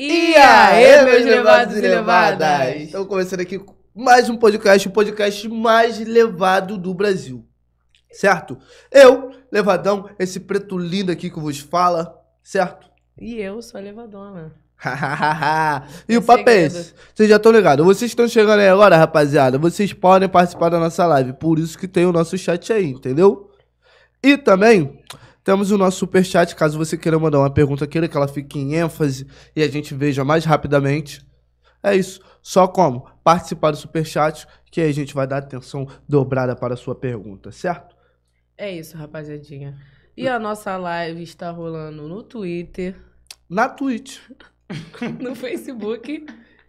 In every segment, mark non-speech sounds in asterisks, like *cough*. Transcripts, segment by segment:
E aí, meus levados e levadas? Estamos começando aqui mais um podcast, o podcast mais levado do Brasil. Certo? Eu, Levadão, esse preto lindo aqui que vos fala, certo? E eu sou a levadona. e o papo é esse. Vocês já estão ligados. Vocês estão chegando aí agora, rapaziada. Vocês podem participar da nossa live. Por isso que tem o nosso chat aí, entendeu? E também temos o nosso superchat, caso você queira mandar uma pergunta, queira que ela fique em ênfase e a gente veja mais rapidamente. É isso. Só como? Participar do superchat, que aí a gente vai dar atenção dobrada para a sua pergunta, certo? É isso, rapaziadinha. E a nossa live está rolando no Twitter. Na Twitch. *laughs* no Facebook.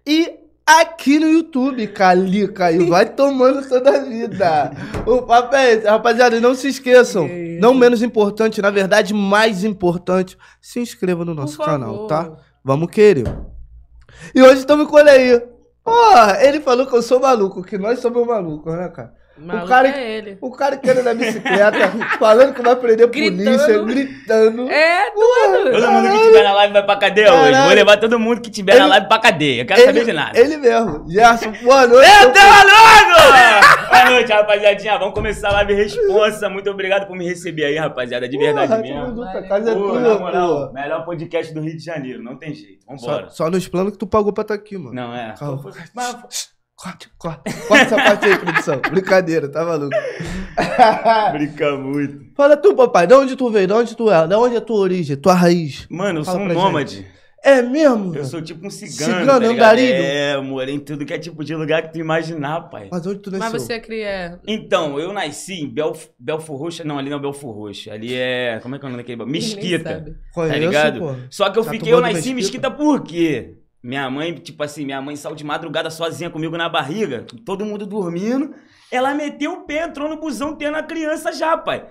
E aqui no YouTube, Calica, e vai tomando toda a vida. O papo é esse. Rapaziada, não se esqueçam. Não menos importante, na verdade, mais importante, se inscreva no nosso canal, tá? Vamos querer. E hoje estamos com ele aí. Ó, ele falou que eu sou maluco, que nós somos malucos, né, cara? Maluco o cara, é ele. O cara que anda na bicicleta, *laughs* falando que vai prender polícia, gritando. É, tudo. Todo mundo que tiver na live vai pra cadeia Caralho. hoje. Vou levar todo mundo que tiver ele, na live pra cadeia. Eu quero ele, saber de nada. Ele mesmo. Gerson, boa noite. Eu tô maluco! boa noite, rapaziadinha. Vamos começar a live responsa. Muito obrigado por me receber aí, rapaziada. De verdade Porra, mesmo. Vai, casa é tua, moral, Melhor podcast do Rio de Janeiro. Não tem jeito. Vambora. Só, só nos planos que tu pagou pra estar tá aqui, mano. Não, é. Calma. Mas... Corta, corta. Corta essa parte aí, produção. *laughs* Brincadeira, tá maluco? *laughs* Brinca muito. Fala tu, papai, de onde tu veio? De onde tu é? De onde é a tua origem, tua raiz? Mano, eu Fala sou um nômade. Gente. É mesmo? Eu sou tipo um cigano. Cigano, tá andarilho? É, eu morei em tudo que é tipo de lugar que tu imaginar, pai. Mas onde tu nasceu? Mas você é cria. Então, eu nasci em Belf... Belfor Roxo. Não, ali não é Belfor Roxo. Ali é. Como é que é o nome daquele. *laughs* Mesquita. Tá ligado? Pô. Só que eu fiquei, eu nasci em Mesquita por quê? Minha mãe, tipo assim, minha mãe saiu de madrugada sozinha comigo na barriga, todo mundo dormindo. Ela meteu o pé, entrou no busão tendo a criança já, pai.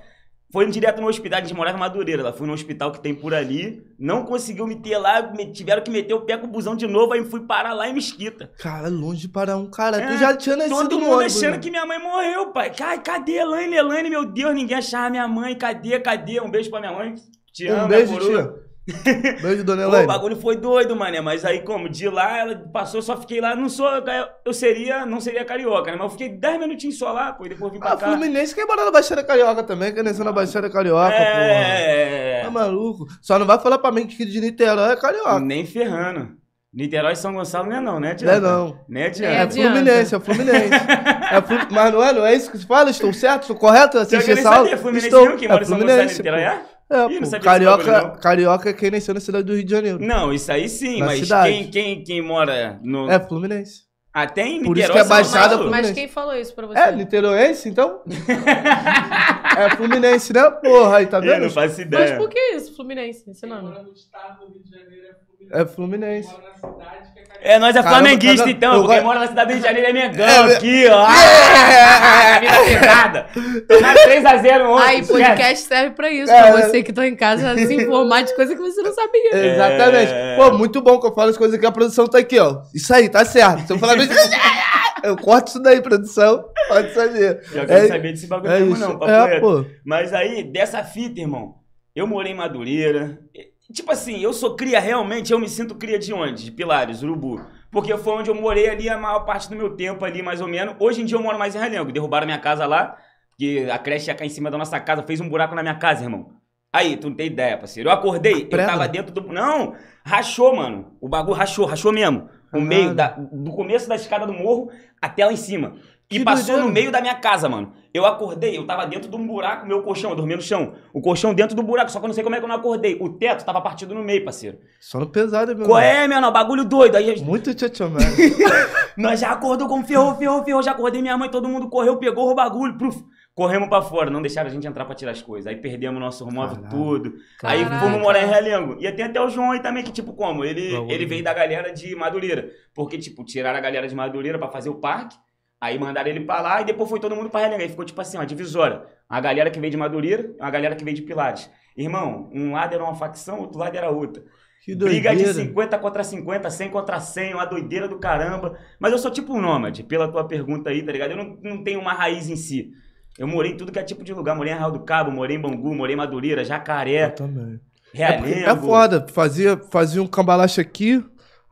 Foi direto no hospital, a gente morava em Madureira. Ela foi no hospital que tem por ali, não conseguiu meter lá, tiveram que meter o pé com o busão de novo, aí fui parar lá em Mesquita. Cara, longe de parar um cara. É, tu já tinha nascido Todo mundo ônibus, achando né? que minha mãe morreu, pai. Ai, cadê Elaine? Elaine, meu Deus, ninguém achava minha mãe. Cadê, cadê? Um beijo pra minha mãe. Te amo, um beijo, tia. *laughs* Beijo, dona Elaine. o bagulho foi doido, mané. Mas aí, como? De lá, ela passou, só fiquei lá. Não sou. Eu seria. Não seria carioca, né? Mas eu fiquei 10 minutinhos só lá, pô. E depois vim pra ah, cá. Fluminense quer morar na Baixada Carioca também, quer nascer na Baixada Carioca, é... porra. Tá maluco. Só não vai falar pra mim que de Niterói é carioca. Nem ferrando. Niterói e São Gonçalo não é não, né, Tiago? Não é não. Né, É Fluminense, é Fluminense. *laughs* é Flu... Mas não é, não é isso que se fala? Estou certo? Estou correto? Assistir essa aula? Fluminense Estou... não, quem mora é em São Gonçalo e Niterói é? É, pô, carioca, carioca é quem nasceu na cidade do Rio de Janeiro. Não, isso aí sim, na mas quem, quem, quem mora no. É Fluminense. Até em Por isso que é baixada Fluminense. Mas quem falou isso pra você? É, niteroense, então? *laughs* é Fluminense, né? Porra, aí tá vendo? Eu não faço ideia. Mas por que isso, Fluminense? Esse nome? Mora no estado do Rio de Janeiro é. É Fluminense. É É, nós é flamenguista Caramba, então, porque mora na cidade do Rio de Janeiro é Mengão é, aqui, ó. Ah, vida pesada. Tomaram 3x0 ontem. Aí, podcast serve pra isso, é, pra você que tá em casa *laughs* se informar de coisa que você não sabia. É... Exatamente. Pô, muito bom que eu falo as coisas que a produção tá aqui, ó. Isso aí, tá certo. Se eu falar *laughs* eu corto isso daí, produção. Pode saber. Já quero é, saber desse bagulho é mesmo, não, é, pô. Mas aí, dessa fita, irmão, eu morei em Madureira. Tipo assim, eu sou cria realmente, eu me sinto cria de onde? De Pilares, Urubu. Porque foi onde eu morei ali a maior parte do meu tempo ali, mais ou menos. Hoje em dia eu moro mais em Realengo. Derrubaram minha casa lá, porque a creche ia cair em cima da nossa casa, fez um buraco na minha casa, irmão. Aí, tu não tem ideia, parceiro. Eu acordei, eu tava dentro do. Não, rachou, mano. O bagulho rachou, rachou mesmo. O meio, da, do começo da escada do morro até lá em cima. E que passou doideira. no meio da minha casa, mano. Eu acordei, eu tava dentro de um buraco, meu colchão, eu dormia no chão. O colchão dentro do buraco, só que eu não sei como é que eu não acordei. O teto tava partido no meio, parceiro. Só no pesado, meu Qual é, meu não? Bagulho doido. Aí, Muito tchatchão, mano. *laughs* Nós já acordou com ferrou, ferrou, ferrou. Já acordei minha mãe, todo mundo correu, pegou o bagulho. Pruf. Corremos pra fora, não deixaram a gente entrar pra tirar as coisas. Aí perdemos nosso móvel tudo. Caraca. Aí fomos morar em Realengo. E tem até o João aí também, que tipo, como? Ele, ele veio da galera de Madureira. Porque, tipo, tiraram a galera de Madureira pra fazer o parque. Aí mandaram ele pra lá e depois foi todo mundo pra Realengo. Aí ficou tipo assim, uma divisória. Uma galera que veio de Madureira uma galera que veio de Pilares. Irmão, um lado era uma facção, outro lado era outra. Que Briga de 50 contra 50, 100 contra 100, uma doideira do caramba. Mas eu sou tipo um nômade, pela tua pergunta aí, tá ligado? Eu não, não tenho uma raiz em si. Eu morei em tudo que é tipo de lugar. Morei em Arraial do Cabo, morei em Bangu, morei em Madureira, Jacaré. Eu também. Realengo. É, é foda. Fazia, fazia um cambalacho aqui,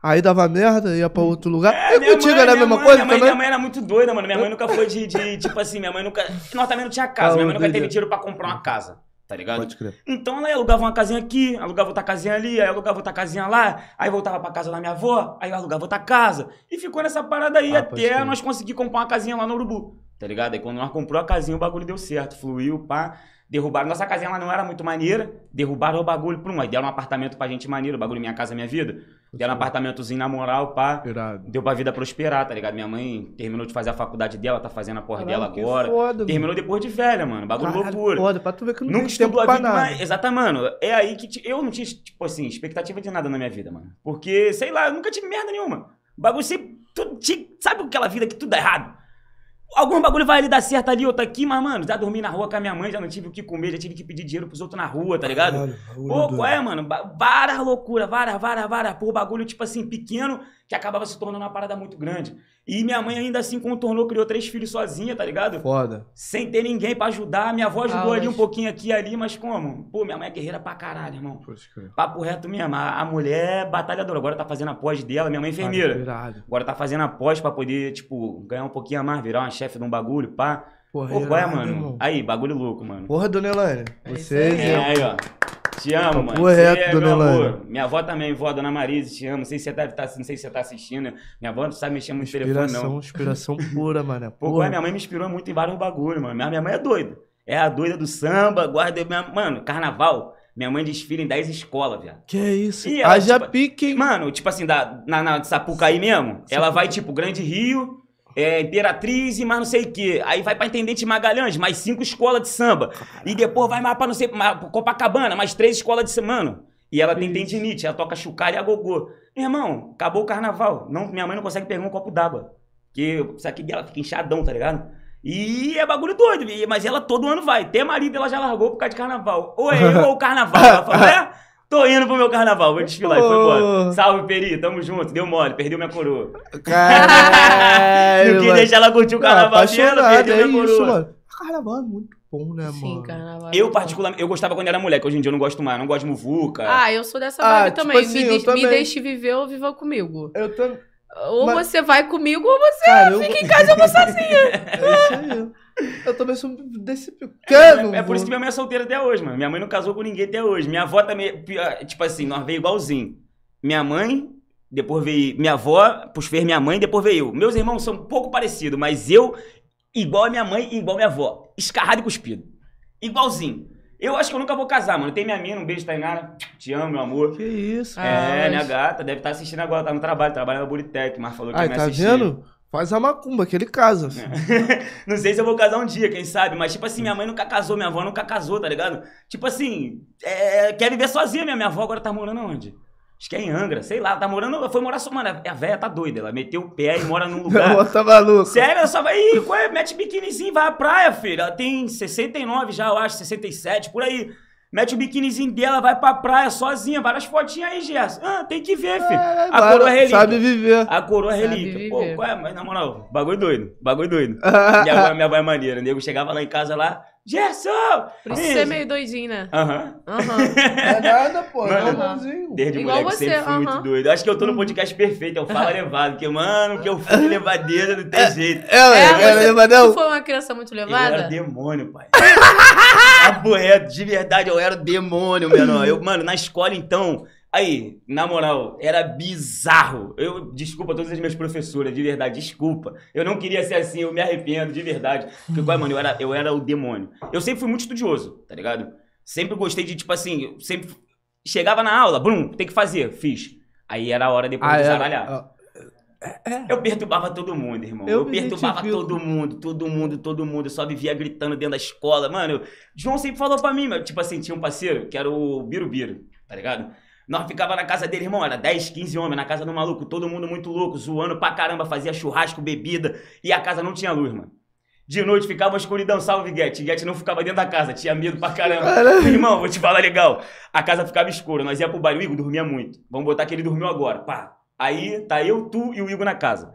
Aí dava merda, ia pra outro lugar. É, e contigo mãe- era a mesma mãe- coisa minha mãe? Minha mãe era muito doida, mano. Minha mãe nunca foi de, de, tipo assim, minha mãe nunca... Nós também não tinha casa. Ah, minha mãe nunca teve dinheiro pra comprar uma casa, tá ligado? Pode crer. Então ela alugava uma casinha aqui, alugava outra casinha ali, aí alugava outra casinha lá, aí voltava pra casa da minha avó, aí alugava outra casa. E ficou nessa parada aí Ah, até nós conseguir comprar uma casinha lá no Urubu, tá ligado? Aí quando nós comprou a casinha, o bagulho deu certo, fluiu, pá. Derrubaram. Nossa casinha lá não era muito maneira, derrubaram o bagulho por um. Aí deram um apartamento pra gente maneiro, o bagulho Minha Casa Minha Vida. Deram um apartamentozinho na moral, pá. Irado. Deu pra vida prosperar, tá ligado? Minha mãe terminou de fazer a faculdade dela, tá fazendo a porra Caralho, dela que agora. Foda, Terminou depois de velha, mano. Bagulho Caralho, loucura. Foda, pra tu ver que não Nunca tem tempo estudou a pra vida, nada. mas, exata, mano. É aí que eu não tinha, tipo assim, expectativa de nada na minha vida, mano. Porque, sei lá, eu nunca tive merda nenhuma. O bagulho sempre. Tudo, ti- sabe aquela vida que tudo dá errado? Algum bagulho vai ali dar certo ali, outro aqui, mas, mano, já dormi na rua com a minha mãe, já não tive o que comer, já tive que pedir dinheiro pros outros na rua, tá ligado? Caralho, Pô, qual é, mano? Várias loucuras, várias, várias, várias. Pô, bagulho, tipo assim, pequeno, que acabava se tornando uma parada muito grande. E minha mãe ainda assim contornou, criou três filhos sozinha, tá ligado? Foda. Sem ter ninguém pra ajudar. Minha avó ajudou Aulas. ali um pouquinho aqui e ali, mas como? Pô, minha mãe é guerreira pra caralho, irmão. Pode crer. Papo reto mesmo. A, a mulher é batalhadora. Agora tá fazendo a pós dela, minha mãe é enfermeira. Irado. Agora tá fazendo a pós pra poder, tipo, ganhar um pouquinho a mais, virar uma chefe de um bagulho, pá. Porra, Pô, qual é, mano? irmão. Aí, bagulho louco, mano. Porra, dona Elaine. É Você é. É, aí, ó. Te amo, mano. Papo reto, Você é dona meu amor. Elaine. Minha avó também, vó, dona Marise, te amo. Não sei se você deve estar, não sei se você tá assistindo. Minha avó não sabe mexer muito no telefone, não. inspiração pura, mané. Pô, minha mãe me inspirou muito em vários bagulhos, mano. Minha, minha mãe é doida. É a doida do samba, guarda. Minha, mano, carnaval. Minha mãe desfila em 10 escolas, viado. Que é isso? E ela, Haja tipo, pique, hein? Mano, tipo assim, da, na, na Sapucaí mesmo, ela vai, tipo, Grande Rio, é, Imperatriz e mais não sei o quê. Aí vai pra Intendente Magalhães, mais cinco escolas de samba. E depois vai mais pra não sei, mais, Copacabana, mais três escolas de samba. Mano, e ela tem tendinite, ela toca chucalha e agogô. Meu irmão, acabou o carnaval. Não, minha mãe não consegue pegar um copo d'água. Porque isso aqui dela fica inchadão, tá ligado? E é bagulho doido, mas ela todo ano vai. Até marido ela já largou por causa de carnaval. Ou é eu ou o carnaval. Ela falou, é? Tô indo pro meu carnaval, vou desfilar. E foi embora. Salve, Peri, tamo junto. Deu mole, perdeu minha coroa. Caralho, não quis deixar ela curtir o Ah, carnaval dela, perdeu é minha isso, coroa. mano. Carnaval é muito bom, né, Sim, mano? carnaval. Eu, particularmente, eu gostava quando era moleque. Hoje em dia eu não gosto mais. Não gosto de muvuca. Ah, eu sou dessa Ah, vibe tipo também. assim, me, eu deixe- também. me deixe viver ou viva comigo. Eu também. Ou Mas- você vai comigo ou você Cara, eu... fica em casa e eu vou *laughs* sozinha. É isso aí. Eu também sou desse pico. É, Quero, é por isso que minha mãe é solteira até hoje, mano. Minha mãe não casou com ninguém até hoje. Minha avó também, pi- tipo assim, nós veio igualzinho. Minha mãe, depois veio minha avó, depois fez minha mãe, depois veio eu. Meus irmãos são um pouco parecidos, mas eu, igual a minha mãe e igual a minha avó. Escarrado e cuspido. Igualzinho. Eu acho que eu nunca vou casar, mano. Tem minha mina, um beijo, Tainara. Te amo, meu amor. Que isso. Ah, é, mas- minha gata, deve estar assistindo agora, tá no trabalho, trabalha na Buritec, mas falou que Ai, me tá assistir. vendo? Faz a macumba, que ele casa. *laughs* Não sei se eu vou casar um dia, quem sabe, mas tipo assim, minha mãe nunca casou, minha avó nunca casou, tá ligado? Tipo assim, é, quer viver sozinha, minha, minha avó agora tá morando onde? Acho que é em Angra, sei lá, tá morando, foi morar só, mano, a velha tá doida, ela meteu o pé e mora num *laughs* Ela lugar. tá maluco. Sério, ela só vai, Ih, qual é? mete biquinizinho, vai à praia, filho. Ela tem 69 já, eu acho, 67, por aí. Mete o biquinizinho dela, vai pra praia sozinha, várias fotinhas aí, Gerson. Ah, tem que ver, filho. É, a claro, coroa é relíquia. Sabe viver. A coroa é relíquia. Pô, qual é? Mas na moral, bagulho doido. Bagulho doido. *laughs* minha avó, minha avó é maneira. O nego chegava lá em casa lá, Gerson! Por isso você é meio doidinho, né? Aham. Aham. *laughs* É nada, pô. É Mano, normalzinho. Desde Igual moleque você, sempre fui muito aham. doido. Acho que eu tô no podcast perfeito. Eu falo *laughs* levado. Porque, mano, que eu fui de levadeira, não tem jeito. É, ué, É, você, lembra não? tu foi uma criança muito Eu era levada? demônio, pai. *laughs* Papo reto, de verdade, eu era demônio, menor. Eu, mano, na escola, então. Aí, na moral, era bizarro. Eu, desculpa todas as minhas professoras, de verdade, desculpa. Eu não queria ser assim, eu me arrependo, de verdade. Porque, qual é, mano, eu era, eu era o demônio. Eu sempre fui muito estudioso, tá ligado? Sempre gostei de, tipo assim, eu sempre chegava na aula, Brum, tem que fazer, fiz. Aí era a hora depois Ah, de era- zaralhar. ah, Eu perturbava todo mundo, irmão. Eu Eu, perturbava todo mundo, todo mundo, todo mundo. Eu só vivia gritando dentro da escola. Mano, João sempre falou pra mim, mas, tipo assim, tinha um parceiro que era o Birubiru, tá ligado? Nós ficava na casa dele, irmão, era 10, 15 homens na casa do maluco, todo mundo muito louco, zoando pra caramba, fazia churrasco, bebida, e a casa não tinha luz, mano. De noite ficava escuridão, salve Guete. Guete não ficava dentro da casa, tinha medo pra caramba. Caralho. Irmão, vou te falar legal. A casa ficava escura, nós ia pro baile, o Igor dormia muito. Vamos botar que ele dormiu agora, pá. Aí tá eu, tu e o Igor na casa.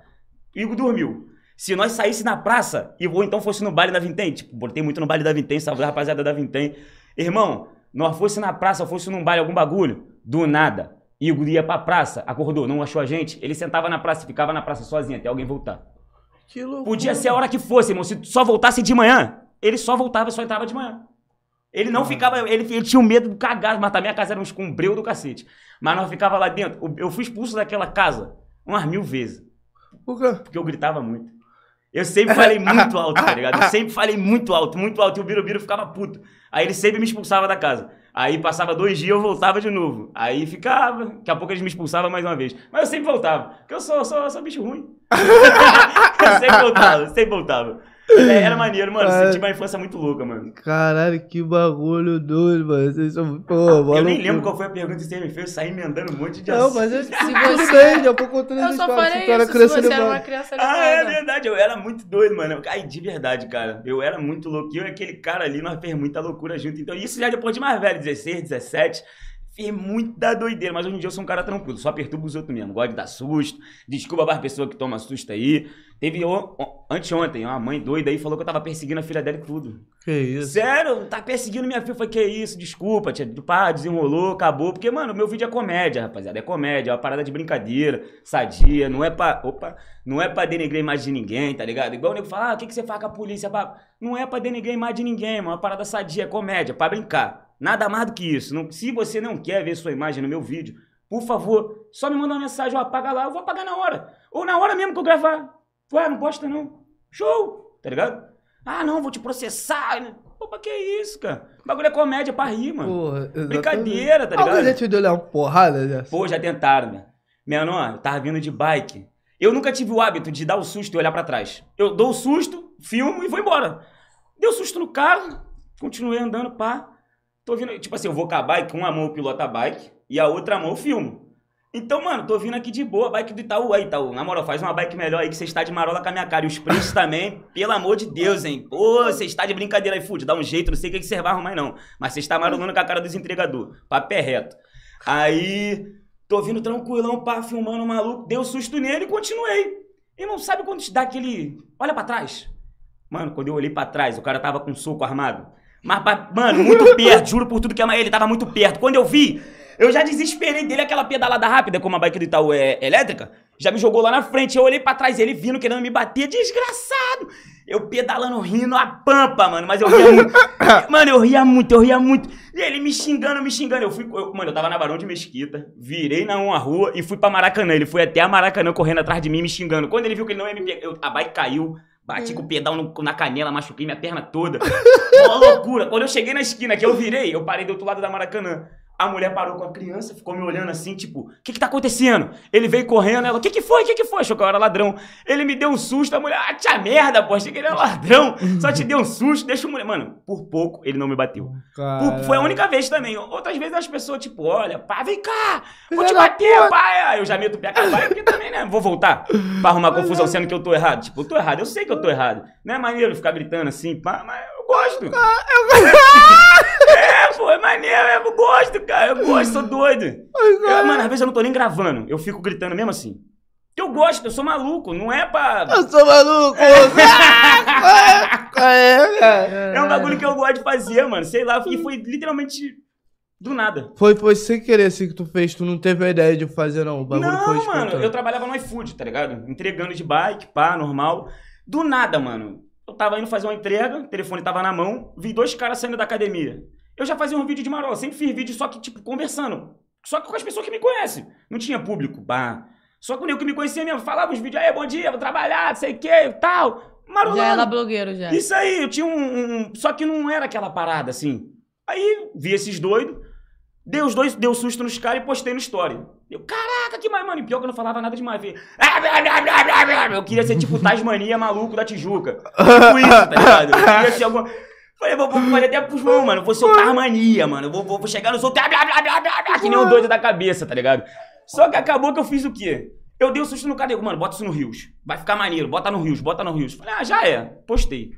O Igor dormiu. Se nós saísse na praça e ou então fosse no baile da Vintém, tipo, botei muito no baile da Vintém, salve a rapaziada da Vintém. Irmão, nós fosse na praça, fosse num baile, algum bagulho, do nada. Igor ia pra praça, acordou, não achou a gente, ele sentava na praça, ficava na praça sozinho até alguém voltar. Que loucura. Podia ser a hora que fosse, irmão. Se só voltasse de manhã, ele só voltava, só entrava de manhã. Ele não ficava, ele, ele tinha o medo do cagado, mas também a casa era um escombreu do cacete. Mas nós ficava lá dentro. Eu fui expulso daquela casa umas mil vezes. Por quê? Porque eu gritava muito. Eu sempre falei *laughs* muito alto, tá ligado? Eu sempre falei muito alto, muito alto. E o Birubiru ficava puto. Aí ele sempre me expulsava da casa. Aí passava dois dias, eu voltava de novo. Aí ficava. Daqui a pouco eles me expulsavam mais uma vez. Mas eu sempre voltava. Porque eu sou, sou, sou bicho ruim. *laughs* eu sempre voltava, sempre voltava. É, era maneiro, mano. Cara... Tive uma infância muito louca, mano. Caralho, que bagulho doido, mano. Vocês são. Pô, eu nem lembro qual foi a pergunta que você me fez. Eu saí emendando um monte de Não, mas eu, *laughs* se você... bem, já tô contando Eu só falei isso, se você era uma criança Ah, é verdade. Eu era muito doido, mano. Ai, de verdade, cara. Eu era muito louco. Eu e aquele cara ali, nós fez muita loucura junto. Então, isso já depois de mais velho, 16, 17 Fiz muita doideira, mas hoje em dia eu sou um cara tranquilo, só perturbo os outros mesmo. Gosto de dar susto. Desculpa para as pessoas que tomam susto aí. Teve o, anteontem, uma mãe doida aí falou que eu tava perseguindo a filha dela e tudo. Que isso? Sério? Tá perseguindo minha filha? Foi que isso? Desculpa, tia. Pá, desenrolou, acabou. Porque, mano, meu vídeo é comédia, rapaziada. É comédia, é uma parada de brincadeira, sadia. Não é pra. Opa! Não é pra denegrir a imagem de ninguém, tá ligado? Igual o nego fala, ah, o que, que você faz com a polícia? Não é pra denegrir a imagem de ninguém, mano. É uma parada sadia, é comédia, pra brincar. Nada mais do que isso. Não, se você não quer ver sua imagem no meu vídeo, por favor, só me manda uma mensagem, ó, apaga lá, eu vou apagar na hora. Ou na hora mesmo que eu gravar. Ué, não posta não. Show! Tá ligado? Ah, não, vou te processar. Pra que isso, cara? O bagulho é comédia pra rir, mano. Porra, Brincadeira, tá ligado? Alguém já te deu uma porrada dessa? Pô, já tentaram, né? Menor, eu tava vindo de bike. Eu nunca tive o hábito de dar o susto e olhar para trás. Eu dou o susto, filmo e vou embora. Deu susto no carro, continuei andando, pá. Tô vindo, tipo assim, eu vou com a bike, uma mão eu piloto a bike e a outra mão eu filmo. Então, mano, tô vindo aqui de boa, bike do Itaú aí, Itaú. Na moral, faz uma bike melhor aí que você está de marola com a minha cara. E os preços também, pelo amor de Deus, hein? Pô, você está de brincadeira aí, Food, dá um jeito, não sei o que você vai arrumar não. Mas você está marolando com a cara dos entregadores. Papé reto. Aí, tô vindo tranquilão, pá, filmando o maluco, deu susto nele e continuei. E não sabe quando te dá aquele... Olha para trás. Mano, quando eu olhei para trás, o cara tava com um soco armado. Mas, mano, muito *laughs* perto, juro por tudo que ama ele, tava muito perto. Quando eu vi, eu já desesperei dele aquela pedalada rápida, como a bike do Itaú é elétrica. Já me jogou lá na frente. Eu olhei para trás, ele vindo, querendo me bater, desgraçado. Eu pedalando, rindo a pampa, mano. Mas eu ria muito. *laughs* mano, eu ria muito, eu ria muito. E ele me xingando, me xingando. Eu fui. Eu, mano, eu tava na Barão de Mesquita, virei na uma rua e fui pra Maracanã. Ele foi até a Maracanã correndo atrás de mim, me xingando. Quando ele viu que ele não ia me pegar, eu, a bike caiu. Bati hum. com o pedal no, na canela, machuquei minha perna toda. Uma loucura. Quando eu cheguei na esquina que eu virei, eu parei do outro lado da Maracanã. A mulher parou com a criança, ficou me olhando assim, tipo, o que que tá acontecendo? Ele veio correndo, ela, o que que foi? O que que foi? Achou que eu era ladrão. Ele me deu um susto, a mulher, ah, tia merda, pô, achei que ele era ladrão. Só te deu um susto, deixa o mulher. Mano, por pouco ele não me bateu. Por, foi a única vez também. Outras vezes as pessoas, tipo, olha, pá, vem cá, vou te bater, pai. Eu já meto o pé com porque também, né? Vou voltar pra arrumar confusão sendo que eu tô errado. Tipo, eu tô errado, eu sei que eu tô errado. Não é maneiro ficar gritando assim, pá, mas eu gosto. Ah, eu... *laughs* é, pô, é maneiro, eu gosto, cara. Eu gosto, sou doido. Eu, mano, às vezes eu não tô nem gravando. Eu fico gritando mesmo assim. Eu gosto, eu sou maluco, não é pra. Eu sou maluco! é, é um bagulho que eu gosto de fazer, mano. Sei lá, e foi literalmente do nada. Foi, foi sem querer assim que tu fez, tu não teve a ideia de fazer, não. O bagulho não, foi mano, eu trabalhava no iFood, tá ligado? Entregando de bike, pá, normal. Do nada, mano. Eu tava indo fazer uma entrega, o telefone tava na mão, vi dois caras saindo da academia. Eu já fazia um vídeo de marola, sempre fiz vídeo só que, tipo, conversando. Só que com as pessoas que me conhecem. Não tinha público, bah. Só com o que me conhecia mesmo. Falava uns vídeos, aí, bom dia, vou trabalhar, não sei o que, tal. Marolando. Já era blogueiro, já. Isso aí, eu tinha um, um, Só que não era aquela parada, assim. Aí, vi esses doidos, dei os dois, deu susto nos caras e postei no story. Eu, caraca, que mais, mano. E pior que eu não falava nada demais. *laughs* Eu queria ser tipo Tasmania maluco da Tijuca. Tipo isso, tá ligado? Eu queria ser alguma... Falei, vou, vou fazer até pros mãos, mano. Vou soltar harmonia, mano. Vou, vou, vou chegar no soltar blá, blá, blá, blá, blá, que nem um doido da cabeça, tá ligado? Só que acabou que eu fiz o quê? Eu dei o um susto no cara, mano, bota isso no Rios. Vai ficar maneiro, bota no Rios, bota no Rios. Falei, ah, já é. Postei.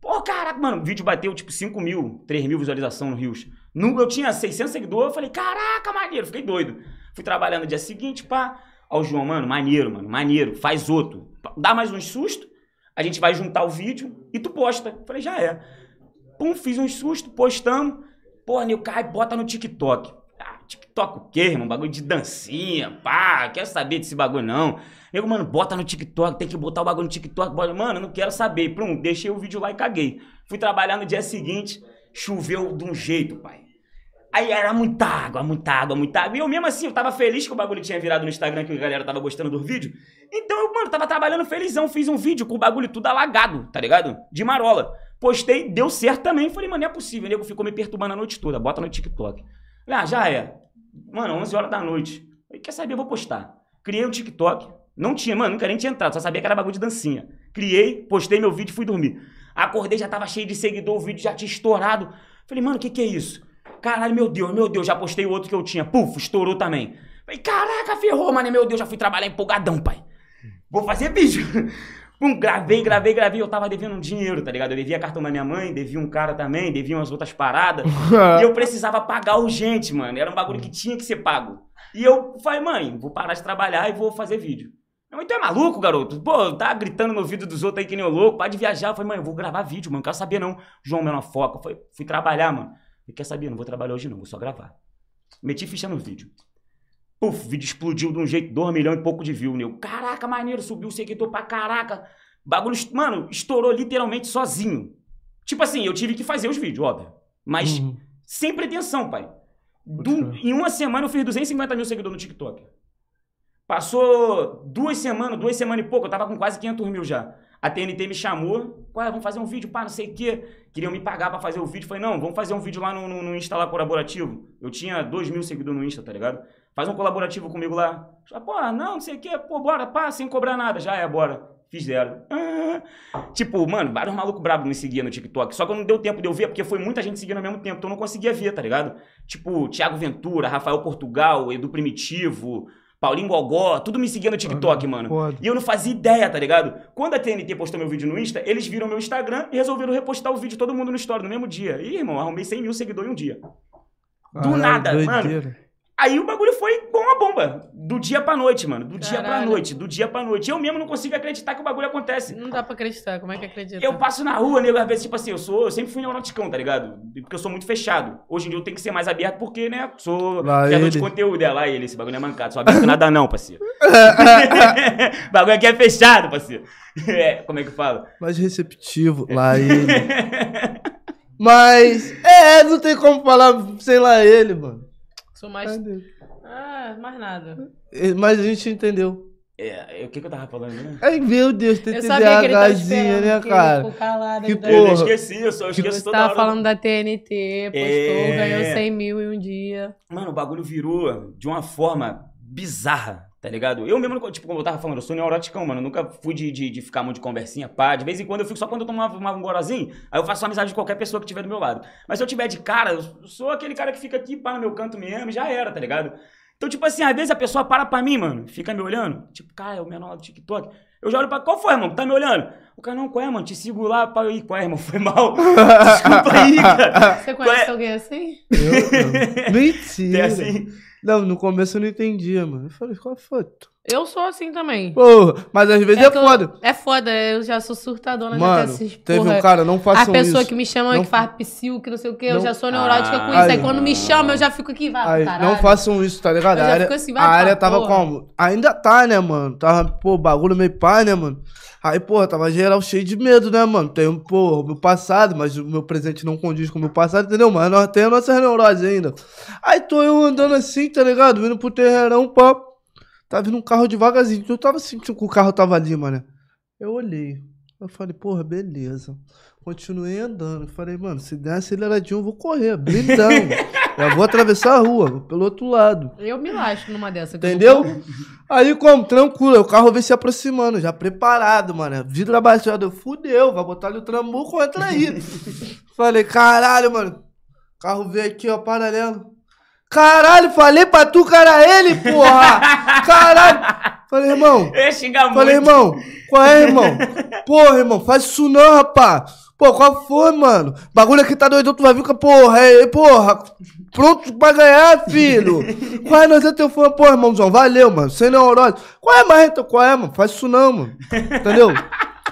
Pô, caraca, mano, o vídeo bateu tipo 5 mil, 3 mil visualizações no Rios. No, eu tinha 600 seguidores, eu falei, caraca, maneiro, fiquei doido. Fui trabalhar no dia seguinte, pá. Ó, o João, mano, maneiro, mano, maneiro, faz outro. Dá mais um susto, a gente vai juntar o vídeo e tu posta. Falei, já é. Pum, fiz um susto, postamos. Pô, Nil, cai, bota no TikTok. Ah, TikTok o quê, irmão? Bagulho de dancinha, pá, quero saber desse bagulho não. Nego, mano, bota no TikTok, tem que botar o bagulho no TikTok. Mano, não quero saber. Pronto, deixei o vídeo lá e caguei. Fui trabalhar no dia seguinte, choveu de um jeito, pai. Aí era muita água, muita água, muita água. E eu mesmo assim, eu tava feliz que o bagulho tinha virado no Instagram, que a galera tava gostando do vídeo. Então eu, mano, tava trabalhando felizão, fiz um vídeo com o bagulho tudo alagado, tá ligado? De marola. Postei, deu certo também. Falei, mano, não é possível. O nego ficou me perturbando a noite toda. Bota no TikTok. Ah, já é. Mano, 11 horas da noite. Falei, quer saber, eu vou postar. Criei um TikTok. Não tinha, mano, nunca nem tinha entrado. Só sabia que era bagulho de dancinha. Criei, postei meu vídeo e fui dormir. Acordei, já tava cheio de seguidor, o vídeo já tinha estourado. Falei, mano, o que que é isso? Caralho, meu Deus, meu Deus, já postei o outro que eu tinha. Puf, estourou também. Falei, caraca, ferrou, mano, meu Deus, já fui trabalhar empolgadão, pai. Vou fazer vídeo. *laughs* Pum, gravei, gravei, gravei. Eu tava devendo um dinheiro, tá ligado? Eu devia cartão da minha mãe, devia um cara também, devia umas outras paradas. *laughs* e eu precisava pagar urgente, mano. Era um bagulho que tinha que ser pago. E eu falei, mãe, vou parar de trabalhar e vou fazer vídeo. Minha mãe, tu é maluco, garoto? Pô, tá gritando no vídeo dos outros aí que nem o louco, para de viajar. Eu falei, mãe, eu vou gravar vídeo, mano. Não quero saber, não. João Menor Foca. Eu falei, fui trabalhar, mano. Eu quer saber, não vou trabalhar hoje, não, vou só gravar. Meti ficha no vídeo. Puf, o vídeo explodiu de um jeito, 2 milhões e pouco de view, né? Caraca, maneiro, subiu o seguidor pra caraca. Bagulho, mano, estourou literalmente sozinho. Tipo assim, eu tive que fazer os vídeos, óbvio. Mas uhum. sem pretensão, pai. Do, em uma semana eu fiz 250 mil seguidores no TikTok. Passou duas semanas, duas semanas e pouco, eu tava com quase 500 mil já. A TNT me chamou, ué, vamos fazer um vídeo, pá, não sei o quê. Queriam me pagar pra fazer o vídeo. Falei, não, vamos fazer um vídeo lá no, no, no Insta lá colaborativo. Eu tinha 2 mil seguidores no Insta, tá ligado? Faz um colaborativo comigo lá. Pô, não, não sei o quê, pô, bora, pá, sem cobrar nada. Já é, bora. Fizeram. *laughs* Ah. Tipo, mano, vários malucos brabos me seguiam no TikTok. Só que não deu tempo de eu ver, porque foi muita gente seguindo ao mesmo tempo. Então eu não conseguia ver, tá ligado? Tipo, Thiago Ventura, Rafael Portugal, Edu Primitivo, Paulinho Gogó, tudo me seguia no TikTok, mano. E eu não fazia ideia, tá ligado? Quando a TNT postou meu vídeo no Insta, eles viram meu Instagram e resolveram repostar o vídeo todo mundo no story no mesmo dia. E, irmão, arrumei 100 mil seguidores em um dia. Do nada, doideira. mano. Aí o bagulho foi com uma bomba. Do dia pra noite, mano. Do Caralho. dia pra noite, do dia pra noite. Eu mesmo não consigo acreditar que o bagulho acontece. Não dá pra acreditar, como é que acredita? Eu passo na rua, nego, às vezes, tipo assim, eu sou. Eu sempre fui neuroticão, tá ligado? Porque eu sou muito fechado. Hoje em dia eu tenho que ser mais aberto porque, né? Sou lá criador ele. de conteúdo. É lá ele, esse bagulho é mancado. Sou aberto nada não, parceiro. *laughs* *laughs* bagulho aqui é fechado, parceiro. *laughs* É, como é que eu falo? Mais receptivo, lá ele. Mas, é, não tem como falar, sei lá, ele, mano. Sou mais. Ah, mais nada. Mas a gente entendeu. É, o que, que eu tava falando, né? Ai, meu Deus, tem TDAHzinha, né, cara? Que, que porra. Eu esqueci, eu só esqueço toda hora. Tava falando da TNT, postou, é... ganhou 100 mil em um dia. Mano, o bagulho virou de uma forma bizarra. Tá ligado? Eu mesmo, tipo, como eu tava falando, eu sou neuroticão, mano. Eu nunca fui de, de, de, ficar muito de conversinha, pá. De vez em quando eu fico só quando eu tomo uma, um gorozinho, aí eu faço amizade de qualquer pessoa que tiver do meu lado. Mas se eu tiver de cara, eu sou aquele cara que fica aqui, pá, no meu canto mesmo, já era, tá ligado? Então, tipo assim, às vezes a pessoa para pra mim, mano, fica me olhando. Tipo, cara, é o menor do TikTok. Eu já olho pra. Qual foi, irmão? Tá me olhando? O cara, não, qual é, mano? Te sigo lá, pá. Ih, qual é, irmão? Foi mal. *laughs* Desculpa aí, cara. Você conhece é? alguém assim? Eu não. *laughs* Mentira. Tem assim. Não, no começo eu não entendia, mano. Eu falei, qual foi? Eu sou assim também. Porra, mas às vezes é, é foda. é foda, eu já sou surtadona. Mano, já esses, teve porra, um cara, não façam isso. A pessoa isso. que me chama, não, que faz psil, que não sei o quê, não, eu já sou neurótica ah, com isso. Aí, aí quando me chama, eu já fico aqui, vai, Não façam isso, tá ligado? Eu a área, assim, a área tava porra. como? Ainda tá, né, mano? Tava, pô, bagulho meio pai, né, mano? Aí, porra, tava geral cheio de medo, né, mano? Tem, pô, o meu passado, mas o meu presente não condiz com o meu passado, entendeu? Mas nós temos a nossa neurose ainda. Aí tô eu andando assim, tá ligado? Vindo pro terreirão, papo. Tá vindo um carro devagarzinho. Eu tava sentindo que o carro tava ali, mano. Eu olhei. Eu falei, porra, beleza. Continuei andando. Falei, mano, se der aceleradinho, eu vou correr, blindão. *laughs* eu vou atravessar a rua, pelo outro lado. Eu me lasco numa dessa. Entendeu? Aí, como? Tranquilo. O carro veio se aproximando, já preparado, mano. Vidro abaixado. Fudeu, vai botar ali o trambuco, entra aí. *laughs* Falei, caralho, mano. O carro veio aqui, ó, paralelo. Caralho, falei pra tu, cara, ele, porra! Caralho! Falei, irmão. Eu ia xingar falei, muito. irmão, qual é, irmão? Porra, irmão, faz isso não, rapaz. Pô, qual foi, mano? Bagulho aqui tá doido, tu vai vir com a porra, é, porra. Pronto pra ganhar, filho. Qual é, nós é teu fã, porra, irmãozão? Valeu, mano. Sem neurose. Qual é, Marreta? Qual é, mano? Faz isso não, mano. Entendeu?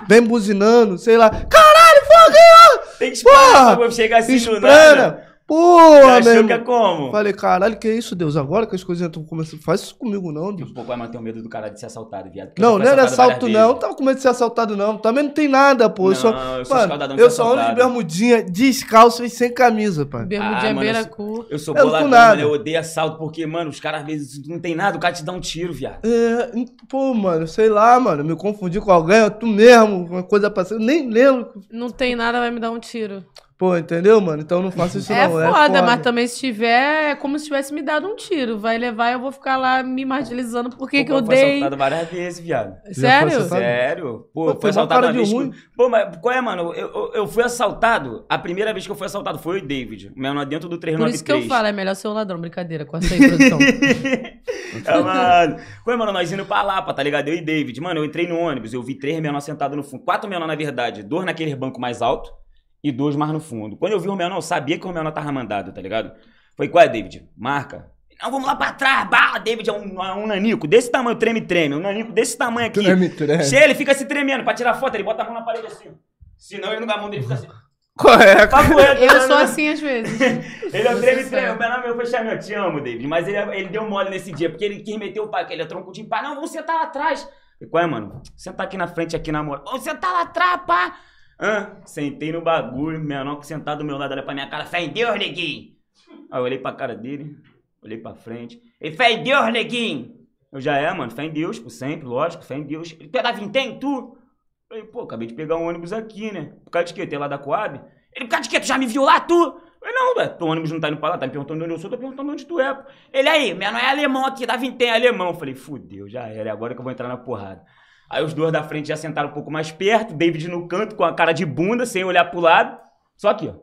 Vem buzinando, sei lá. Caralho, foguinho! Tem que esperar, porra, chegar assim nada. Porra, Você achou que é como? Falei, caralho, que isso, Deus? Agora que as coisas estão começando. Faz isso comigo, não, Deus. Um pouco vai manter o medo do cara de ser assaltado, viado. Não, não era assalto, não. Eu tava com medo de ser assaltado, não. Também não tem nada, pô. Eu sou, eu sou mano, eu só ando de bermudinha, descalço e sem camisa, pai. Bermudinha ah, beira cu. Eu sou boladão, mano. Eu odeio assalto porque, mano, os caras às vezes não tem nada, o cara te dá um tiro, viado. É, pô, mano, sei lá, mano. Me confundi com alguém, tu mesmo, uma coisa passando. Nem lembro. Não tem nada, vai me dar um tiro. Pô, entendeu, mano? Então não faça isso é não. Foda, é foda, mas também se tiver, é como se tivesse me dado um tiro. Vai levar e eu vou ficar lá me martirizando porque Pô, que eu dei. Foi assaltado várias vezes, viado. Sério? Sério? Pô, Pô foi assaltado uma vez. Ruim. Pô, mas qual é, mano? Eu, eu, eu, fui assaltado. A primeira vez que eu fui assaltado foi o David. O menor dentro do 393. Por isso que eu falo, é melhor ser um ladrão. Brincadeira, com essa introdução. *laughs* é, mano. Qual é, mano? Nós indo pra Lapa, tá ligado? Eu e David. Mano, eu entrei no ônibus, eu vi três menores sentados no fundo. Quatro menores, na verdade. Dois naquele banco mais alto e dois mais no fundo. Quando eu vi o Romeu, não, eu sabia que o Romeu tava mandado, tá ligado? Foi qual é, David? Marca. Não, vamos lá pra trás. Bala, David é um, é um nanico desse tamanho, treme-treme. Um nanico desse tamanho aqui. Treme-treme. Cheio, ele fica se tremendo pra tirar foto, ele bota a mão na parede assim. Senão ele não dá a mão dele fica assim. Correto. Correto. Eu sou assim às vezes. *laughs* ele é um treme-treme. O meu eu fechar meu, te amo, David. Mas ele, ele deu mole nesse dia, porque ele quis meter o pai, que ele é tronco de pá. Não, vamos sentar lá atrás. E qual é, mano? Sentar aqui na frente, aqui na moral. Vamos sentar lá atrás, pá. Hã? Sentei no bagulho, menor que sentado do meu lado, olha pra minha cara, fé em Deus, neguinho. Aí eu olhei pra cara dele, olhei pra frente. Ele, fé em Deus, neguinho. Eu já é, mano, fé em Deus, por sempre, lógico, fé em Deus. Ele pega vintém, tu? Eu falei, pô, acabei de pegar um ônibus aqui, né? Por causa de quê? Tem lá da Coab? Ele, por causa de quê? Tu já me viu lá, tu? Eu falei, não, velho, teu ônibus não tá indo pra lá, tá me perguntando onde eu sou, tô perguntando onde tu é. Ele aí, menor é alemão aqui, da vintém, é alemão. Eu falei, fudeu, já era, é agora que eu vou entrar na porrada. Aí os dois da frente já sentaram um pouco mais perto, David no canto com a cara de bunda, sem olhar pro lado. Só aqui, ó.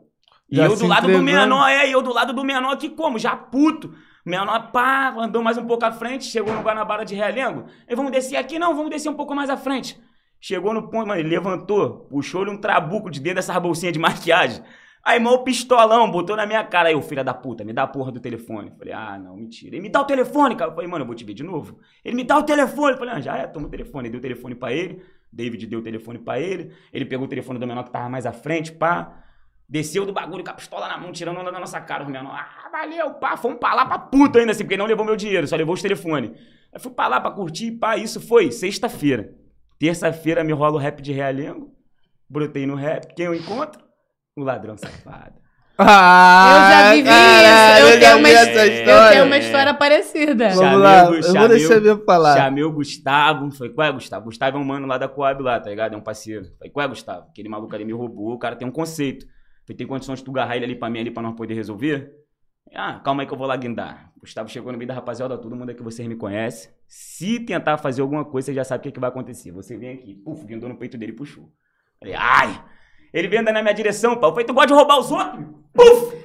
E já eu do lado entregando. do menor, é, e eu do lado do menor aqui como? Já puto. O menor, pá, andou mais um pouco à frente, chegou no Guanabara de Realengo. E vamos descer aqui? Não, vamos descer um pouco mais à frente. Chegou no ponto, mano, ele levantou, puxou-lhe um trabuco de dentro dessas bolsinhas de maquiagem. Aí, mal pistolão, botou na minha cara. Aí, o filho da puta, me dá a porra do telefone. Falei, ah, não, mentira. Ele me dá o telefone, cara. Eu falei, mano, eu vou te ver de novo. Ele me dá o telefone. Eu falei, ah, já é, toma o telefone. Ele deu o telefone pra ele. David deu o telefone pra ele. Ele pegou o telefone do menor que tava mais à frente, pá. Desceu do bagulho com a pistola na mão, tirando onda da nossa cara. O menor, ah, valeu, pá. Fomos pra lá pra puta ainda assim, porque não levou meu dinheiro, só levou os telefones. Aí fui pra lá pra curtir, pá. Isso foi sexta-feira. Terça-feira me rola o rap de Realengo. Brotei no rap. Quem eu encontro? O ladrão safado. *laughs* Ah, eu já vivi cara, isso. Eu, eu, tenho uma, eu tenho uma história parecida. Vamos chamei, lá, eu chamei, vou deixar meu falar. Chamei o Gustavo. Falei, qual é, Gustavo? Gustavo é um mano lá da Coab lá, tá ligado? É um parceiro. Falei, qual é, Gustavo? Aquele maluco ali me roubou. O cara tem um conceito. Falei, tem condições de tu agarrar ele ali pra mim, ali pra nós poder resolver? Ah, calma aí que eu vou lá guindar. Gustavo chegou no meio da rapaziada, todo mundo aqui vocês me conhece. Se tentar fazer alguma coisa, você já sabe o que, que vai acontecer. Você vem aqui, puf, guindou no peito dele e puxou. Falei, ai! Ele vem andando na minha direção, pau. Eu falei, tu gosta de roubar os outros? Puf!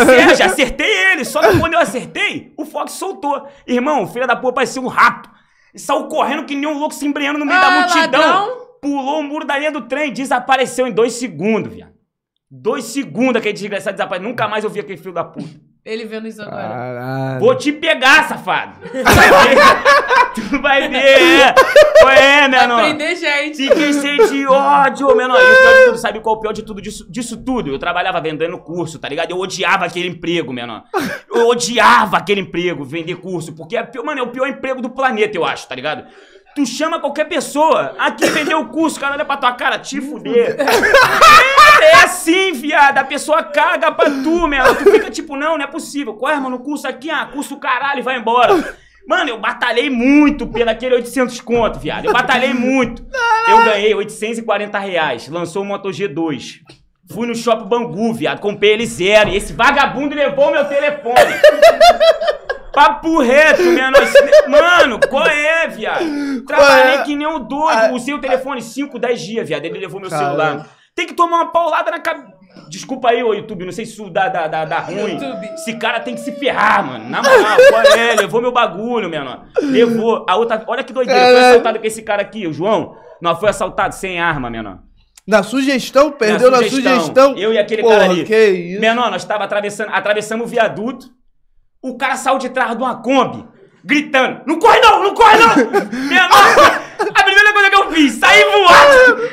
Acertei, acertei ele. Só que quando eu acertei, o Fox soltou. Irmão, filho da porra parecia um rato. E saiu correndo que nem um louco se embreando no meio ah, da multidão. Ladrão. Pulou o muro da linha do trem, desapareceu em dois segundos, viado. Dois segundos aquele desgraçado desapareceu. Nunca mais eu vi aquele filho da puta. Ele vendo isso agora. Caralho. Vou te pegar, safado. *laughs* tu vai ver. É, é menor. Vai prender gente. Fiquei cheio de ódio, menor. E o pior de tudo, sabe qual é o pior de tudo disso, disso tudo? Eu trabalhava vendendo curso, tá ligado? Eu odiava aquele emprego, menor. Eu odiava aquele emprego, vender curso. Porque, é, mano, é o pior emprego do planeta, eu acho, tá ligado? Tu chama qualquer pessoa. Aqui vendeu o curso, o cara olha pra tua cara, te fuder. É assim, viado. A pessoa caga pra tu, meu. Tu fica tipo, não, não é possível. Qual é, mano? O curso aqui, ah, curso caralho, vai embora. Mano, eu batalhei muito pelo aquele 800 conto, viado. Eu batalhei muito. Eu ganhei 840 reais. Lançou o Moto G2. Fui no Shopping Bangu, viado. Comprei ele zero. E esse vagabundo levou meu telefone. Papo reto, nossa. Mano, qual é, viado? Trabalhei é? que nem um doido. Ah, Usei o telefone 5, 10 dias, viado. Ele levou meu Caramba. celular. Tem que tomar uma paulada na cabeça. Desculpa aí, ô YouTube, não sei se isso dá, dá, dá, dá ruim. YouTube. Esse cara tem que se ferrar, mano. Na moral, qual é? Levou meu bagulho, menor. Levou. A outra. Olha que doideira. Foi assaltado com esse cara aqui, o João. Não, foi assaltado sem arma, menor. Na sugestão? Perdeu na sugestão. Na sugestão. Eu e aquele Porra, cara ali. Que isso? Menor, nós tava atravessando, atravessamos o viaduto. O cara saiu de trás de uma Kombi, gritando: Não corre não, não corre não! *laughs* Menor, a primeira coisa que eu fiz, saí voado!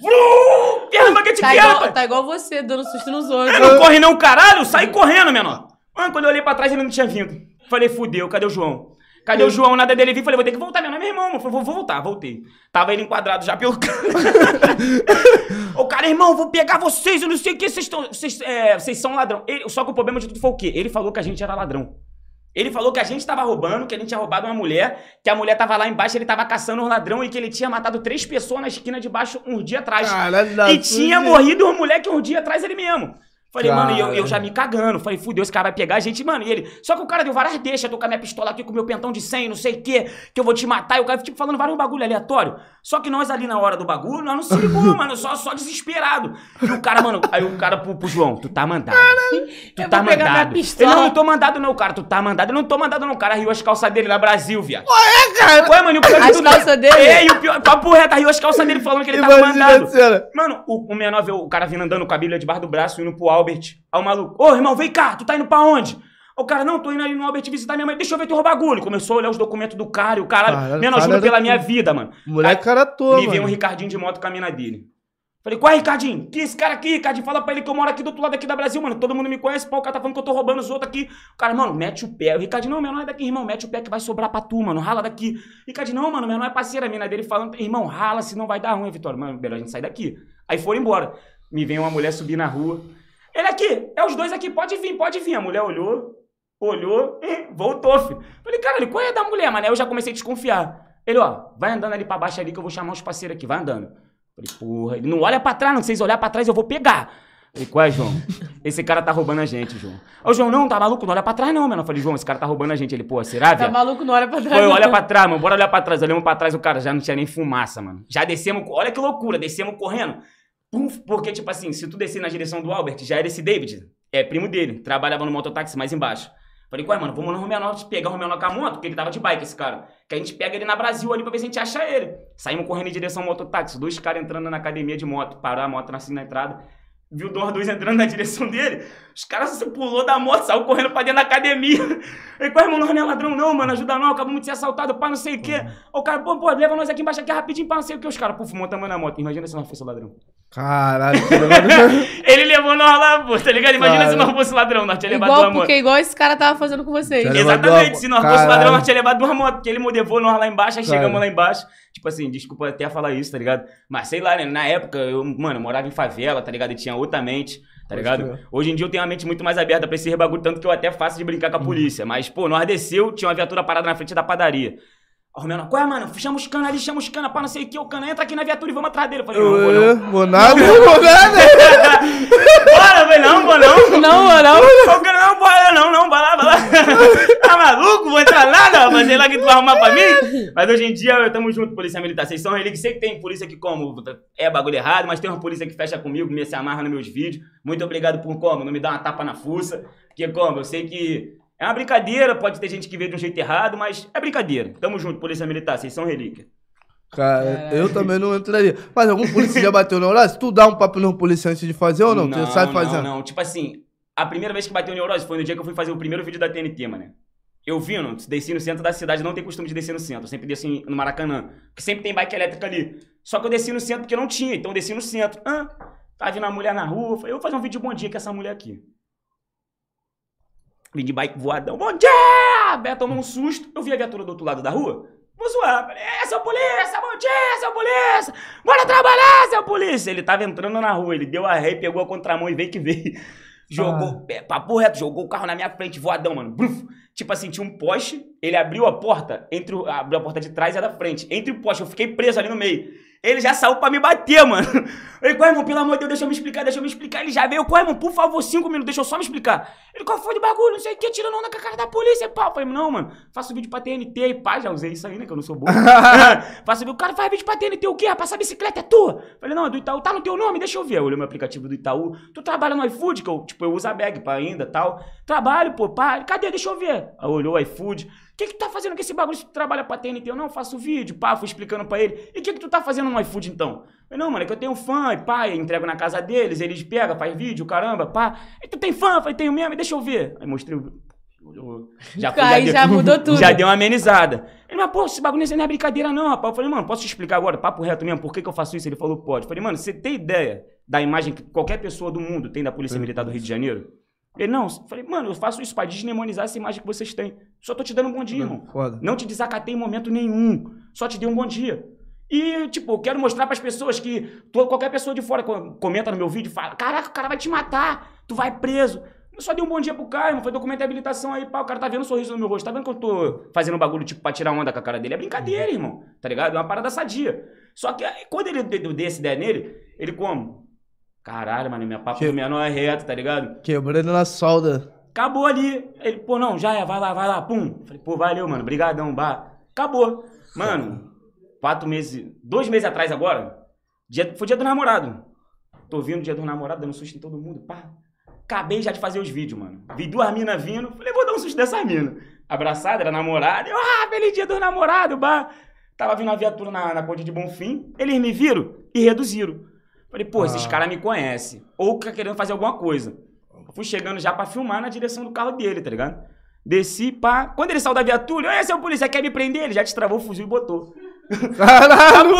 Vrum! Arma que te tá igual, tá igual você, dando susto nos outros. Não corre não, caralho, sai correndo, menor. Mano, quando eu olhei pra trás, ele não tinha vindo. Falei, fudeu, cadê o João? Cadê o João? Nada dele vir. Falei, vou ter que voltar, meu nome é irmão. Falei, vou, vou voltar, voltei. Tava ele enquadrado já pelo cara. *laughs* o cara, irmão, vou pegar vocês, eu não sei o que, vocês estão. Vocês, é, vocês são ladrão. Ele, só que o problema de tudo foi o quê? Ele falou que a gente era ladrão. Ele falou que a gente tava roubando, que a gente tinha roubado uma mulher, que a mulher tava lá embaixo, ele tava caçando um ladrão e que ele tinha matado três pessoas na esquina de baixo um dia atrás. Caralho, e tinha morrido uma mulher que um dia atrás ele mesmo. Falei, cara. mano, e eu, eu, já me cagando. Falei, fudeu, esse cara vai pegar a gente, mano. E ele. Só que o cara deu várias deixas, tô com a minha pistola aqui com o meu pentão de 100, não sei o quê, que eu vou te matar. E o cara, tipo, falando vários bagulho aleatório. Só que nós ali na hora do bagulho, nós não se ligou, *laughs* mano. Só, só desesperado. E o cara, mano. Aí o cara pro, pro João, tu tá mandado. Tu tá mandado. Ele não, não tô mandado, não, cara. Tu tá mandado. Eu não tô mandado, não. O cara riu as calças dele lá Brasil, viado. Ué, cara. Ué, mano, e o pior As calças dele? É, e o pior. Papo reto, riu as calças dele falando que ele tava mandado. Mano, o, o menor vê o cara vindo andando com a Bíblia debaixo do braço, indo pro Albert. Aí o maluco, ô irmão, vem cá, tu tá indo pra onde? O cara, não, tô indo ali no Albert visitar minha mãe, deixa eu ver teu bagulho. Começou a olhar os documentos do cara e o caralho. Cara, menor, juro pela minha vida, mano. Moleque cara todo. Me veio um Ricardinho de moto caminhando dele. Falei, qual é, Ricardinho? Que esse cara aqui, Ricardinho? Fala pra ele que eu moro aqui do outro lado aqui da Brasil, mano. Todo mundo me conhece, pô, o cara tá falando que eu tô roubando os outros aqui. O cara, mano, mete o pé. O Ricardinho, não, meu não é daqui, irmão. Mete o pé que vai sobrar pra tu, mano. Rala daqui. Ricardinho, não, mano, meu não é parceira. A mina dele falando, irmão, rala, senão vai dar ruim, Vitória. Mano, melhor a gente sair daqui. Aí foram embora. Me vem uma mulher subir na rua. Ele aqui, é os dois aqui, pode vir, pode vir. A mulher olhou, olhou, e voltou, filho. Falei, caralho, qual é da mulher, mano? Aí eu já comecei a desconfiar. Ele, ó, vai andando ali pra baixo ali que eu vou chamar os parceiros aqui, vai andando. Falei, porra, ele não olha pra trás, não. Se vocês olharem pra trás, eu vou pegar. Falei, qual é, João? *laughs* Esse cara tá roubando a gente, João. Ô, João, não, tá maluco? Não olha pra trás, não, mano. Eu falei, João, esse cara tá roubando a gente. Ele, pô, será, velho? Tá maluco, não olha pra trás. Foi, olha pra trás, mano. Bora olhar pra trás. Olhamos pra trás, o cara já não tinha nem fumaça, mano. Já descemos, olha que loucura, descemos correndo. Porque, tipo assim, se tu descer na direção do Albert, já era esse David. É primo dele, trabalhava no mototáxi mais embaixo. Falei, ué, mano, vamos no Romenor pegar o Romenor com a moto, porque ele tava de bike, esse cara. Que a gente pega ele na Brasil ali pra ver se a gente acha ele. Saímos correndo em direção ao mototáxi, dois caras entrando na academia de moto, parar a moto assim na entrada viu nós dois entrando na direção dele, os caras se pulou da moto, saiu correndo pra dentro da academia. *laughs* Ele, pô, irmão, nós não é ladrão não, mano, ajuda não, acabamos de ser assaltado, pá, não sei o quê. O cara, pô, pô, leva nós aqui embaixo aqui rapidinho, pá, não sei o quê. Os caras, puf, montamos na moto. Imagina se nós fosse ladrão. Caralho, *laughs* Ele levou nós lá, pô, tá ligado? Imagina Caralho. se nós fosse ladrão, nós tinha levado igual, uma moto. Porque igual esse cara tava fazendo com vocês. Exatamente, se nós fosse ladrão, nós tinha levado uma moto, porque ele levou nós lá embaixo, aí chegamos lá embaixo. Tipo assim, desculpa até falar isso, tá ligado? Mas sei lá, né, na época, eu, mano, eu morava em favela, tá ligado? E tinha outra mente tá ligado? Hoje em dia eu tenho a mente muito mais aberta pra esse bagulho, tanto que eu até faço de brincar com a uhum. polícia. Mas, pô, nós desceu, tinha uma viatura parada na frente da padaria. A Romana, qual é, mano? Chama os canas ali, chama os canas, pá, não sei o que, o cana entra aqui na viatura e vamos atrás dele. Eu falei, não, vou não. Vou nada, vou nada. Bora, eu falei, não, vou não. *laughs* Não, vou não. *laughs* O cara, não, bora, não, não, vai lá, vai lá. *laughs* tá maluco? Vou entrar nada, mas sei lá que tu vai arrumar pra mim. Mas hoje em dia, tamo junto, polícia militar. Vocês são que sei que tem polícia que como, é bagulho errado, mas tem uma polícia que fecha comigo, me se amarra nos meus vídeos. Muito obrigado por como, não me dá uma tapa na fuça. Porque como, eu sei que é uma brincadeira, pode ter gente que vê de um jeito errado, mas é brincadeira. Tamo junto, Polícia Militar, vocês são relíquia. Cara, eu também não entraria. Mas algum polícia já bateu neurose? Tu dá um papo no polícia antes de fazer ou não? não tu sabe fazer? Não, não. Tipo assim, a primeira vez que bateu neurose foi no dia que eu fui fazer o primeiro vídeo da TNT, mano. Eu vindo, desci no centro da cidade, não tenho costume de descer no centro. Eu sempre desço no Maracanã. Porque sempre tem bike elétrica ali. Só que eu desci no centro porque não tinha, então eu desci no centro. Ah, tava vindo uma mulher na rua, falei, eu vou fazer um vídeo de bom dia com essa mulher aqui. Vim de bike voadão. Bom dia! Beto tomou um susto. Eu vi a viatura do outro lado da rua. Vou zoar. Falei, é, seu polícia, bom dia, seu polícia. Bora trabalhar, seu polícia. Ele tava entrando na rua. Ele deu a ré, pegou a contramão e veio que veio. Jogou, ah. papo reto, jogou o carro na minha frente, voadão, mano. Bruf. Tipo assim, tinha um poste, ele abriu a porta, entre o, abriu a porta de trás e a da frente. Entre o poste, eu fiquei preso ali no meio. Ele já saiu pra me bater, mano. Ele, qual irmão, pelo amor de Deus, deixa eu me explicar, deixa eu me explicar. Ele já veio, qual irmão, por favor, cinco minutos, deixa eu só me explicar. Ele, qual foi de bagulho, não sei o que, tirando onda com a cara da polícia, pá. Eu falei, não, mano, faço vídeo pra TNT e pá, já usei isso aí, né, que eu não sou bom. *laughs* faço vídeo, o cara faz vídeo pra TNT, o quê, rapaz, essa bicicleta é tua? Eu falei, não, é do Itaú, tá no teu nome, deixa eu ver. Eu olhei meu aplicativo do Itaú, tu trabalha no iFood, que eu, tipo, eu uso a bag pra ainda, tal. Trabalho, pô, pá, cadê, deixa eu ver. Aí olhou o iFood. O que que tá fazendo com esse bagulho? Se tu trabalha pra TNT, eu não faço vídeo, pá, fui explicando pra ele. E o que que tu tá fazendo no iFood então? Eu, não, mano, é que eu tenho fã, e pá, entrego na casa deles, eles pegam, faz vídeo, caramba, pá. E tu tem fã? Eu falei, tenho mesmo, deixa eu ver. Aí mostrei o... Já, foi, Aí já, já deu, mudou *laughs* tudo. Já deu uma amenizada. Ele, mas, pô, esse bagulho não é brincadeira, não, rapaz. Eu falei, mano, posso te explicar agora, papo reto mesmo, por que, que eu faço isso? Ele falou, pode. Eu falei, mano, você tem ideia da imagem que qualquer pessoa do mundo tem da Polícia Militar do Rio de Janeiro? Ele, não, eu falei, mano, eu faço isso pra desnemonizar essa imagem que vocês têm. Só tô te dando um bom dia, irmão. Foda. Não te desacatei em momento nenhum. Só te dei um bom dia. E, tipo, eu quero mostrar para as pessoas que qualquer pessoa de fora comenta no meu vídeo e fala: Caraca, o cara vai te matar, tu vai preso. Eu só dei um bom dia pro cara, irmão. Foi documento de habilitação aí, pá. O cara tá vendo o um sorriso no meu rosto. Tá vendo que eu tô fazendo um bagulho, tipo, pra tirar onda com a cara dele? É brincadeira, irmão. Tá ligado? É uma parada sadia. Só que quando ele deu essa ideia nele, ele como? Caralho, mano, minha papo que... menor é reto, tá ligado? Quebrando na solda. Acabou ali. Ele, pô, não, já é, vai lá, vai lá, pum. Falei, pô, valeu, mano, brigadão, bah. Acabou. Mano, quatro meses, dois meses atrás agora, dia, foi dia do namorado. Tô vindo dia do namorado, dando susto em todo mundo, pá. Acabei já de fazer os vídeos, mano. Vi duas minas vindo, falei, vou dar um susto dessa mina. Abraçada, era namorada. Eu, ah, feliz dia do namorado, bah. Tava vindo uma viatura na, na ponte de Bonfim, eles me viram e reduziram. Falei, pô, ah. esses caras me conhecem. Ou tá querendo fazer alguma coisa. Fui chegando já pra filmar na direção do carro dele, tá ligado? Desci, pá. Quando ele saiu da viatura, esse é o polícia, quer me prender? Ele já destravou o fuzil e botou. *laughs* Caralho!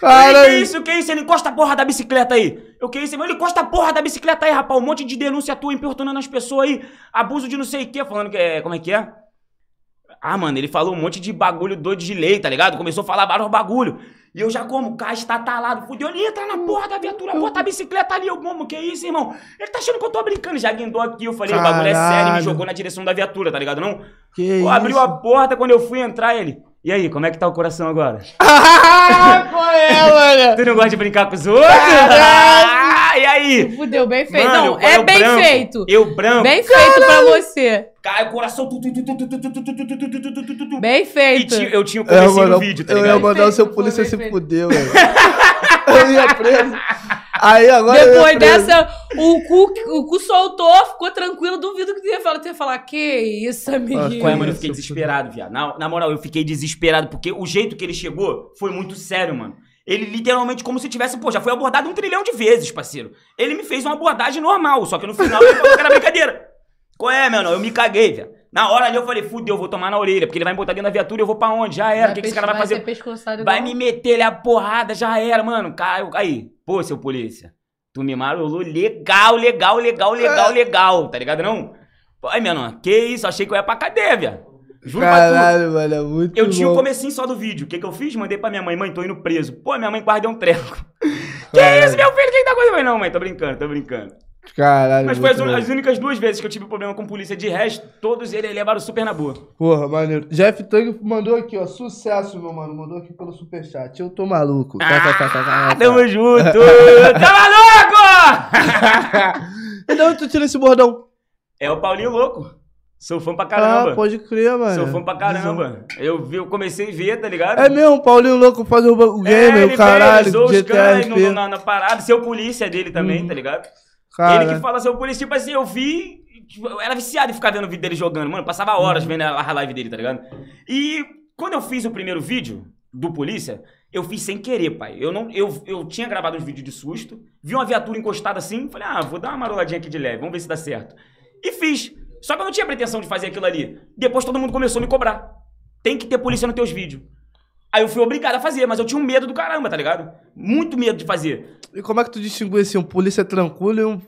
Caralho! Que isso, que isso? Ele encosta a porra da bicicleta aí. Eu que isso? Ele encosta a porra da bicicleta aí, rapaz. Um monte de denúncia tua importunando as pessoas aí. Abuso de não sei o que, falando que é. Como é que é? Ah, mano, ele falou um monte de bagulho doido de lei, tá ligado? Começou a falar vários bagulho. E eu já como, o cara está talado, fudeu. Ele entra na porra da viatura, bota a bicicleta ali. Eu, como, que isso, irmão? Ele tá achando que eu tô brincando. Já guindou aqui, eu falei, Caralho. o bagulho é sério, me jogou na direção da viatura, tá ligado? Não? Que eu isso? abriu a porta quando eu fui entrar, ele. E aí, como é que tá o coração agora? Ah, *laughs* qual é, mano? Tu não gosta de brincar com os outros? Ah, *laughs* e aí? Fudeu, bem feito. Mano, não, é bem branco, feito. Eu branco. Bem feito pra você. Cai o coração. Bem feito. E eu tinha o vídeo, tá ligado? Eu ia mandar o seu polícia se fudeu, velho. Eu ia preso. Aí agora. Depois dessa, o cu, o cu soltou, ficou tranquilo. Duvido que tu ia falar, tu ia falar, que isso, amiguinho. Qual é, mano? Eu fiquei desesperado, viado. Na, na moral, eu fiquei desesperado, porque o jeito que ele chegou foi muito sério, mano. Ele literalmente, como se tivesse, pô, já foi abordado um trilhão de vezes, parceiro. Ele me fez uma abordagem normal, só que no final ele falou que era brincadeira. Qual é, meu? Não? Eu me caguei, velho. Na hora ali eu falei, fudeu, eu vou tomar na orelha, porque ele vai me botar dentro da viatura e eu vou pra onde? Já era, o que, que esse cara vai, vai fazer? Vai me meter ele a porrada, já era, mano. Caiu, aí. Pô, seu polícia. Tu me marolou legal, legal, legal, legal, legal, tá ligado não? Ai, menor, que isso? Achei que eu ia pra cadeia, viado. Juro Caralho, mano, é muito Eu tinha o comecinho só do vídeo. O que que eu fiz? Mandei pra minha mãe. Mãe, tô indo preso. Pô, minha mãe quase deu um treco. *laughs* que isso, meu filho? Quem tá acontecendo? Não, mãe, tô brincando, tô brincando. Caralho. Mas foi as, as, únicas duas vezes que eu tive problema com polícia. De resto, todos eles levaram super na boa. Porra, maneiro. Jeff Tang mandou aqui, ó. Sucesso, meu mano. Mandou aqui pelo superchat. Eu tô maluco. Ah, tá, tá, tá, tamo junto! *laughs* tá maluco? e de onde tu tira esse bordão? É o Paulinho Louco. Sou fã pra caramba. Ah, pode crer, mano. Sou fã pra caramba. Eu, vi, eu comecei a ver, tá ligado? É mesmo, Paulinho Louco fazer o game, é, o caralho, GTA, no, na, na parada. Seu polícia dele também, uhum. tá ligado? Cara. Ele que fala o polícia, tipo assim, eu vi. Tipo, era viciado em ficar vendo o vídeo dele jogando. Mano, passava horas vendo a live dele, tá ligado? E quando eu fiz o primeiro vídeo do polícia, eu fiz sem querer, pai. Eu não, eu, eu tinha gravado uns vídeos de susto, vi uma viatura encostada assim, falei, ah, vou dar uma maroladinha aqui de leve, vamos ver se dá certo. E fiz. Só que eu não tinha pretensão de fazer aquilo ali. Depois todo mundo começou a me cobrar. Tem que ter polícia nos teus vídeos. Aí eu fui obrigado a fazer, mas eu tinha um medo do caramba, tá ligado? Muito medo de fazer. E como é que tu distingue assim, um polícia tranquilo e um.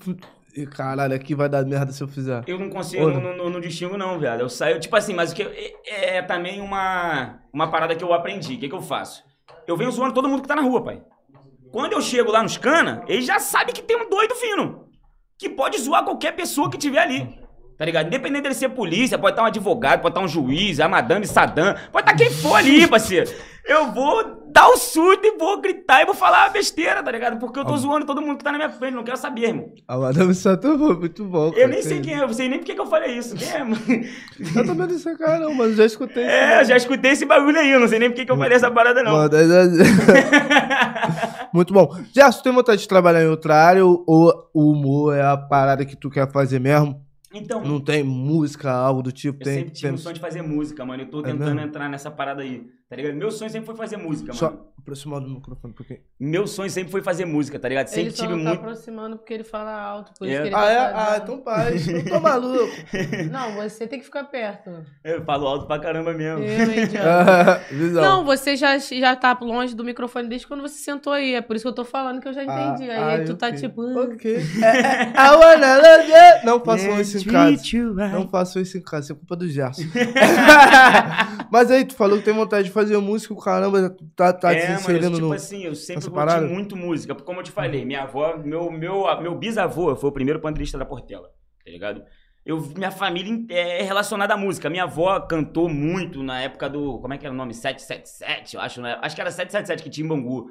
E caralho, aqui vai dar merda se eu fizer. Eu não consigo, não, não, não, não, distingo, não, viado. Eu saio, tipo assim, mas o que é, é, também uma, uma parada que eu aprendi. O que, que eu faço? Eu venho zoando todo mundo que tá na rua, pai. Quando eu chego lá nos cana, eles já sabem que tem um doido vindo. Que pode zoar qualquer pessoa que tiver ali. Tá ligado? Independente dele ser polícia, pode estar um advogado, pode estar um juiz, a madame Saddam, pode estar quem for ali, parceiro. Eu vou dar o surto e vou gritar e vou falar besteira, tá ligado? Porque eu tô ah. zoando todo mundo que tá na minha frente, não quero saber, irmão. A madame Saddam foi muito bom. Eu nem sei quem é, eu sei nem porque que eu falei isso. Quem é, mano? *laughs* Eu também não sei cara não, mas já escutei. É, já escutei esse bagulho aí, eu não sei nem porque que eu falei essa parada não. Mano, *laughs* muito bom. Já, tu tem vontade de trabalhar em outra área ou o humor é a parada que tu quer fazer mesmo? Então. Não tem música, algo do tipo? Eu tem, sempre tive tem... um sonho de fazer música, mano. Eu tô é tentando é entrar nessa parada aí. Tá ligado? Meu sonho sempre foi fazer música, Só aproximar do microfone um pouquinho. Meu sonho sempre foi fazer música, tá ligado? Sempre ele só tive não tá muito. aproximando porque ele fala alto, por É. isso que ele Ah, tá é? Ah, fazendo. então paz. Eu tô maluco. *laughs* Não, você tem que ficar perto. Eu falo alto pra caramba mesmo. Eu, hein. *laughs* Não, você já, já tá longe do microfone desde quando você sentou aí. É por isso que eu tô falando que eu já entendi. Ah, aí ah, tu tá ok. tipo. "Ah". Ok. É, é, I wanna love you. Não façam isso em casa. Não façam isso em casa, isso é culpa do Gerson. *laughs* Mas aí, tu falou que tem vontade de fazer música, caramba, tá, tá é, se inserindo tipo no. assim, eu sempre curti parada? muito música. Como eu te falei, minha avó, meu, meu, meu bisavô foi o primeiro pandeirista da Portela, tá ligado? Eu, minha família é relacionada à música. Minha avó cantou muito na época do. Como é que era o nome? 777, eu acho, né? Acho que era 777 que tinha em Bangu.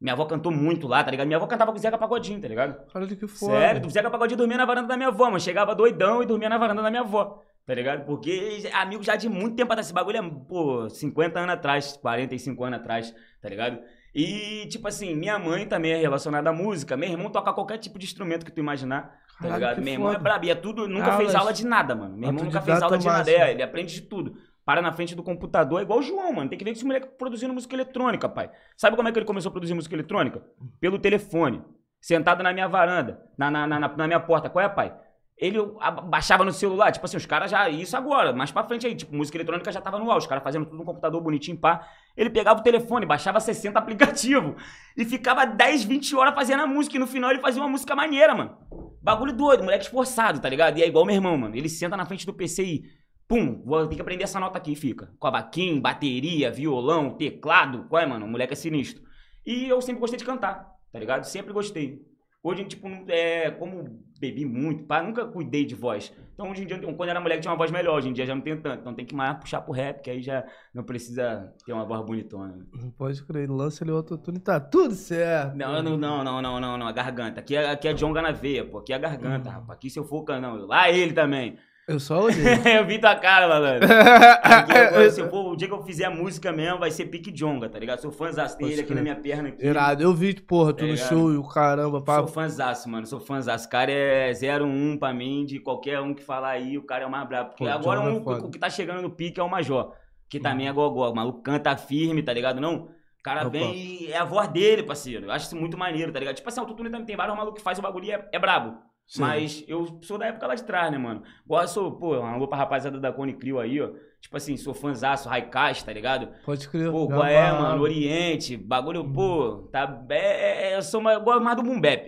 Minha avó cantou muito lá, tá ligado? Minha avó cantava com o Zeca Pagodinho, tá ligado? Caralho, que foda. Sério, o Zeca Pagodinho dormia na varanda da minha avó, mano. Chegava doidão e dormia na varanda da minha avó. Tá ligado? Porque é amigo já de muito tempo atrás. Esse bagulho é, pô, 50 anos atrás, 45 anos atrás, tá ligado? E, tipo assim, minha mãe também é relacionada à música. Meu irmão toca qualquer tipo de instrumento que tu imaginar, tá Caralho, ligado? Meu irmão é foda. brabo. E é tudo, nunca fez aula de nada, mano. Meu irmão nunca fez aula de nada. É, ele aprende de tudo. Para na frente do computador, é igual o João, mano. Tem que ver que esse moleque produzindo música eletrônica, pai. Sabe como é que ele começou a produzir música eletrônica? Pelo telefone. Sentado na minha varanda, na, na, na, na minha porta. Qual é, pai? Ele baixava no celular, tipo assim, os caras já. Isso agora, mais pra frente aí, tipo, música eletrônica já tava no ar, os caras fazendo tudo no computador bonitinho, pá. Ele pegava o telefone, baixava 60 *laughs* aplicativos e ficava 10, 20 horas fazendo a música. E no final ele fazia uma música maneira, mano. Bagulho doido, moleque esforçado, tá ligado? E é igual meu irmão, mano. Ele senta na frente do PC e. Pum, vou ter que aprender essa nota aqui, fica. Cavaquinho, bateria, violão, teclado. Qual é, mano? O moleque é sinistro. E eu sempre gostei de cantar, tá ligado? Sempre gostei. Hoje, tipo, é, como bebi muito, pá, nunca cuidei de voz. Então, hoje em dia, quando eu era moleque, tinha uma voz melhor. Hoje em dia já não tenho tanto. Então, tem que mais puxar pro rap, que aí já não precisa ter uma voz bonitona. Não pode crer, lança ele o autotune, tá tudo certo. Não, não, não, não, não, não, não, a garganta. Aqui é, aqui é jonga na veia, pô. Aqui é a garganta, rapaz. Aqui se eu for, não. Lá ele também. Eu só olhei. *laughs* eu vi tua cara, malandro. *laughs* Agora, se eu for, o dia que eu fizer a música mesmo, vai ser pique jonga, tá ligado? Sou fãzaço dele aqui na minha perna. Aqui. Irado, eu vi, porra, tu Tá no show e o caramba, pá. Sou fãzaço, mano. Sou fãzaço. O cara é 01 pra mim, de qualquer um que falar aí, o cara é o mais brabo. Porque Pô, agora é um, foda. o que tá chegando no pique é o Major. Que também é gogó. O maluco canta firme, tá ligado? Não. O cara Opa. vem e é a voz dele, parceiro. Eu acho isso muito maneiro, tá ligado? Tipo assim, autotune também tem vários malucos que faz o bagulho e é, é brabo. Sim. Mas eu sou da época lá de trás, né, mano? Gosto, sou, pô, uma alô pra rapaziada da Cone Crio aí, ó. Tipo assim, sou fãzaço, Raikais, tá ligado? Pode crer. Pô, qual é, mano? Oriente, bagulho, pô, tá. É, é- eu sou mais, eu gosto mais do Boom Bap.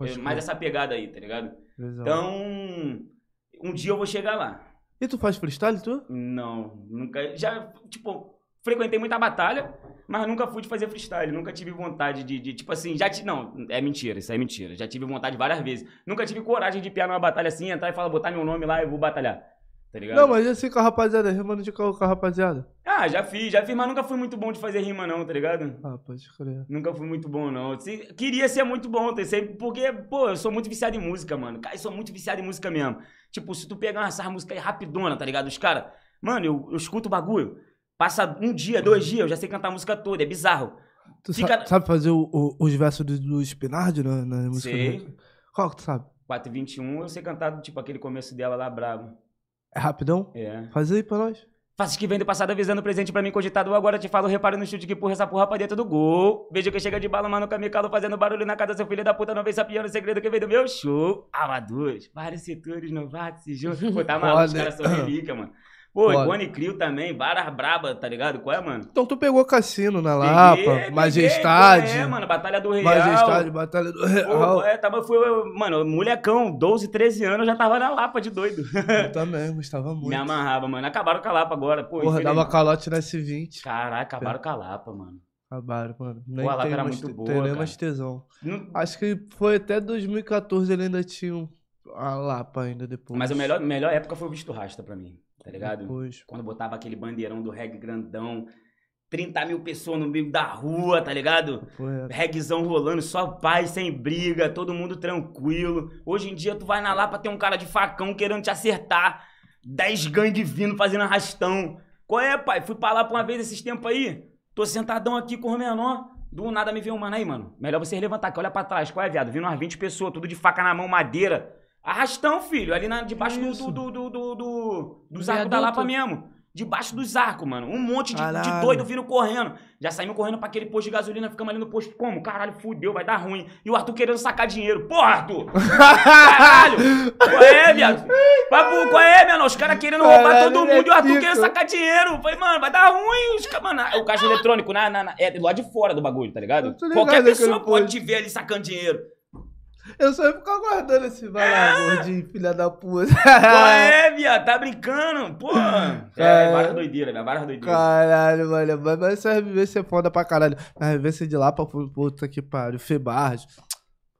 É, mais essa pegada aí, tá ligado? Visão. Então, um dia eu vou chegar lá. E tu faz freestyle, tu? Não, nunca. Já, tipo, frequentei muita batalha, mas nunca fui de fazer freestyle. Nunca tive vontade de, de, tipo assim, já tive. Não, é mentira, isso aí é mentira. Já tive vontade várias vezes. Nunca tive coragem de piar numa batalha assim, entrar e falar, botar meu nome lá e vou batalhar. Tá ligado? Não, mas assim com a rapaziada, rimando de carro com a rapaziada. Ah, já fiz, já fiz, mas nunca fui muito bom de fazer rima, não, tá ligado? Ah, pode crer. Nunca fui muito bom, não. Se- Queria ser muito bom, tá? Sempre- porque, pô, eu sou muito viciado em música, mano. Cara, eu sou muito viciado em música mesmo. Tipo, se tu pegar essas músicas aí rapidona, tá ligado? Os caras, mano, eu, eu escuto o bagulho. Passa um dia, dois dias, eu já sei cantar a música toda, é bizarro. Tu Fica- sa- sabe fazer o- o- os versos do, do Spinard na, na música? Sei. dele? Qual que tu sabe? 421, eu sei cantar, tipo, aquele começo dela lá, bravo. É rapidão? É. Faz aí pra nós. Faço que vem do passado avisando o presente pra mim cogitado. Agora te falo, reparo no chute que empurra essa porra pra dentro do gol. Vejo que chega de bala, mano, kamikalo fazendo barulho na casa. Seu filho da puta não vem sapiando o segredo que veio do meu show. Amadores, vários setores, novatos, se juntam. Pô, tá maluco, os caras são relíquia, mano. Pô. Icone Crio também, várias braba, tá ligado? Qual é, mano? Então tu pegou Cassino na Lapa, Peguei, Majestade. peguei, É, mano, Batalha do Real. Majestade, Batalha do Pô, Real. é, tava, fui, eu, mano, molecão, 12, 13 anos, eu já tava na Lapa de doido. Eu *laughs* também, gostava muito. Me amarrava, mano. Acabaram com a Lapa agora, pô. Porra, dava calote na S20. Caralho, acabaram com a Lapa, mano. Acabaram, mano. Nem Pô, a Lapa era muito boa, nem cara. tesão. Não- Acho que foi até 2014 ele ainda tinha um- a Lapa ainda depois. Mas a melhor, melhor época foi o Visto Rasta pra mim, tá ligado? Quando botava aquele bandeirão do reggae grandão, 30 mil pessoas no meio da rua, tá ligado? Foi, é. Reguezão rolando, só paz, sem briga, todo mundo tranquilo. Hoje em dia tu vai na Lapa, tem um cara de facão querendo te acertar. 10 gangue vindo, fazendo arrastão. Qual é, pai? Fui pra lá por uma vez esses tempos aí. Tô sentadão aqui com o menor. Do nada me vê um mano aí, mano. Melhor vocês levantar, que olha pra trás. Qual é, viado? Vindo umas 20 pessoas, tudo de faca na mão, madeira. Arrastão, filho. Ali na, debaixo do, do, do, do, do, do- dos arcos da. Lapa mesmo. debaixo dos arcos, mano. Um monte de, de, doido vindo correndo. Já saímos correndo pra aquele posto de gasolina, ficamos ali no posto. Como? Caralho, fudeu, vai dar ruim. E o Arthur querendo sacar dinheiro. Porra, Arthur! Caralho! Qual é, viado? Papo, qual é, mano? Os caras querendo roubar todo mundo e o Arthur querendo sacar dinheiro. Falei, mano, vai dar ruim. Os, mano, o caixa eletrônico na, na, na, é lado de fora do bagulho, tá ligado? Qualquer pessoa pode te ver ali sacando dinheiro. Eu só ia ficar guardando esse vai lá, gordinho, filha da puta. Qual é, *laughs* viado? Tá brincando? Porra. *laughs* É, várias doideiras, velho. Várias doideiras. Caralho, mano. Mas, mas essa revivência é foda pra caralho. A revivência de lá pra puta que pariu. Febarras.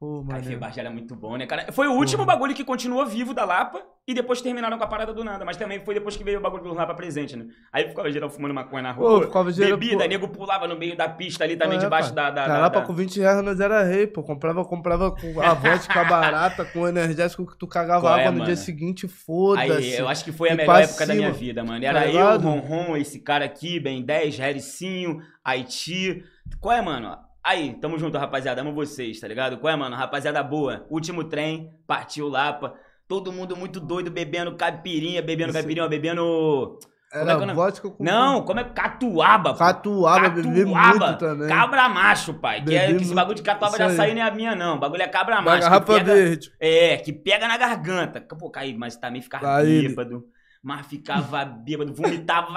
Pô, mano. Aí Febarras era muito bom, né, cara? Foi o último Porra. bagulho que continuou vivo da Lapa. E depois terminaram com a parada do nada. Mas também foi depois que veio o bagulho do lá pra presente, né? Aí ficava geral fumando maconha na rua. Pô, ficava geral, bebida, pô. nego pulava no meio da pista ali também, é, debaixo da, da, da, da... com 20 reais nós era rei, pô. Comprava, comprava com a vodka barata, com o energético que tu cagava Qual é, água é, no dia seguinte, foda-se. Aí, eu acho que foi a melhor época da minha vida, mano. Era tá eu, o Ronron, esse cara aqui, Ben 10, Hericinho, Haiti. Qual é, mano? Aí, tamo junto, rapaziada. Amo vocês, tá ligado? Qual é, mano? Rapaziada boa. Último trem, partiu Lapa. Todo mundo muito doido, bebendo caipirinha, bebendo caipirinha, bebendo. Era como é que vodka com... Não, como é catuaba? Catuaba, catuaba bebi muito também. Cabra macho, pai. Que, é, que esse bagulho de catuaba já saiu nem a minha, não. O bagulho é cabra macho. Garrafa pega, verde. É, que pega na garganta. Pô, caí, mas também ficava bêbado. Mas ficava bêbado, vomitava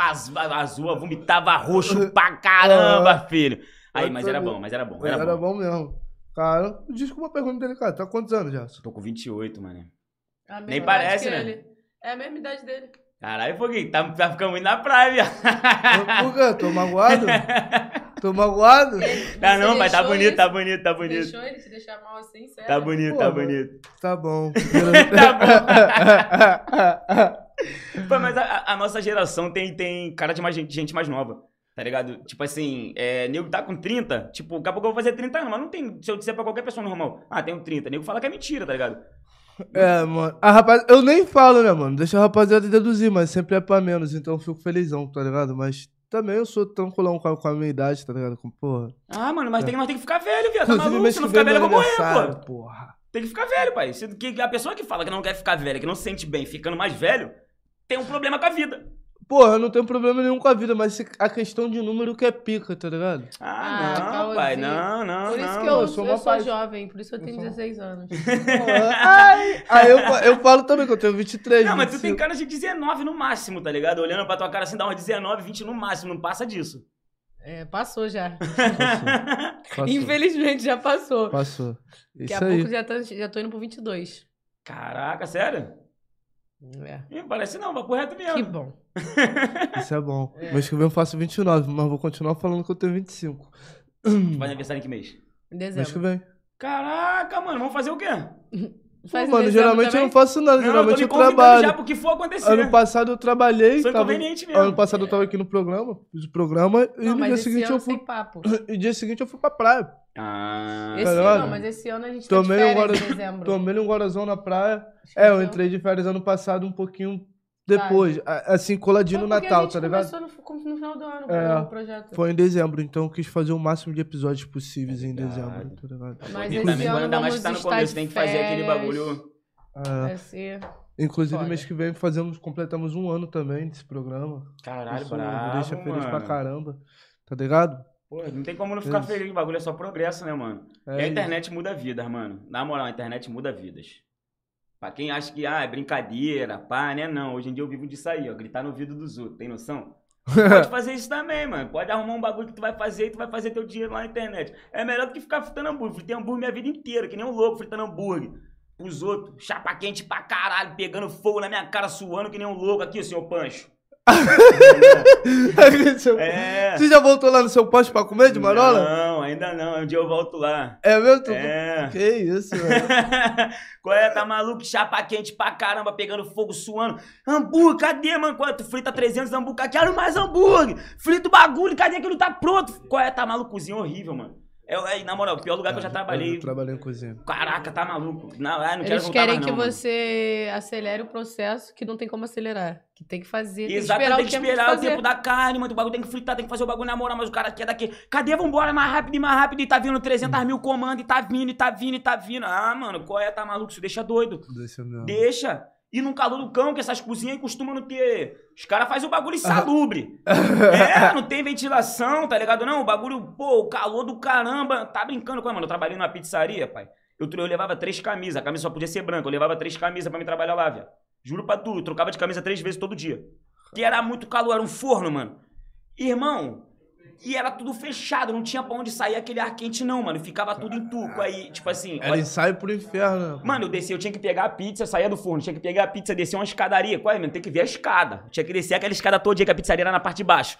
azul, vomitava roxo *laughs* pra caramba, filho. Aí, mas era bom, mas era bom. Era, era bom. bom mesmo. Cara, desculpa a pergunta dele, cara. Tá quantos anos já? Tô com 28, mano. Nem parece, né? Ele. É a mesma idade dele. Caralho, Foguinho, tá, tá ficando muito na praia, Por quê? Tô magoado? Tô magoado? Tá não, mas tá bonito, tá bonito, tá bonito. Deixou ele te deixar mal assim, sério? Tá bonito, Pô, tá bonito. Tá bom. *laughs* tá bom. Pô, mas a, a, nossa geração tem, tem cara de mais gente, gente mais nova. Tá ligado? Tipo assim, é, nego tá com 30, tipo, daqui a pouco eu vou fazer 30 anos, mas não tem. Se eu disser pra qualquer pessoa normal, ah, tenho 30, nego fala que é mentira, tá ligado? *laughs* É, mano. A rapaz... Eu nem falo, né, mano? Deixa a rapaziada deduzir, mas sempre é pra menos, então eu fico felizão, tá ligado? Mas também eu sou tranquilão com a, com a minha idade, tá ligado? Com, porra. Ah, mano, mas, é. tem, mas tem que ficar velho, viado. Tá maluco? Se não ficar velho, eu vou morrer, pô. Porra. Tem que ficar velho, pai. Se, que, a pessoa que fala que não quer ficar velha, que não se sente bem ficando mais velho, tem um problema com a vida. Porra, eu não tenho problema nenhum com a vida, mas a questão de número que é pica, tá ligado? Ah, ah não, pai, não, não, Por isso não. que eu, eu sou, eu sou jovem, por isso que eu tenho eu 16 anos. *laughs* Ai, aí eu, eu falo também que eu tenho 23. Não, 25. mas tu tem cara de 19 no máximo, tá ligado? Olhando pra tua cara assim, dá uma 19, 20 no máximo, não passa disso. É, passou já. *laughs* Passou. passou. *laughs* Infelizmente já passou. Passou. Isso Daqui a aí. pouco já, tá, já tô indo pro 22. Caraca, sério? É. Ih, parece não, vai pro reto mesmo. Que bom. *laughs* Isso é bom. É. Mês que vem eu faço 29, mas vou continuar falando que eu tenho 25. Vai aniversário em que mês? Em dezembro. Mês que vem. Caraca, mano, vamos fazer o quê? *laughs* Faz mano, geralmente também? eu não faço nada, não, geralmente eu, eu trabalho. já porque for acontecer. Ano passado eu trabalhei. Foi tava... inconveniente mesmo. Ano passado eu tava aqui no programa, fiz o programa não, e no dia seguinte eu fui. Papo. *coughs* E dia seguinte eu fui pra praia. Ah. Esse tá ano, não, mas esse ano a gente tomei tá de férias um em dezembro. Tomei um guarazão na praia. É, eu entrei de férias ano passado um pouquinho depois, assim, coladinho no Natal, tá ligado? começou no, no final do ano é, o projeto. Foi em dezembro, então eu quis fazer o máximo de episódios possíveis em dezembro, tá ligado? Mas esse também, ano ainda mais que tá no começo, tem que fazer aquele bagulho. É. Inclusive, Foda. mês que vem fazemos, completamos um ano também desse programa. Caralho, Isso bravo, me deixa feliz mano. pra caramba. Tá ligado? Pô, não tem como não ficar feliz, o bagulho é só progresso, né, mano? É e a internet muda vidas, mano. Na moral, a internet muda vidas. Pra quem acha que ah, é brincadeira, pá, né? Não, hoje em dia eu vivo disso aí, ó. Gritar no ouvido dos outros, tem noção? *laughs* Pode fazer isso também, mano. Pode arrumar um bagulho que tu vai fazer e tu vai fazer teu dinheiro lá na internet. É melhor do que ficar fritando hambúrguer. Fritei hambúrguer minha vida inteira, que nem um louco fritando hambúrguer. Os outros, chapa quente pra caralho, pegando fogo na minha cara, suando que nem um louco aqui, senhor Pancho é. Você já voltou lá no seu posto pra comer de marola? Não, ainda não. Um dia eu volto lá. É mesmo? É. Que isso, velho. *laughs* Qual é? Tá maluco? Chapa quente pra caramba, pegando fogo, suando. Hambúrguer, cadê, mano? Qual é? Tu frita 300 hambúrguer. Quero mais hambúrguer. Frita o bagulho, cadê que não tá pronto? Qual é? Tá maluco? Cozinha horrível, mano. É, é, na moral, o pior lugar ah, que eu já trabalhei. Eu trabalhei em cozinha. Caraca, tá maluco. Não, não Eles quero querem mais, que não, você mano. acelere o processo que não tem como acelerar. Que tem que fazer. Exato, tem que esperar, tem que esperar o, tempo, da carne, mano. O bagulho tem que fritar, tem que fazer o bagulho na moral, mas o cara quer daqui. Cadê? Vambora mais rápido e mais rápido. E tá vindo 300 mil comandos, e tá vindo, e tá vindo, e tá vindo. Ah, mano, qual é? Tá maluco? Isso deixa doido. Deixa mesmo. Deixa. E no calor do cão, que essas cozinhas costumam não ter. Os caras fazem o bagulho insalubre. *laughs* é, não tem ventilação, tá ligado? Não, o bagulho, pô, o calor do caramba. Tá brincando com mano? Eu trabalhei numa pizzaria, pai. Eu, eu levava três camisas, a camisa só podia ser branca. Eu levava três camisas pra me trabalhar lá, velho. Juro pra tu, eu trocava de camisa três vezes todo dia. Que era muito calor, era um forno, mano. Irmão, e era tudo fechado, não tinha pra onde sair aquele ar quente, não, mano. Ficava tudo em tuco. Aí, tipo assim. Era olha... ensaio pro inferno. Mano, eu descia, eu tinha que pegar a pizza, saía do forno, tinha que pegar a pizza, descer uma escadaria. Qual é, mano? Tem que ver a escada. Tinha que descer aquela escada todo dia que a pizzaria era na parte de baixo.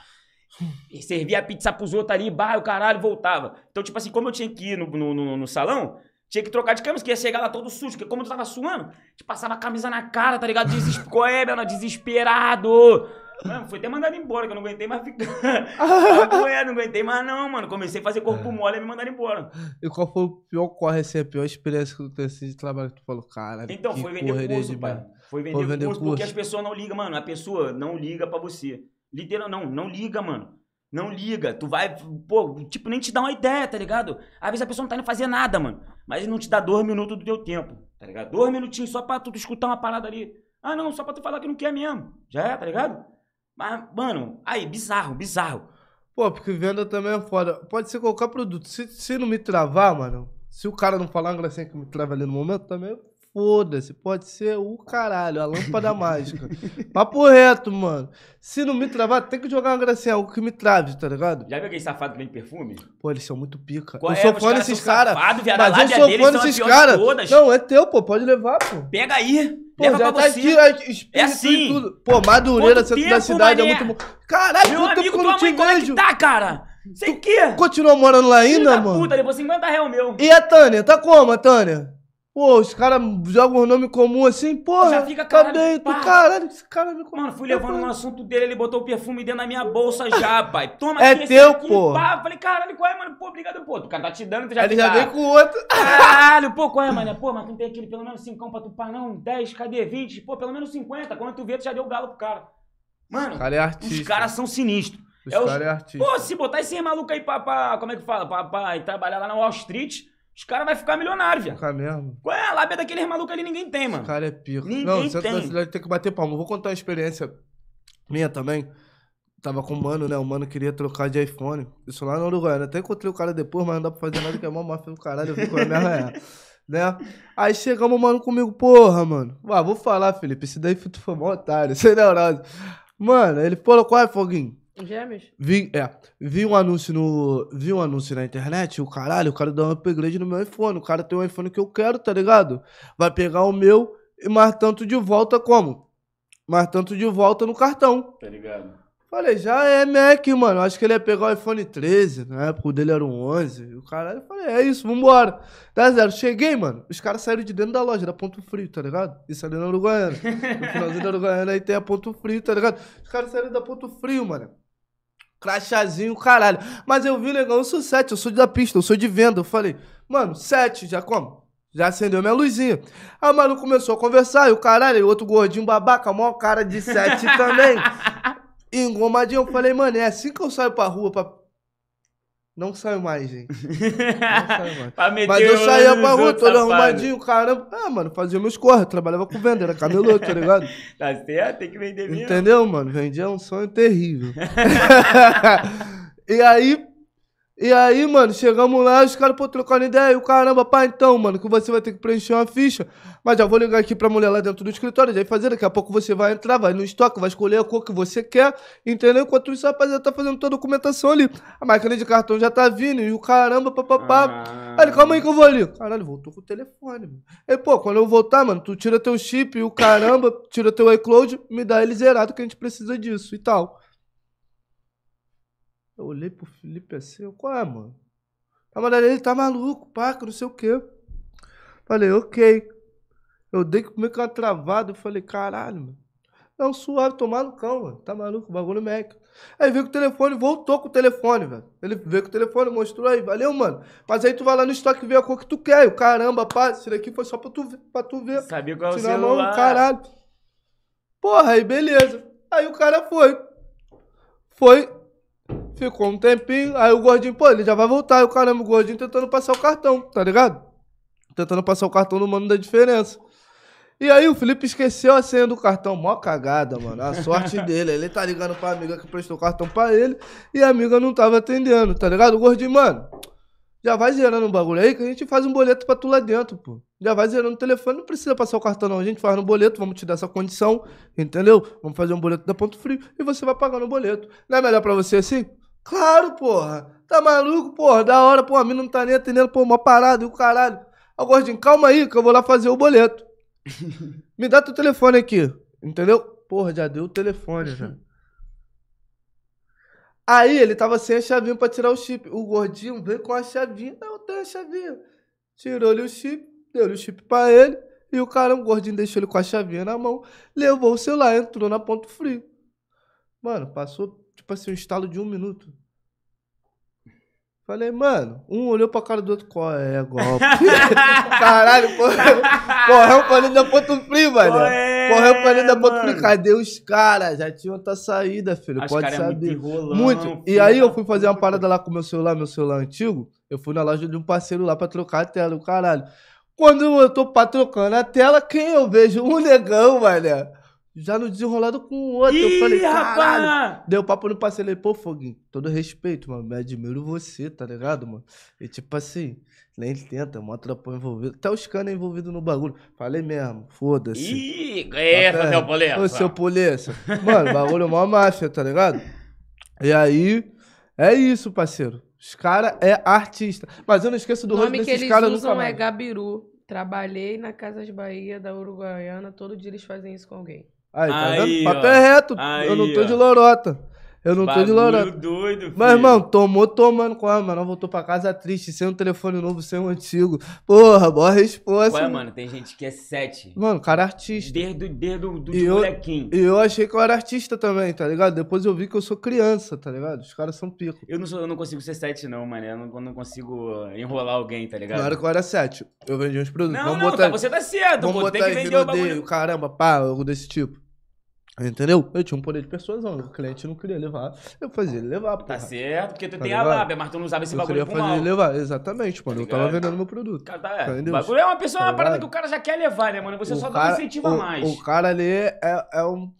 E servia a pizza pros outros ali, bairro, caralho, voltava. Então, tipo assim, como eu tinha que ir no, no, no, no salão, tinha que trocar de camisa, que ia chegar lá todo sujo, porque como eu tava suando, te passava a camisa na cara, tá ligado? *laughs* Desesperado, é, mano, desesperado. Mano, foi até mandado embora, que eu não aguentei mais ficar. *laughs* não aguentei mais não, mano. Comecei a fazer corpo mole e me mandaram embora. E qual foi o pior corre, assim, a pior experiência que tu teve assim, de trabalho que tu falou, cara? Então, foi vender curso, pai. Foi vender, foi vender curso, curso, porque as pessoas não ligam, mano. A pessoa não liga pra você. Literal, não, não liga, mano. Não liga. Tu vai, pô, tipo, nem te dá uma ideia, tá ligado? Às vezes a pessoa não tá indo fazer nada, mano. Mas não te dá dois minutos do teu tempo, tá ligado? Dois minutinhos só pra tu escutar uma parada ali. Ah, não, só pra tu falar que não quer mesmo. Já é, tá ligado? Mas, mano, aí, bizarro, bizarro. Pô, porque venda também é foda. Pode ser qualquer produto. Se, se não me travar, mano, se o cara não falar uma gracinha que me trava ali no momento, também foda-se. Pode ser o caralho, a lâmpada *laughs* mágica. Papo reto, mano. Se não me travar, tem que jogar uma gracinha, algo que me trave, tá ligado? Já viu aquele safado que perfume? Pô, eles são muito pica. Qual eu é? sou fã desses caras. Cara, mas eu sou fã desses caras. Não, é teu, pô. Pode levar, pô. Pega aí. Pô, Leva já tá você. aqui, é assim. Tudo. Pô, Madureira, centro da cidade, mané. é muito. Caralho, Meu amigo, tempo tua mãe, como é que tá, cara? Sei que. Continua morando lá ainda, mano? puta, levou 50 reais meu. E a Tânia? Tá como, a Tânia? Pô, os caras jogam um nome comum assim, porra. Já fica caralho, tá bem, tu, caralho, esse cara me Mano, fui levando um assunto dele, ele botou o perfume dentro da minha bolsa já, *laughs* pai. Toma é aqui, teu, aqui, pô. Pá. Falei, caralho, qual é, mano? Pô, obrigado, pô. O cara tá te dando, tu já Ele já veio com outro. *laughs* Caralho, pô, qual é, mano? Pô, mas tu tem aquele pelo menos 5 pra tu pá, não? 10, cadê? 20? Pô, pelo menos 50. Quando tu vê, tu já deu galo pro cara. Mano, cara é os caras são sinistros. Os é caras é artista. Pô, se botar esse maluco aí pra, pra como é que fala? Pra, pra, trabalhar lá na Wall Street os caras vão ficar milionários, viado. Ficar mesmo. Qual é a lábia daqueles malucos ali? Ninguém tem, mano. Os cara é pico. Ninguém não, você tem. tem que bater palma. Vou contar uma experiência minha também. Tava com o mano, né? O mano queria trocar de iPhone. Isso lá no Uruguai. Até encontrei o cara depois, mas não dá pra fazer nada que é mó máfia do caralho. Eu vi que ia me arranhar. né? Aí chegamos, mano, comigo. Porra, mano. Ah, vou falar, Felipe. Esse daí tu foi mó otário. *laughs* Sem neurose. Mano, ele falou, qual é, Foguinho? Gêmeos? Vi, é, vi um anúncio no. Vi um anúncio na internet, o caralho, o cara dá um upgrade no meu iPhone. O cara tem um iPhone que eu quero, tá ligado? Vai pegar o meu e mais tanto de volta como? Mais tanto de volta no cartão. Tá ligado? Falei, já é Mac, mano. Acho que ele ia pegar o iPhone 13, na época o dele era um 11. O caralho, falei, é isso, vambora. Dá zero. Cheguei, mano. Os caras saíram de dentro da loja, da Ponto Frio, tá ligado? Isso ali na Uruguaiana. No finalzinho da Uruguaiana aí tem a Ponto Frio, tá ligado? Os caras saíram da Ponto Frio, mano. Crachazinho, caralho. Mas eu vi, negão, eu sou 7, eu sou da pista, eu sou de venda. Eu falei, mano, 7, já como? Já acendeu minha luzinha. Aí o mano começou a conversar, e o caralho, e outro gordinho babaca, maior cara de 7 *laughs* também. Engomadinho, eu falei, mano, é assim que eu saio pra rua pra não saio mais, gente. *laughs* Não saio mais. Mas eu saía pra rua, todo arrumadinho, caramba. Ah, mano, fazia meus corres, trabalhava com venda, era camelô, tá ligado? *laughs* Tá certo, tem que vender mesmo. Entendeu, mano? Vendia um sonho terrível. *laughs* e aí, e aí, mano, chegamos lá, os caras, pô, trocando ideia. E o caramba, pá, então, mano, que você vai ter que preencher uma ficha. Mas já vou ligar aqui pra mulher lá dentro do escritório, já vai fazer. Daqui a pouco você vai entrar, vai no estoque, vai escolher a cor que você quer, entendeu? Enquanto isso, a rapaziada tá fazendo toda a documentação ali. A máquina de cartão já tá vindo, e o caramba, papapá. Ah. Aí calma aí que eu vou ali. Caralho, voltou com o telefone, mano. Aí, pô, quando eu voltar, mano, tu tira teu chip e o caramba, tira teu iCloud, me dá ele zerado que a gente precisa disso e tal. Eu olhei pro Felipe assim, qual é, mano? A mulher dele tá maluco, paca, não sei o quê. Falei, ok. Eu dei comigo uma travada, eu falei, caralho, mano. Não, suave, tomar no cão, mano. Tá maluco, bagulho Mac. Aí veio com o telefone, voltou com o telefone, velho. Ele veio com o telefone, mostrou aí, valeu, mano. Mas aí tu vai lá no estoque e vê a cor que tu quer. E o caramba, pá, isso daqui foi só pra tu, pra tu ver. Sabia qual é o celular. Mão, caralho. Porra, aí beleza. Aí o cara foi. Foi, Ficou um tempinho, aí o gordinho, pô, ele já vai voltar. Aí o caramba, o gordinho tentando passar o cartão, tá ligado? Tentando passar o cartão no mano da diferença. E aí o Felipe esqueceu a senha do cartão. Mó cagada, mano. A sorte *laughs* dele. Ele tá ligando pra amiga que prestou o cartão pra ele e a amiga não tava atendendo, tá ligado? O gordinho, mano, já vai zerando um bagulho aí que a gente faz um boleto pra tu lá dentro, pô. Já vai zerando o telefone, não precisa passar o cartão não. A gente faz no boleto, vamos te dar essa condição, entendeu? Vamos fazer um boleto da Ponto Frio e você vai pagar no boleto. Não é melhor pra você assim? Claro, porra. Tá maluco, porra? Da hora, porra. A mina não tá nem atendendo, pô, uma parada e o caralho. Ó, gordinho, calma aí que eu vou lá fazer o boleto. *laughs* Me dá teu telefone aqui, entendeu? Porra, já deu o telefone, já. Aí ele tava sem a chavinha pra tirar o chip. O gordinho veio com a chavinha. Eu tenho a chavinha. Tirou-lhe o chip, deu-lhe o chip pra ele. E o cara, o gordinho, deixou ele com a chavinha na mão. Levou o celular, entrou na ponto frio. Mano, passou, tipo assim, um estalo de um minuto. Falei, mano, um olhou pra cara do outro, qual é, golpe? *laughs* Caralho, correu, correu pra dentro da Ponto Frio, mano. É, correu pra dentro da Ponto Frio. Cadê os caras? Já tinham outra saída, filho. Pode é saber. muito, muito. E aí eu fui fazer uma parada lá com meu celular, meu celular antigo. Eu fui na loja de um parceiro lá pra trocar a tela, o caralho. Quando eu tô pra trocando a tela, quem eu vejo? Um negão, mano já no desenrolado com o outro. Ih, eu falei, caralho. Rapaz. Deu papo no parceiro. Ele, pô, Foguinho, todo respeito, mano. Me admiro você, tá ligado, mano? E tipo assim, nem tenta, mó tropão envolvido. Até os canos envolvidos no bagulho. Falei mesmo, foda-se. Ih, essa, seu polícia. Ô, seu polícia. Mano, bagulho é mó máfia, tá ligado? E aí, é isso, parceiro. Os caras é artista. Mas eu não esqueço do rosto desses caras nunca mais. O nome que eles usam é Gabiru. Trabalhei na Casas Bahia da Uruguaiana. Todo dia eles fazem isso com alguém. Aí, tá aí, vendo? Papo é reto. Aí, eu não tô ó. de lorota. Eu não Bagulho tô de lorota. doido, filho. Mas, irmão, tomou tomando com a mano. Voltou pra casa triste, sem um telefone novo, sem um antigo. Porra, boa resposta. Ué, mano, tem gente que é sete. Mano, cara é artista. Desde, desde o do e molequinho. E eu achei que eu era artista também, tá ligado? Depois eu vi que eu sou criança, tá ligado? Os caras são pico. Eu não, sou, eu não consigo ser sete, não, mano. Eu não, eu não consigo enrolar alguém, tá ligado? Na hora que eu era sete, eu vendi uns produtos. Não, Vamos não, botar... tá, você tá certo. Vamos pô, botar tem que vender o bagulho. Caramba, pá, algo desse tipo. Entendeu? Eu tinha um poder de persuasão. O cliente não queria levar. Eu fazia ele levar. Porra. Tá certo, porque tu tá tem ligado? a lábia, mas tu não usava esse eu bagulho Eu queria fazer ele levar, exatamente, mano. Tá eu tava vendendo meu produto. Cara, tá, é. O bagulho é uma pessoa, tá uma parada que o cara já quer levar, né, mano? Você o só cara, dá um incentivo o, a mais. O cara ali é, é um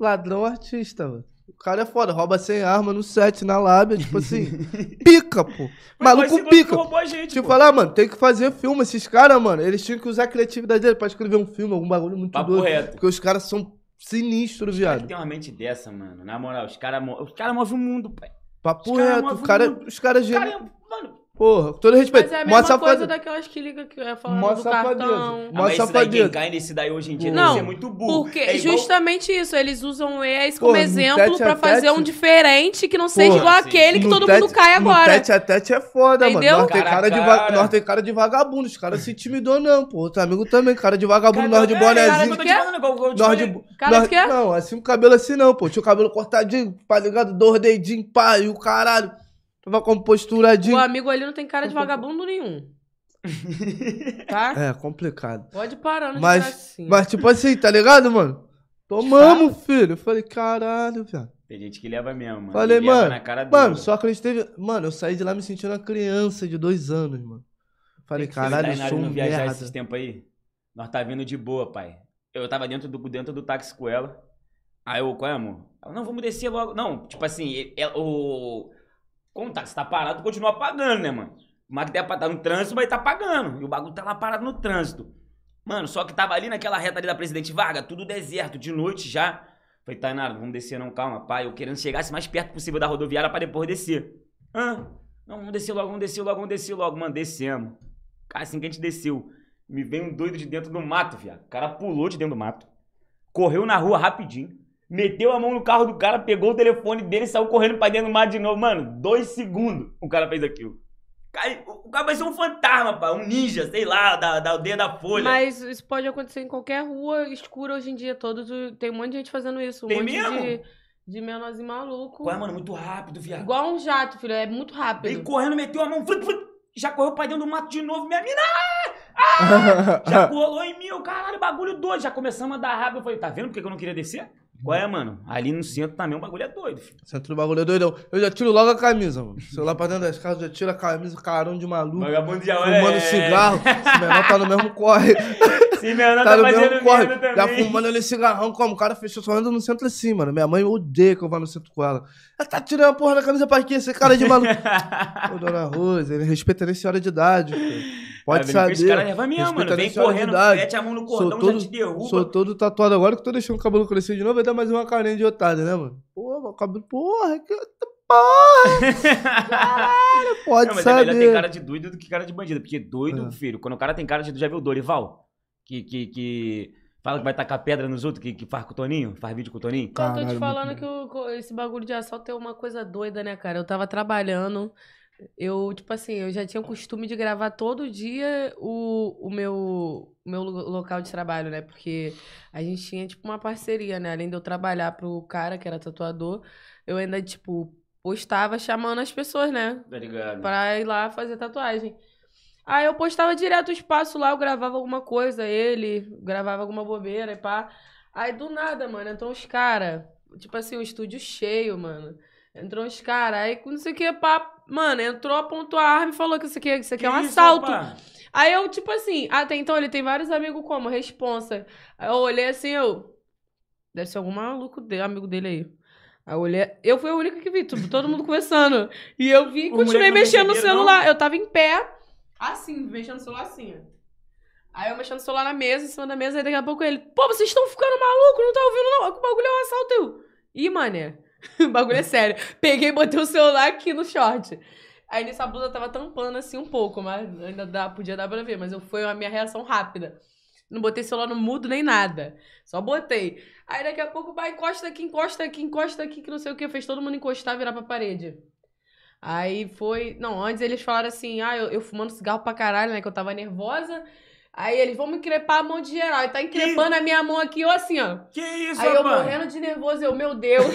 ladrão artista, mano. O cara é foda, rouba sem arma no set, na lábia, tipo assim. *laughs* pica, pô. Maluco pica. Gente, tipo, falar, mano, tem que fazer filme. Esses caras, mano, eles tinham que usar a criatividade dele pra escrever um filme, algum bagulho muito Papo doido. Reto. Porque os caras são Sinistro, viado. tem uma mente dessa, mano. Na moral, os caras os cara movem o mundo, pai. Papo os reto, cara cara, os caras... Cara, é mano, Porra, todo respeito. Mas é a mesma Mostra coisa daquelas que liga que é falando Mostra do cartão. Mostra ah, mas quem cai nesse daí hoje em dia não, deve ser muito burro. Porque é igual... justamente isso, eles usam ex como exemplo pra fazer um diferente que não seja Porra, igual sim. aquele que no todo tete, mundo cai agora. tete a tete é foda, Entendeu? mano. Nós tem cara, de va... nós tem cara de vagabundo, os caras se intimidou não, pô. Outro amigo também, cara de vagabundo, nós de bonézinho. Nós de... Cara de quê? Não, assim, o cabelo assim não, pô. Tinha o cabelo cortadinho, tá ligado? Dois dedinhos, pá, e o caralho. Tava composturadinho. O amigo ali não tem cara de vagabundo nenhum. *laughs* tá? É, complicado. Pode parar, não mas, assim. Mas, tipo assim, tá ligado, mano? Tomamos, filho. Eu falei, caralho, velho. Tem gente que leva mesmo, mano. Falei, mano. Na cara mano, só que a gente teve. Mano, eu saí de lá me sentindo uma criança de dois anos, mano. Falei, caralho, eu sou um viajar merda. esses tempos aí. Nós tá vindo de boa, pai. Eu tava dentro do, dentro do táxi com ela. Aí eu, qual é, amor? Ela, não, vamos descer logo. Não, tipo assim, o. Como tá? Você tá parado, continua pagando, né, mano? O Mac deve estar no trânsito, mas tá pagando. E o bagulho tá lá parado no trânsito. Mano, só que tava ali naquela reta ali da Presidente Vargas, tudo deserto, de noite já. Falei, Tainara, vamos descer não, calma, pai. Eu querendo chegar o mais perto possível da rodoviária pra depois descer. Hã? Não, vamos descer logo, vamos descer logo, vamos descer logo. Mano, descemos. Cara, assim que a gente desceu, me veio um doido de dentro do mato, viado. O cara pulou de dentro do mato. Correu na rua rapidinho meteu a mão no carro do cara, pegou o telefone dele e saiu correndo pra dentro do mar de novo. Mano, dois segundos o cara fez aquilo. O cara vai ser um fantasma, pá, um ninja, sei lá, da, da aldeia da Folha. Mas isso pode acontecer em qualquer rua escura hoje em dia. Todos, tem um monte de gente fazendo isso. Um tem monte mesmo? De, de menorzinho maluco. Qual é, mano? Muito rápido, viado. Igual um jato, filho. É muito rápido. Ele correndo, meteu a mão, já correu pra dentro do mato de novo. Minha mina! Ah! *laughs* já colou em mim, caralho, bagulho doido. Já começamos a dar rabo. Eu falei, tá vendo porque eu não queria descer? Qual é, mano? Ali no centro também o bagulho é doido, filho. Centro do bagulho é doidão. Eu já tiro logo a camisa, mano. Se eu lá pra dentro das casas, já tiro a camisa, carão de maluco. Vagabundo de Fumando é... cigarro. Esse menor tá no mesmo corre. *laughs* Se menor tá, tá fazendo merda também. Já fumando ali cigarrão, como o cara fechou só anda no centro assim, mano. Minha mãe odeia que eu vá no centro com ela. Ela tá tirando a porra da camisa pra quê? Esse cara de maluco. *laughs* Ô, dona Rosa, ele respeita nem senhora de idade, filho. Pode saber. Esse cara leva mesmo, mano. Vem correndo, mete a mão no cordão, todo, já te derruba. Sou todo tatuado agora que tô deixando o cabelo crescer de novo, vai dar mais uma carinha de otário, né, mano? Porra, meu cabelo, porra, que porra! *laughs* Caralho, pode não, mas saber. é melhor ter cara de doido do que cara de bandido. Porque doido, é. filho, quando o cara tem cara de doido, já viu o Dorival? Que, que, que fala que vai tacar pedra nos outros, que, que faz com o Toninho, faz vídeo com o Toninho. Caralho, eu tô te falando que o, esse bagulho de assalto é uma coisa doida, né, cara? Eu tava trabalhando, eu, tipo assim, eu já tinha o costume de gravar todo dia o, o meu, meu local de trabalho, né? Porque a gente tinha, tipo, uma parceria, né? Além de eu trabalhar pro cara que era tatuador, eu ainda, tipo, postava chamando as pessoas, né? Obrigado. Pra ir lá fazer tatuagem. Aí eu postava direto o espaço lá, eu gravava alguma coisa, ele gravava alguma bobeira e pá. Aí do nada, mano, então os caras, tipo assim, o estúdio cheio, mano. Entrou uns caras, aí não sei o que, pá, Mano, entrou, apontou a arma e falou que isso aqui, isso aqui é um isso, assalto. Opa? Aí eu, tipo assim, até então ele tem vários amigos como responsa. Aí eu olhei assim, eu. Deve ser algum maluco dele, amigo dele aí. Aí eu olhei. Eu fui a única que vi, tudo, todo mundo conversando. E eu vi e continuei mexendo no celular. Não? Eu tava em pé, assim, mexendo no celular assim, ó. Aí eu mexendo no celular na mesa, em cima da mesa, aí daqui a pouco ele, pô, vocês estão ficando maluco, não tá ouvindo não? O bagulho é um assalto. Eu, Ih, mané. *laughs* o bagulho é sério. Peguei e botei o celular aqui no short. Aí nessa blusa tava tampando assim um pouco, mas ainda dá, podia dar pra ver, mas eu, foi a minha reação rápida. Não botei celular no mudo nem nada. Só botei. Aí daqui a pouco, vai, encosta aqui, encosta aqui, encosta aqui, que não sei o que. Fez todo mundo encostar virar pra parede. Aí foi. Não, antes eles falaram assim, ah, eu, eu fumando cigarro pra caralho, né? Que eu tava nervosa. Aí eles, vão me crepar a mão de geral. E tá encrepando que... a minha mão aqui, ó, assim, ó. Que isso, Aí eu morrendo de nervoso, eu, meu Deus. *laughs* *laughs*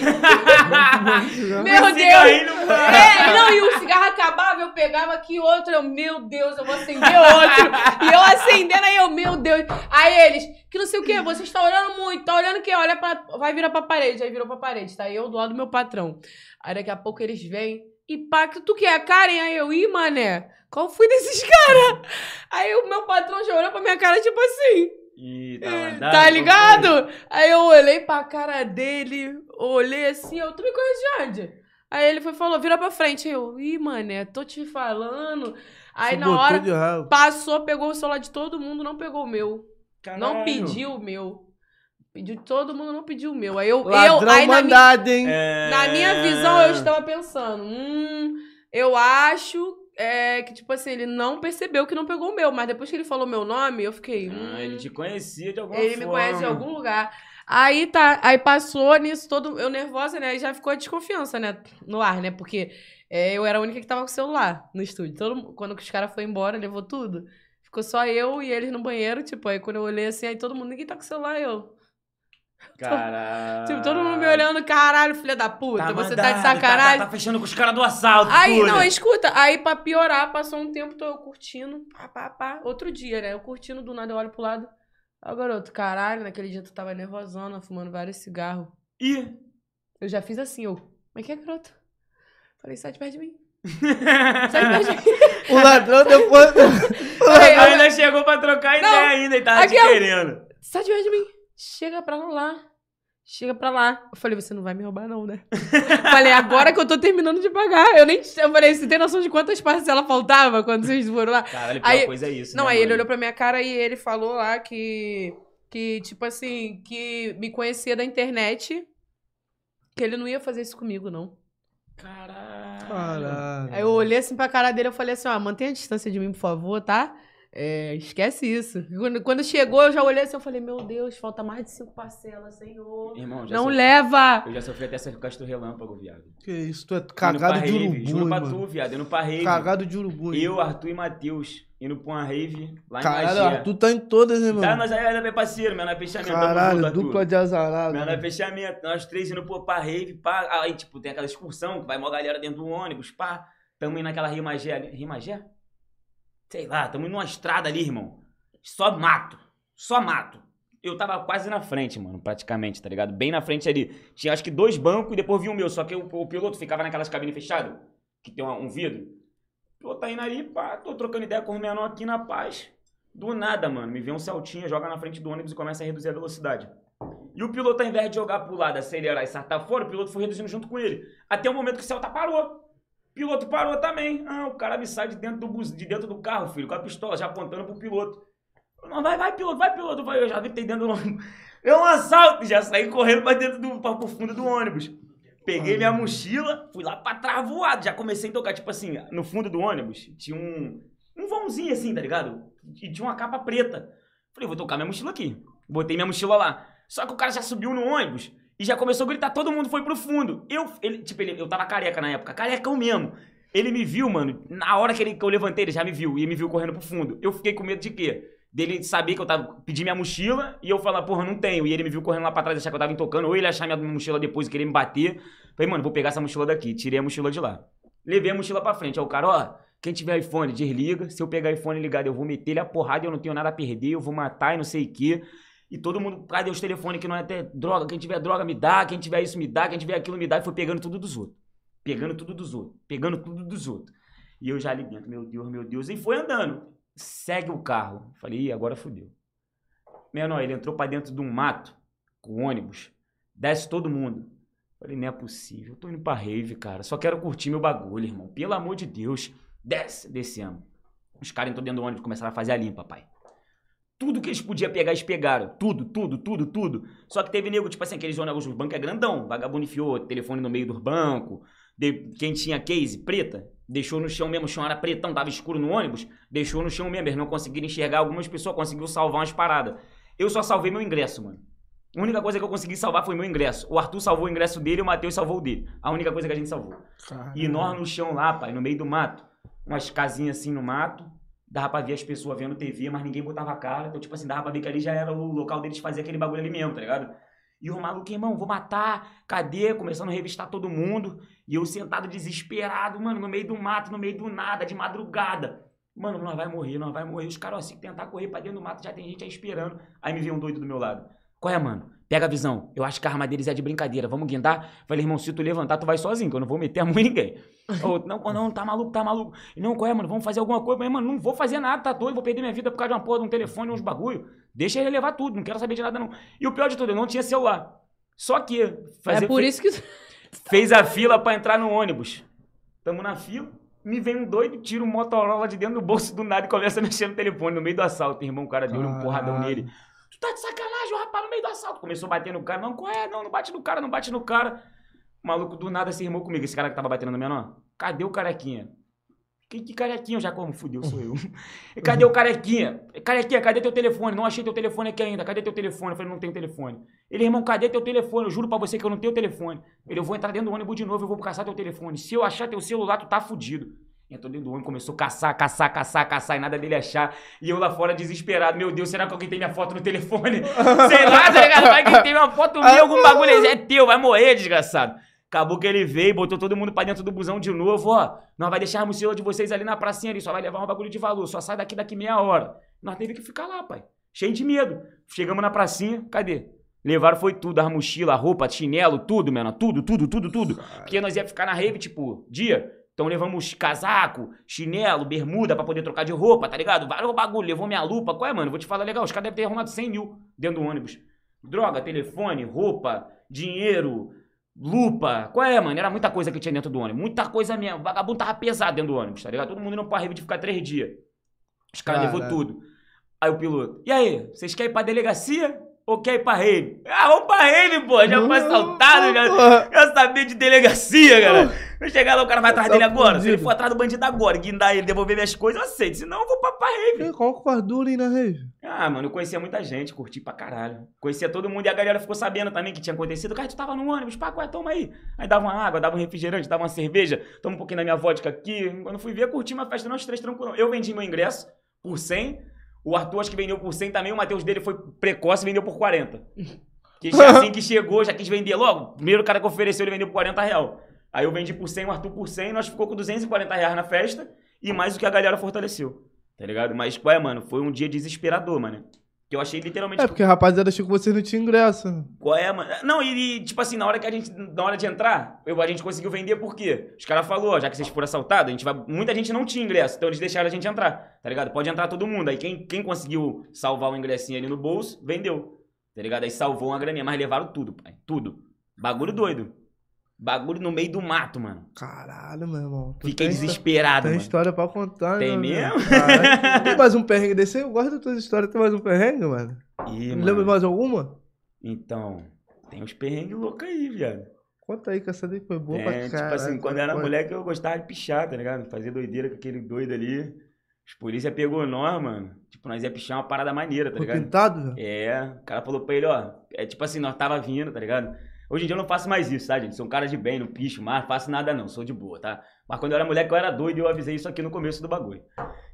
meu Deus. É, não, e o cigarro acabava, eu pegava aqui outro, eu, meu Deus, eu vou acender outro. e eu acendendo, aí eu, meu Deus. Aí eles, que não sei o que, você está olhando muito, tá olhando o quê? Olha pra, vai virar pra parede. Aí virou pra parede, tá? Eu do lado do meu patrão. Aí daqui a pouco eles vêm, e pá, que tu quer, Karen? Aí eu, ih, mané. Qual foi desses *laughs* caras? Aí o meu patrão já olhou pra minha cara, tipo assim. Ih, tá, é, tá ligado? Aí eu olhei pra cara dele, olhei assim, eu, tu me conhece de onde? Aí ele foi falou, vira pra frente. Aí eu, ih, mané, tô te falando. Aí Você na hora, passou, pegou o celular de todo mundo, não pegou o meu. Caralho. Não pediu o meu. Pediu todo mundo, não pediu o meu. Aí eu. Ladrão eu, aí mandado, na minha, hein? É... Na minha visão, eu estava pensando, hum, eu acho é, que, tipo assim, ele não percebeu que não pegou o meu, mas depois que ele falou meu nome, eu fiquei. Ah, hum, ele te conhecia de alguma ele forma. Ele me conhece de algum lugar. Aí tá, aí passou nisso todo, eu nervosa, né? Aí já ficou a desconfiança, né? No ar, né? Porque é, eu era a única que tava com o celular no estúdio. Todo, quando os caras foram embora, levou tudo. Ficou só eu e eles no banheiro, tipo, aí quando eu olhei assim, aí todo mundo, ninguém tá com o celular, eu. *laughs* Caralho. Tipo, todo mundo me olhando, caralho, filha da puta, tá você tá de sacanagem. Tá, tá, fechando com os caras do assalto. Aí, não, escuta, aí pra piorar, passou um tempo, tô eu curtindo, pá, pá, pá. Outro dia, né? Eu curtindo, do nada eu olho pro lado. Ó, garoto, caralho, naquele dia tu tava nervosona, fumando vários cigarros. Ih! Eu já fiz assim, eu. Como é que é, garoto? Falei, sai de perto de mim. *laughs* sai de perto de mim. o ladrão depois. *laughs* o ladrão ainda chegou pra trocar ideia não, ainda e tava te querendo. Sai de perto de mim. Chega pra lá. Chega pra lá. Eu falei, você não vai me roubar, não, né? *laughs* falei, agora que eu tô terminando de pagar. Eu nem. Eu falei, você tem noção de quantas parcelas faltava quando vocês foram lá? Caralho, a aí, coisa é isso. Não, né, aí mano? ele olhou pra minha cara e ele falou lá que. Que, tipo assim, que me conhecia da internet. Que ele não ia fazer isso comigo, não. Caralho. Caralho. Aí eu olhei assim pra cara dele e falei assim, ó, mantenha a distância de mim, por favor, tá? É, esquece isso. Quando, quando, chegou, eu já olhei assim, eu falei, meu Deus, falta mais de cinco parcelas, Senhor. Irmão, não sofri, leva! Eu já sofri até essa caixa do relâmpago, viado. Que isso, tu é cagado de urubu, Juro pra tu, viado, indo pra rave. Cagado de urubu. Eu, Arthur e Matheus, indo pra uma rave lá em Caralho, Magia. Arthur tá em todas, né, mano? Tá, nós aí era parceiro, meu é fechamento. Caralho, dupla de azarado. Meu é fechamento. Nós três indo pra rave, pá. Aí, tipo, tem aquela excursão que vai uma galera dentro do ônibus, pá. Tamo indo naquela Rimagé. Rimagé? Sei lá, tamo indo numa estrada ali, irmão. Só mato. Só mato. Eu tava quase na frente, mano, praticamente, tá ligado? Bem na frente ali. Tinha acho que dois bancos e depois vi o meu. Só que o, o piloto ficava naquelas cabines fechadas, que tem um, um vidro. O piloto tá indo ali, pá, tô trocando ideia com o menor aqui na paz. Do nada, mano, me vê um Celtinha, joga na frente do ônibus e começa a reduzir a velocidade. E o piloto, ao invés de jogar pro lado, acelerar e saltar fora, o piloto foi reduzindo junto com ele. Até o momento que o Celta parou. Piloto parou também. Ah, o cara me sai de dentro do, bus, de dentro do carro, filho, com a pistola, já apontando pro piloto. Não, vai, vai, piloto, vai, piloto. Eu já gritei dentro do ônibus. *laughs* É um assalto. Já saí correndo pra dentro do pra, pro fundo do ônibus. Peguei minha mochila, fui lá pra trás voado. Já comecei a tocar, tipo assim, no fundo do ônibus, tinha um, um vãozinho assim, tá ligado? E tinha uma capa preta. Falei, vou tocar minha mochila aqui. Botei minha mochila lá. Só que o cara já subiu no ônibus e já começou a gritar, todo mundo foi pro fundo. Eu, ele, tipo, ele, eu tava careca na época, carecão mesmo. Ele me viu, mano, na hora que, ele, que eu levantei, ele já me viu, e me viu correndo pro fundo. Eu fiquei com medo de quê? Dele saber que eu tava, pedir minha mochila, e eu falar, porra, não tenho. E ele me viu correndo lá pra trás, achar que eu tava tocando, ou ele achar minha mochila depois e querer me bater. Falei, mano, vou pegar essa mochila daqui. Tirei a mochila de lá. Levei a mochila pra frente. Aí o cara, ó, quem tiver iPhone, desliga. Se eu pegar iPhone ligado, eu vou meter ele a porrada, eu não tenho nada a perder, eu vou matar e não sei o quê. E todo mundo, cadê os telefones que não é até droga? Quem tiver droga me dá, quem tiver isso me dá, quem tiver aquilo me dá. E foi pegando tudo dos outros. Pegando tudo dos outros. Pegando tudo dos outros. E eu já ali dentro, meu Deus, meu Deus. E foi andando. Segue o carro. Falei, Ih, agora fodeu. Menor, ele entrou pra dentro de um mato com ônibus. Desce todo mundo. Falei, não é possível. Eu tô indo pra rave, cara. Só quero curtir meu bagulho, irmão. Pelo amor de Deus. Desce, descemos. Os caras entrou dentro do ônibus começaram a fazer a limpa, pai. Tudo que eles podiam pegar, eles pegaram. Tudo, tudo, tudo, tudo. Só que teve nego, tipo assim, aqueles ônibus, o banco é grandão. Vagabundo enfiou telefone no meio do banco. De, quem tinha case preta, deixou no chão mesmo. O chão era pretão, tava escuro no ônibus. Deixou no chão mesmo. Eles não conseguiram enxergar. Algumas pessoas conseguiram salvar umas paradas. Eu só salvei meu ingresso, mano. A única coisa que eu consegui salvar foi meu ingresso. O Arthur salvou o ingresso dele e o Matheus salvou o dele. A única coisa que a gente salvou. Caramba. E nós no chão lá, pai, no meio do mato. Umas casinhas assim no mato dava pra ver as pessoas vendo TV, mas ninguém botava a cara. Então, tipo assim, dava pra ver que ali já era o local deles fazer aquele bagulho ali mesmo, tá ligado? E o maluco, irmão, vou matar, cadê? Começando a revistar todo mundo. E eu sentado desesperado, mano, no meio do mato, no meio do nada, de madrugada. Mano, nós vai morrer, nós vai morrer. Os caras, assim, tentar correr pra dentro do mato, já tem gente aí esperando. Aí me vê um doido do meu lado. Qual é, mano? Pega a visão. Eu acho que a arma deles é de brincadeira. Vamos guindar? Falei, irmão, se tu levantar, tu vai sozinho, que eu não vou meter a mão em ninguém. *laughs* Outro, não, não, tá maluco, tá maluco. Não, qual é, mano? Vamos fazer alguma coisa. Mas, mano, não vou fazer nada, tá doido. Vou perder minha vida por causa de uma porra de um telefone, uns bagulho. Deixa ele levar tudo, não quero saber de nada, não. E o pior de tudo, eu não tinha celular. Só que. Fazer, é por isso que. *laughs* Fez a fila para entrar no ônibus. Tamo na fila. Me vem um doido, tira um Motorola de dentro do bolso do nada e começa a mexer no telefone no meio do assalto. Irmão, o cara deu um porradão nele. Tá de sacanagem, o rapaz no meio do assalto. Começou a bater no cara. Não, qual é? Não, não bate no cara, não bate no cara. O maluco do nada se irmou comigo. Esse cara que tava batendo no menor. Cadê o carequinha? Que, que carequinha? Já como fudeu, sou eu. *laughs* cadê o carequinha? Carequinha, cadê teu telefone? Não achei teu telefone aqui ainda. Cadê teu telefone? Eu falei, não tenho telefone. Ele, irmão, cadê teu telefone? Eu juro pra você que eu não tenho telefone. Ele, eu vou entrar dentro do ônibus de novo, eu vou caçar teu telefone. Se eu achar teu celular, tu tá fudido. Entrou dentro do ônibus, começou a caçar, caçar, caçar, caçar, e nada dele achar. E eu lá fora desesperado. Meu Deus, será que alguém tem minha foto no telefone? *laughs* Sei lá, tá ligado? Vai que tem minha foto minha, algum bagulho. É teu, vai morrer, desgraçado. Acabou que ele veio, botou todo mundo pra dentro do busão de novo, ó. Nós vai deixar a mochila de vocês ali na pracinha ali, só vai levar um bagulho de valor. Só sai daqui daqui meia hora. Nós teve que ficar lá, pai. Cheio de medo. Chegamos na pracinha, cadê? Levaram foi tudo, as mochilas, a roupa, chinelo, tudo, mano. Tudo, tudo, tudo, tudo. Porque nós ia ficar na rave, tipo, dia. Então levamos casaco, chinelo, bermuda pra poder trocar de roupa, tá ligado? Vários bagulho, levou minha lupa. Qual é, mano? Vou te falar legal, os caras devem ter arrumado 100 mil dentro do ônibus. Droga, telefone, roupa, dinheiro, lupa. Qual é, mano? Era muita coisa que tinha dentro do ônibus. Muita coisa mesmo. O vagabundo tava pesado dentro do ônibus, tá ligado? Todo mundo não pode rede de ficar três dias. Os caras levou tudo. Aí o piloto, e aí, vocês querem ir pra delegacia? Ou quer ir pra? Ah, vamos pra rave, pô. Já foi assaltado, já, já sabia de delegacia, cara. Eu chegar lá, o cara vai atrás dele agora. Se ele for atrás do bandido agora, guindar ele, devolver minhas coisas, eu aceito. Senão eu vou pra, pra rave. Qual que faz duro aí na rave? Ah, mano, eu conhecia muita gente, curti pra caralho. Conhecia todo mundo e a galera ficou sabendo também que tinha acontecido. Cara, tu tava no ônibus, pá, qual é? Toma aí. Aí dava uma água, dava um refrigerante, dava uma cerveja, toma um pouquinho da minha vodka aqui. Quando fui ver, curti uma festa, nós três tranquilo. Eu vendi meu ingresso por 100 o Arthur acho que vendeu por 100 também, o Matheus dele foi precoce e vendeu por 40. *laughs* Que assim que chegou, já quis vender logo. O primeiro cara que ofereceu, ele vendeu por 40 real. Aí eu vendi por 100, o Arthur por 100, nós ficou com 240 reais na festa e mais o que a galera fortaleceu. Tá ligado? Mas qual é, mano? Foi um dia desesperador, mano. Que eu achei literalmente. É, porque a rapaziada achou que você não tinha ingresso. Qual é, mano? Não, e, e, tipo assim, na hora que a gente. Na hora de entrar, eu, a gente conseguiu vender por quê? Os caras falaram, já que vocês foram assaltados, a gente vai. Muita gente não tinha ingresso, então eles deixaram a gente entrar, tá ligado? Pode entrar todo mundo. Aí quem, quem conseguiu salvar o ingressinho ali no bolso, vendeu. Tá ligado? Aí salvou uma graninha, mas levaram tudo, pai. Tudo. Bagulho doido. Bagulho no meio do mato, mano. Caralho, meu irmão. Tu Fiquei desesperado, tem mano. Tem história pra contar, Tem mesmo? *laughs* tem mais um perrengue desse aí? Eu gosto das tuas histórias. Tem mais um perrengue, mano? Ih, mano. Lembra mais alguma? Então, tem uns perrengues loucos aí, viado. Conta aí, que essa daí foi boa é, pra tipo caralho. assim, quando eu era moleque eu gostava de pichar, tá ligado? Fazer doideira com aquele doido ali. Os polícia pegou nós, mano. Tipo, nós ia pichar uma parada maneira, tá Foi ligado? pintado? É, o cara falou pra ele, ó. É tipo assim, nós tava vindo, tá ligado? Hoje em dia eu não faço mais isso, tá, gente? Sou um cara de bem, não picho mais, faço nada não, sou de boa, tá? Mas quando eu era moleque eu era doido e eu avisei isso aqui no começo do bagulho.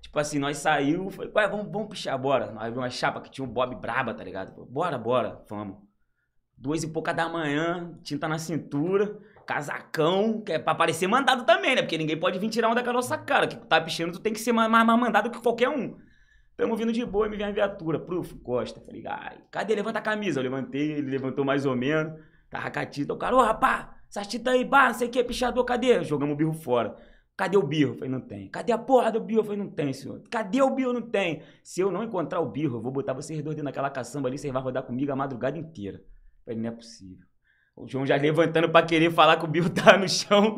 Tipo assim, nós saiu, falei, ué, vamos, vamos pichar, bora. Nós viu uma chapa que tinha um Bob braba, tá ligado? Bora, bora, vamos. Duas e pouca da manhã, tinta na cintura, casacão, que é pra parecer mandado também, né? Porque ninguém pode vir tirar onda com a nossa cara. Que tá pichando, tu tem que ser mais, mais mandado que qualquer um. Tamo vindo de boa e me vem a viatura. Proof, Costa. Falei, ai, cadê? Levanta a camisa. Eu levantei, ele levantou mais ou menos. Tava tinta. O cara, ô rapá, essa tinta aí, bah, não sei o que, pichador, cadê? Jogamos o birro fora. Cadê o birro? Eu falei, não tem. Cadê a porra do birro? Eu falei, não tem, senhor. Cadê o birro? Não tem. Se eu não encontrar o birro, eu vou botar vocês dois dentro daquela caçamba ali, vocês vão rodar comigo a madrugada inteira. Eu falei, não é possível. O João já levantando pra querer falar que o birro *laughs* tá no chão.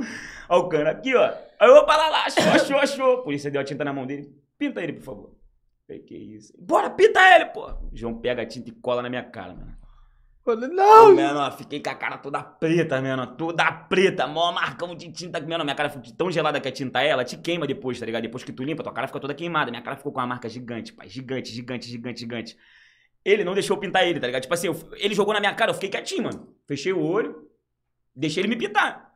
Ó o cano aqui, ó. Aí eu, para lá, achou, achou, achou. A polícia deu a tinta na mão dele. Pinta ele, por favor. Falei, que isso? Bora, pinta ele, pô. O João pega a tinta e cola na minha cara, mano. Falei, não! Mano, fiquei com a cara toda preta, mano. Toda preta. Mó marcão de tinta. Mano, minha cara ficou tão gelada que a tinta é, ela te queima depois, tá ligado? Depois que tu limpa, tua cara fica toda queimada. Minha cara ficou com uma marca gigante, pai. Gigante, gigante, gigante, gigante. Ele não deixou eu pintar ele, tá ligado? Tipo assim, eu, ele jogou na minha cara, eu fiquei quietinho, mano. Fechei o olho, deixei ele me pintar.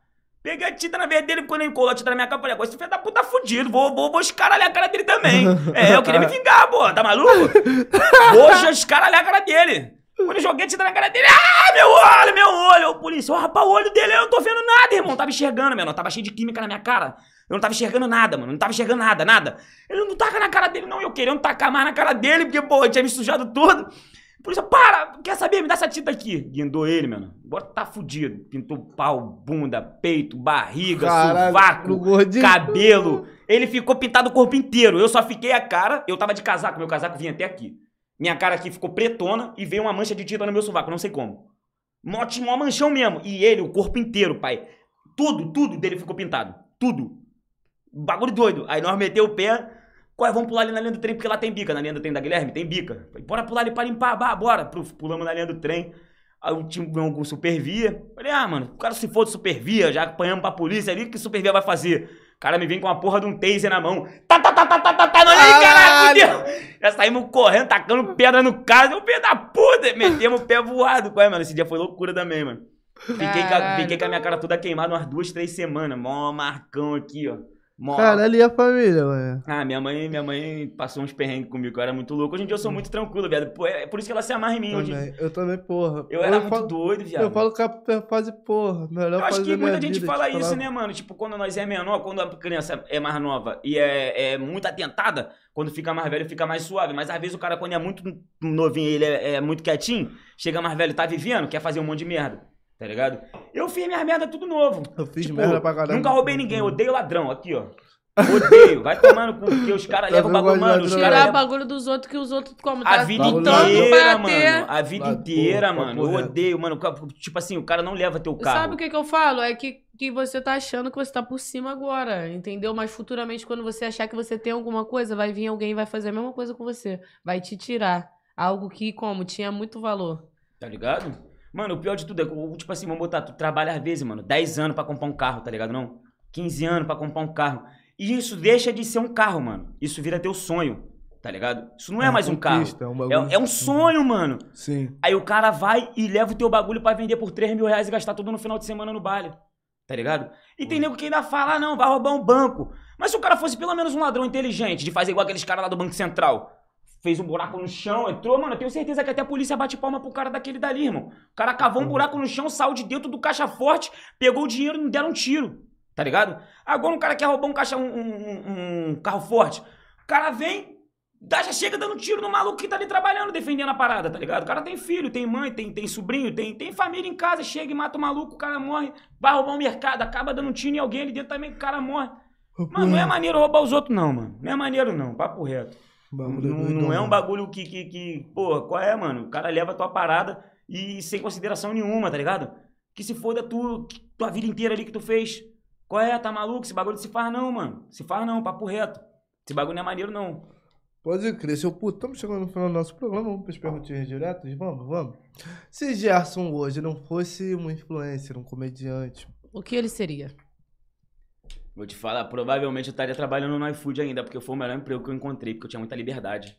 Peguei a tinta na veia dele, quando ele colou a tinta na minha cara, falei, agora esse filho da puta tá fudido, vou, vou, vou escaralhar a cara dele também. *laughs* é, eu queria me vingar, pô, tá maluco? *laughs* vou escaralhar a cara dele. Quando eu joguei a tinta na cara dele, ah, meu olho, meu olho. O polícia, ó, oh, rapaz, o olho dele, eu não tô vendo nada, irmão. Tava enxergando, meu, tava cheio de química na minha cara. Eu não tava enxergando nada, mano. Não tava enxergando nada, nada. Ele não taca na cara dele, não. Eu querendo tacar mais na cara dele, porque, pô, eu tinha me sujado todo. Por isso, para! Quer saber? Me dá essa tinta aqui. Guindou ele, mano. Agora tá fudido. Pintou pau, bunda, peito, barriga, Caralho, sovaco, cabelo. Ele ficou pintado o corpo inteiro. Eu só fiquei a cara. Eu tava de casaco, meu casaco vinha até aqui. Minha cara aqui ficou pretona e veio uma mancha de tinta no meu sovaco, não sei como. Mó, uma manchão mesmo. E ele, o corpo inteiro, pai. Tudo, tudo dele ficou pintado. Tudo. Bagulho doido. Aí nós meteu o pé. Qual? Vamos pular ali na linha do trem, porque lá tem bica. Na linha do trem da Guilherme tem bica. Falei, bora pular ali pra limpar, bah, bora. Pulamos na linha do trem. Aí o time ganhou algum supervia. Falei, ah, mano, o cara se for de supervia, já apanhamos pra polícia ali, o que supervia vai fazer? O cara me vem com uma porra de um taser na mão. Tá, tá, tá, tá, tá, tá, tá. Não, aí, caralho, fudeu. Já saímos correndo, tacando pedra no carro. Eu, filho da puta. Metemos o pé voado. Qual é, mano? Esse dia foi loucura também, mano. Fiquei com, fiquei com a minha cara toda queimada umas duas, três semanas. Mó marcão aqui, ó. Mó... Caralho, e a família, mano? Ah, minha mãe, minha mãe passou uns perrengues comigo, eu era muito louco. Hoje em dia eu sou muito tranquilo, viado. É por isso que ela se amarra em mim também. hoje. Eu também, porra. Eu era eu muito falo, doido, viado. Eu falo que a fase, porra, melhor Eu acho que muita gente vida, fala isso, né, mano? Tipo, quando nós é menor, quando a criança é mais nova e é, é muito atentada, quando fica mais velho fica mais suave. Mas às vezes o cara, quando é muito novinho ele é, é muito quietinho, chega mais velho, tá vivendo, quer fazer um monte de merda. Tá ligado? Eu fiz minha merda tudo novo. Eu fiz tipo, merda pra caralho. Nunca roubei ninguém, eu odeio ladrão. Aqui, ó. Odeio. Vai tomando com porque os caras *laughs* levam o bagulho, mano. Os Tirar caras o bagulho dos outros que os outros como? A Tá vida tentando inteira, mano. A vida inteira, porra, mano. Eu odeio, mano. Tipo assim, o cara não leva teu carro. Sabe o que, que eu falo? É que, que você tá achando que você tá por cima agora, entendeu? Mas futuramente, quando você achar que você tem alguma coisa, vai vir alguém e vai fazer a mesma coisa com você. Vai te tirar. Algo que, como, tinha muito valor. Tá ligado? Mano, o pior de tudo é que, tipo assim, vamos botar, tu trabalha às vezes, mano, 10 anos pra comprar um carro, tá ligado? Não? 15 anos pra comprar um carro. E isso deixa de ser um carro, mano. Isso vira teu sonho, tá ligado? Isso não é, mais um carro. É um, É, é um sonho, mano. Sim. Aí o cara vai e leva o teu bagulho pra vender por 3 mil reais e gastar tudo no final de semana no baile. Tá ligado? E tem nego que ainda fala, ah, não, vai roubar um banco. Mas se o cara fosse pelo menos um ladrão inteligente, de fazer igual aqueles caras lá do Banco Central. Fez um buraco no chão, entrou, mano. Eu tenho certeza que até a polícia bate palma pro cara daquele dali, irmão. O cara cavou um buraco no chão, saiu de dentro do caixa forte, pegou o dinheiro e não deram um tiro. Tá ligado? Agora um cara quer roubar um caixa, um, um- um- carro forte. O cara vem, já chega dando tiro no maluco que tá ali trabalhando, defendendo a parada, tá ligado? O cara tem filho, tem mãe, tem, tem sobrinho, tem, tem família em casa, chega e mata o maluco, o cara morre, vai roubar um mercado, acaba dando um tiro em alguém ali dentro também, o cara morre. Mano, não é maneiro roubar os outros, não, mano. Não é maneiro, não, papo reto. Não, não, é um bagulho que, que, que. Porra, qual é, mano? O cara leva a tua parada e sem consideração nenhuma, tá ligado? Que se foda tu, tua vida inteira ali que tu fez. Qual é? Tá maluco? Esse bagulho se faz não, mano. Se faz não, papo reto. Esse bagulho não é maneiro, não. Pode crer, seu puto. Estamos chegando no final do nosso programa. Vamos para as perguntinhas diretas? Vamos, vamos. Se Gerson hoje não fosse uma influencer, um comediante. O que ele seria? Vou te falar, provavelmente eu estaria trabalhando no iFood ainda, porque foi o melhor emprego que eu encontrei, porque eu tinha muita liberdade.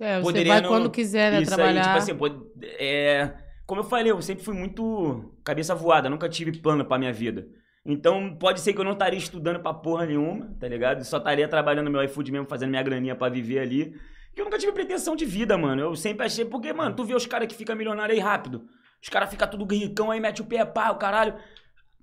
É, você Poderia vai não... quando quiser, né, Isso trabalhar. Aí, tipo assim, é... como eu falei, eu sempre fui muito cabeça voada, nunca tive plano pra minha vida. Então, pode ser que eu não estaria estudando pra porra nenhuma, tá ligado? Só estaria trabalhando no meu iFood mesmo, fazendo minha graninha pra viver ali. Que eu nunca tive pretensão de vida, mano. Eu sempre achei. Porque, mano, tu vê os caras que ficam milionários aí rápido. Os caras ficam tudo ricão aí, mete o pé, pá, o caralho.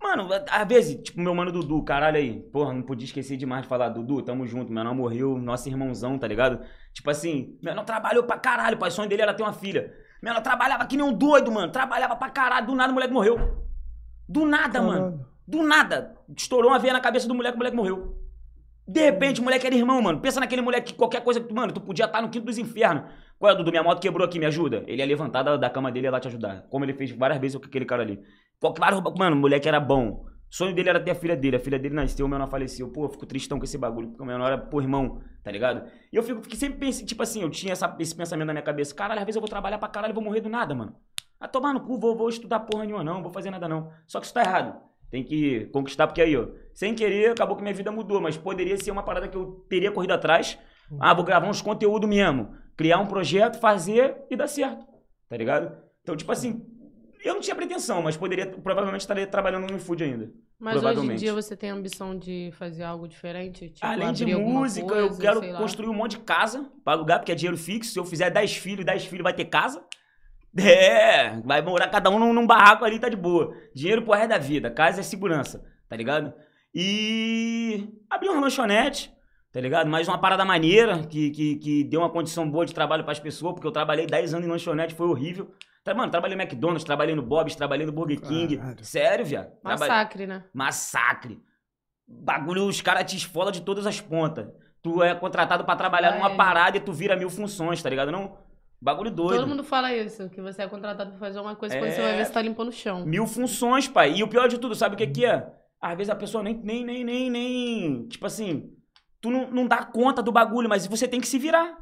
Mano, às vezes, tipo, meu mano Dudu, caralho aí. Porra, não podia esquecer demais de falar, Dudu, tamo junto. Meu irmão morreu, nosso irmãozão, tá ligado? Tipo assim, meu irmão trabalhou pra caralho, pai. O sonho dele era ter uma filha. Meu irmão trabalhava que nem um doido, mano. Trabalhava pra caralho. Do nada o moleque morreu. Do nada, caralho. mano. Do nada, estourou uma veia na cabeça do moleque, o moleque morreu. De repente, o moleque era irmão, mano. Pensa naquele moleque que qualquer coisa que tu, mano, tu podia estar no quinto dos infernos. Qual é, Dudu? Minha moto quebrou aqui, me ajuda. Ele ia levantar da, da cama dele e ia lá te ajudar. Como ele fez várias vezes com aquele cara ali. Qualquer, mano, o moleque era bom. O sonho dele era ter a filha dele. A filha dele nasceu, o menor faleceu. Pô, eu fico tristão com esse bagulho, porque o menor era, pô, irmão, tá ligado? E eu fico, fiquei sempre pensando, tipo assim, eu tinha essa, esse pensamento na minha cabeça. Caralho, às vezes eu vou trabalhar pra caralho e vou morrer do nada, mano. Ah, tomar no cu, vou, vou estudar porra nenhuma, não, vou fazer nada não. Só que isso tá errado. Tem que conquistar, porque aí, ó, sem querer, acabou que minha vida mudou, mas poderia ser uma parada que eu teria corrido atrás. Ah, vou gravar uns conteúdos mesmo. Criar um projeto, fazer e dar certo. Tá ligado? Então, tipo assim, eu não tinha pretensão, mas poderia, provavelmente estaria trabalhando no food ainda. Mas hoje em dia você tem a ambição de fazer algo diferente? Tipo, Além de música, coisa, eu quero construir um monte de casa para alugar, porque é dinheiro fixo. Se eu fizer 10 filhos, 10 filhos vai ter casa. *laughs* É, vai morar cada um num, num barraco ali, tá de boa. Dinheiro pro resto da vida, casa é segurança, tá ligado? E abrir uma lanchonete, tá ligado? Mais uma parada maneira, que, que, que deu uma condição boa de trabalho para as pessoas, porque eu trabalhei 10 anos em lanchonete, foi horrível. Tá, mano, trabalhei no McDonald's, trabalhei no Bob's, trabalhei no Burger King. Caralho. Sério, viado. Massacre, né? Massacre. Bagulho, os caras te esfolam de todas as pontas. Tu é contratado para trabalhar é. numa parada e tu vira mil funções, tá ligado? Não Bagulho doido. Todo mundo fala isso, que você é contratado pra fazer uma coisa é... quando você vai ver se tá limpando o chão. Mil funções, pai. E o pior de tudo, sabe o que, que é? Às vezes a pessoa nem, nem, nem, nem, nem. Tipo assim, tu não, não dá conta do bagulho, mas você tem que se virar.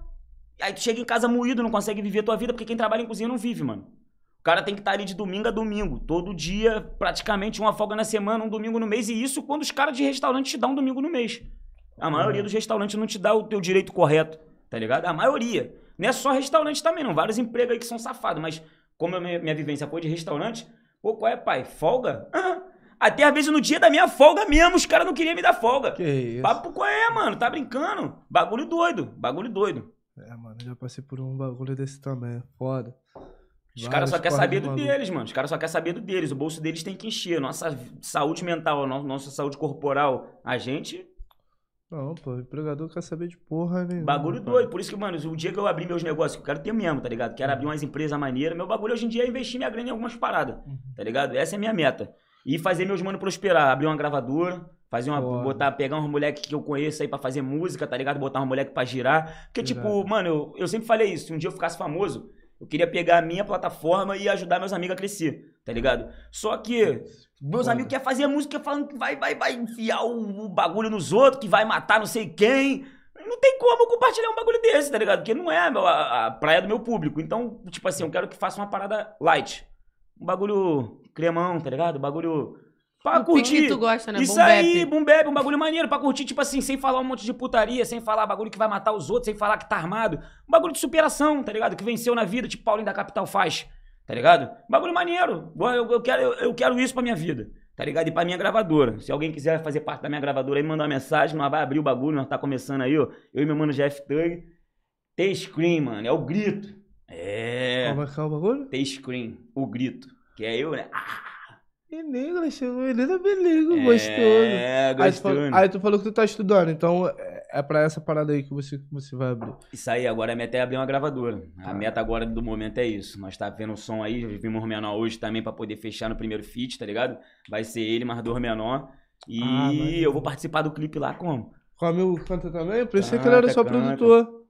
Aí tu chega em casa moído, não consegue viver a tua vida, porque quem trabalha em cozinha não vive, mano. O cara tem que estar tá ali de domingo a domingo, todo dia, praticamente uma folga na semana, um domingo no mês, e isso quando os caras de restaurante te dão um domingo no mês. A maioria uhum. dos restaurantes não te dá o teu direito correto, tá ligado? A maioria. Não é só restaurante também, não. Vários empregos aí que são safados. Mas como a minha, minha vivência foi de restaurante, pô, qual é, pai? Folga? Até às vezes no dia da minha folga mesmo, os caras não queriam me dar folga. Que isso? Papo qual é, mano? Tá brincando? Bagulho doido. Bagulho doido. É, mano, já passei por um bagulho desse também. Foda. Os caras só querem saber do maluco. deles, mano. Os caras só querem saber do deles. O bolso deles tem que encher. Nossa saúde mental, nossa saúde corporal. A gente não, pô, o empregador quer saber de porra nenhuma. Bagulho doido. Por isso que, mano, o dia que eu abrir meus negócios, eu quero ter mesmo, tá ligado? Quero abrir umas empresas maneiras. Meu bagulho hoje em dia é investir minha grana em algumas paradas, uhum. tá ligado? Essa é a minha meta. E fazer meus manos prosperar. Abrir uma gravadora, fazer uma. Botar, pegar uns moleques que eu conheço aí pra fazer música, tá ligado? Botar um moleque pra girar. Porque, tipo, mano, eu, eu sempre falei isso. Se um dia eu ficasse famoso, eu queria pegar a minha plataforma e ajudar meus amigos a crescer, tá ligado? Só que meus amigos querem fazer música falando que vai, vai, vai enfiar o, o, bagulho nos outros, que vai matar não sei quem. Não tem como compartilhar um bagulho desse, tá ligado? Porque não é a, a praia do meu público. Então, tipo assim, eu quero que faça uma parada light. Um bagulho cremão, tá ligado? Um bagulho. Pra o curtir. Que tu gosta, né? Isso boom aí, bap, um bagulho maneiro. Pra curtir, tipo assim, sem falar um monte de putaria, sem falar bagulho que vai matar os outros, sem falar que tá armado. Um bagulho de superação, tá ligado? Que venceu na vida, tipo Paulinho da Capital faz. Tá ligado? Bagulho maneiro. Eu, eu, quero, eu, eu quero isso pra minha vida. Tá ligado? E pra minha gravadora. Se alguém quiser fazer parte da minha gravadora aí, mandar uma mensagem, nós vai abrir o bagulho, nós tá começando aí, ó. Eu e meu mano Jeff Tug. T-Scream, mano. É o grito. É. É o bagulho? T-Scream. O grito. Que é eu, né? Ah! Menino, chegou menino, menino, é, gostoso. É, gostoso. Aí tu, falou, aí tu falou que tu tá estudando, então é pra essa parada aí que você, que você vai abrir. Isso aí, agora a meta é abrir uma gravadora. A ah. meta agora do momento é isso. Nós tá vendo o som aí, vimos o menor hoje também pra poder fechar no primeiro feat, tá ligado? Vai ser ele, mais dois menor. E ah, eu vou participar do clipe lá como? Com a meu canta também? Eu pensei que ele era só canta. produtor.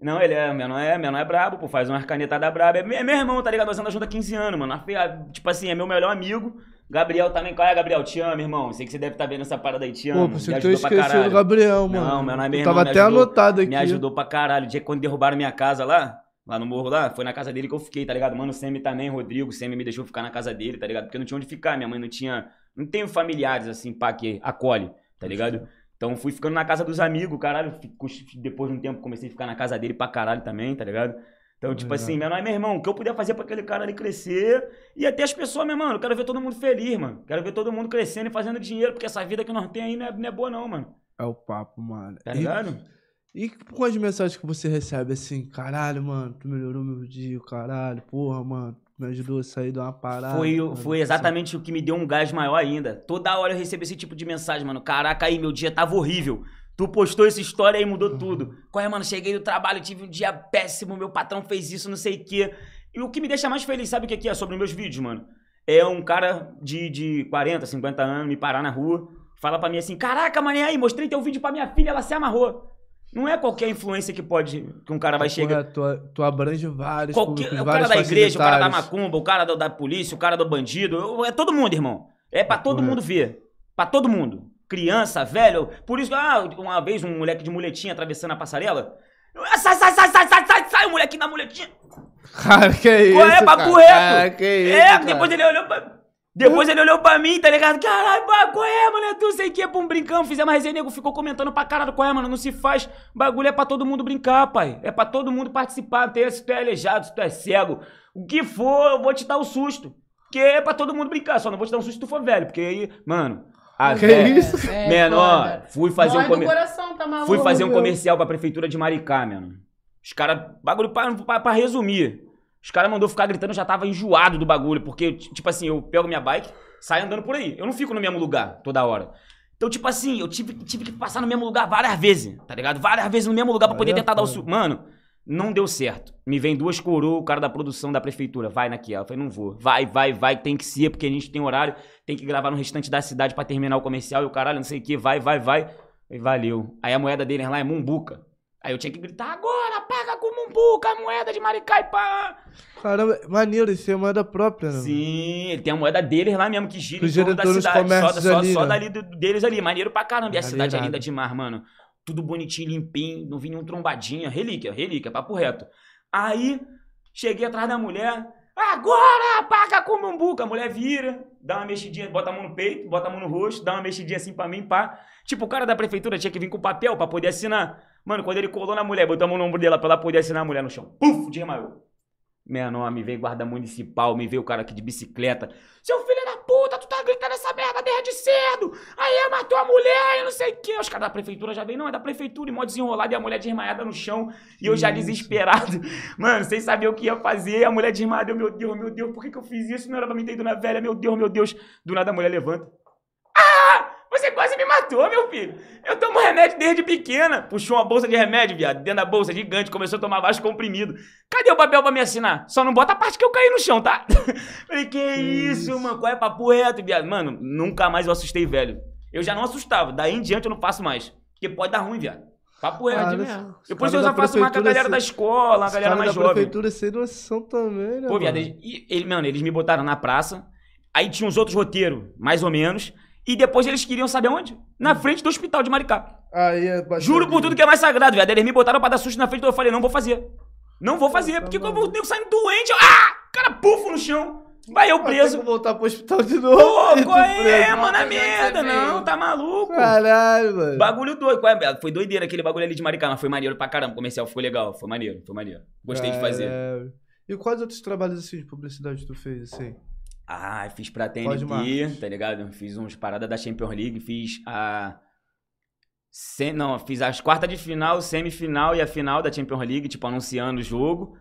Não, ele é, menor é, menor é brabo, pô, faz uma canetada braba. É, é meu irmão, tá ligado? Nós andamos junto há 15 anos, mano. Tipo assim, é meu melhor amigo. Gabriel também, qual é, Gabriel? Te amo, irmão. Sei que você deve estar tá vendo essa parada aí, te amo. Pô, você me ajudou pra caralho. Gabriel, mano. Não, meu nome é irmão. Tava até ajudou, anotado aqui. Me ajudou pra caralho. O dia que quando derrubaram minha casa lá, lá no morro lá, foi na casa dele que eu fiquei, tá ligado? Mano, o Semi também, Rodrigo, o Semi me deixou ficar na casa dele, tá ligado? Porque não tinha onde ficar, minha mãe não tinha... Não tenho familiares, assim, pá, que acolhe, tá ligado? Então fui ficando na casa dos amigos, caralho. Depois de um tempo comecei a ficar na casa dele pra caralho também, tá ligado? Então, tipo assim, meu, meu irmão, o que eu puder fazer pra aquele cara ali crescer e até as pessoas, meu mano, eu quero ver todo mundo feliz, mano. Quero ver todo mundo crescendo e fazendo dinheiro, porque essa vida que nós temos aí não é, não é boa, não, mano. É o papo, mano. Tá ligado? E, e as mensagens que você recebe assim, caralho, mano, tu melhorou meu dia, caralho, porra, mano, me ajudou a sair de uma parada. Foi, foi exatamente assim. o que me deu um gás maior ainda. Toda hora eu recebo esse tipo de mensagem, mano. Caraca, aí meu dia tava horrível. Tu postou essa história e mudou uhum. tudo. Qual é, mano? Cheguei do trabalho, tive um dia péssimo, meu patrão fez isso, não sei o quê. E o que me deixa mais feliz, sabe o que é sobre meus vídeos, mano? É um cara de, de 40, 50 anos me parar na rua, fala pra mim assim: Caraca, mané, aí, mostrei teu vídeo pra minha filha, ela se amarrou. Não é qualquer influência que pode. que um cara vai chegar. Tu, tu abrange vários. Qualquer, públicos, o cara da igreja, o cara da macumba, o cara da, da polícia, o cara do bandido. É todo mundo, irmão. É pra todo mundo ver. Pra todo mundo. Criança, velho. Por isso, ah, uma vez um moleque de muletinha atravessando a passarela. Sai, sai, sai, sai, sai, sai, sai, o moleque na muletinha. *laughs* Cara, que é isso? É, papo reto. Cara, que é isso? É, cara. depois ele olhou pra. Depois ele olhou pra mim, tá ligado? Caralho, qual é, mano? Tu sei que é pra um brincão. Fizemos uma resenha, nego ficou comentando pra caralho qual é, mano. Não se faz. Bagulho é pra todo mundo brincar, pai. É pra todo mundo participar. Ter, se tu é aleijado, se tu é cego. O que for, eu vou te dar o susto. Que é pra todo mundo brincar. Só não vou te dar um susto se tu for velho. Porque aí, mano. A que é isso? É, menor, fui fazer um comercial. Tá fui fazer um comercial pra prefeitura de Maricá, mano. Os caras. Bagulho pra, pra, pra resumir. Os caras mandou ficar gritando, eu já tava enjoado do bagulho. Porque, tipo assim, eu pego minha bike sai andando por aí. Eu não fico no mesmo lugar toda hora. Então, tipo assim, eu tive, tive que passar no mesmo lugar várias vezes, tá ligado? Várias vezes no mesmo lugar pra poder tentar dar o... Su... Mano, não deu certo. Me vem duas coroas, o cara da produção da prefeitura, vai naquela. Eu falei, não vou. Vai, vai, vai, tem que ser, porque a gente tem horário, tem que gravar no restante da cidade para terminar o comercial e o caralho, não sei o que, vai, vai, vai. E valeu. Aí a moeda deles lá é Mumbuca. Aí eu tinha que gritar, agora, paga com Mumbuca a moeda de Maricaipá. Caramba, maneiro, isso é moeda própria, né? Sim, ele tem a moeda deles lá mesmo que gira em da cidade. Só, só, ali, só né? dali deles ali. Maneiro pra caramba. E a cidade é linda demais, mano. Tudo bonitinho, limpinho, não vinha um trombadinha. Relíquia, relíquia, papo reto. Aí, cheguei atrás da mulher. Agora, paga com Mumbuca. A mulher vira, dá uma mexidinha, bota a mão no peito, bota a mão no rosto, dá uma mexidinha assim pra mim, pá. Tipo, o cara da prefeitura tinha que vir com papel pra poder assinar. Mano, quando ele colou na mulher, mão no ombro dela pra ela poder assinar a mulher no chão. Puf, desmaiou. Menor, me veio guarda municipal, me veio o cara aqui de bicicleta. Seu filho da puta, tu tá gritando essa merda desde cedo. Aí matou a mulher e não sei o que. Os caras da prefeitura já vêm, não, é da prefeitura, e mó desenrolado, e a mulher desmaiada no chão. E eu já desesperado. *laughs* Mano, sem saber o que ia fazer. A mulher desmaiada, eu, meu Deus, meu Deus, por que, que eu fiz isso? Não era pra me ter ido na velha, meu Deus, meu Deus. Do nada a mulher levanta. Você matou, meu filho. Eu tomo remédio desde pequena. Puxou uma bolsa de remédio, viado, dentro da bolsa gigante, começou a tomar vários comprimido. Cadê o papel pra me assinar? Só não bota a parte que eu caí no chão, tá? *laughs* Falei, que isso, isso, mano? Qual é papo reto, viado? Mano, nunca mais eu assustei velho. Eu já não assustava. Daí em diante eu não faço mais. Porque pode dar ruim, viado. Papo reto. Mesmo. Depois eu já faço uma com a galera da escola, a galera mais jovem. A prefeitura sem noção também, né? Pô, viado, eles, ele, mano, eles me botaram na praça. Aí tinha uns outros roteiros, mais ou menos. E depois eles queriam saber onde? Na hum. frente do hospital de Maricá. Aí é Juro por tudo que é mais sagrado, velho. Eles me botaram pra dar susto na frente, então eu falei, não vou fazer. Não vou fazer, porque quando eu nego saindo doente, eu, ah! Cara, pufo no chão. Vai eu preso. Vou voltar pro hospital de novo. Pô, qual é, *laughs* mano? A merda, não, tá maluco. Caralho, mano. Bagulho doido. Qual é? Foi doideira aquele bagulho ali de Maricá, mas foi maneiro pra caramba. O comercial ficou legal, foi maneiro, foi maneiro. Gostei Caralho. de fazer. E quais outros trabalhos assim de publicidade tu fez, assim? Ah, fiz pra TNT, tá ligado? Fiz uns paradas da Champions League, fiz a. Sem, não, fiz as quartas de final, semifinal e a final da Champions League, tipo, anunciando o jogo.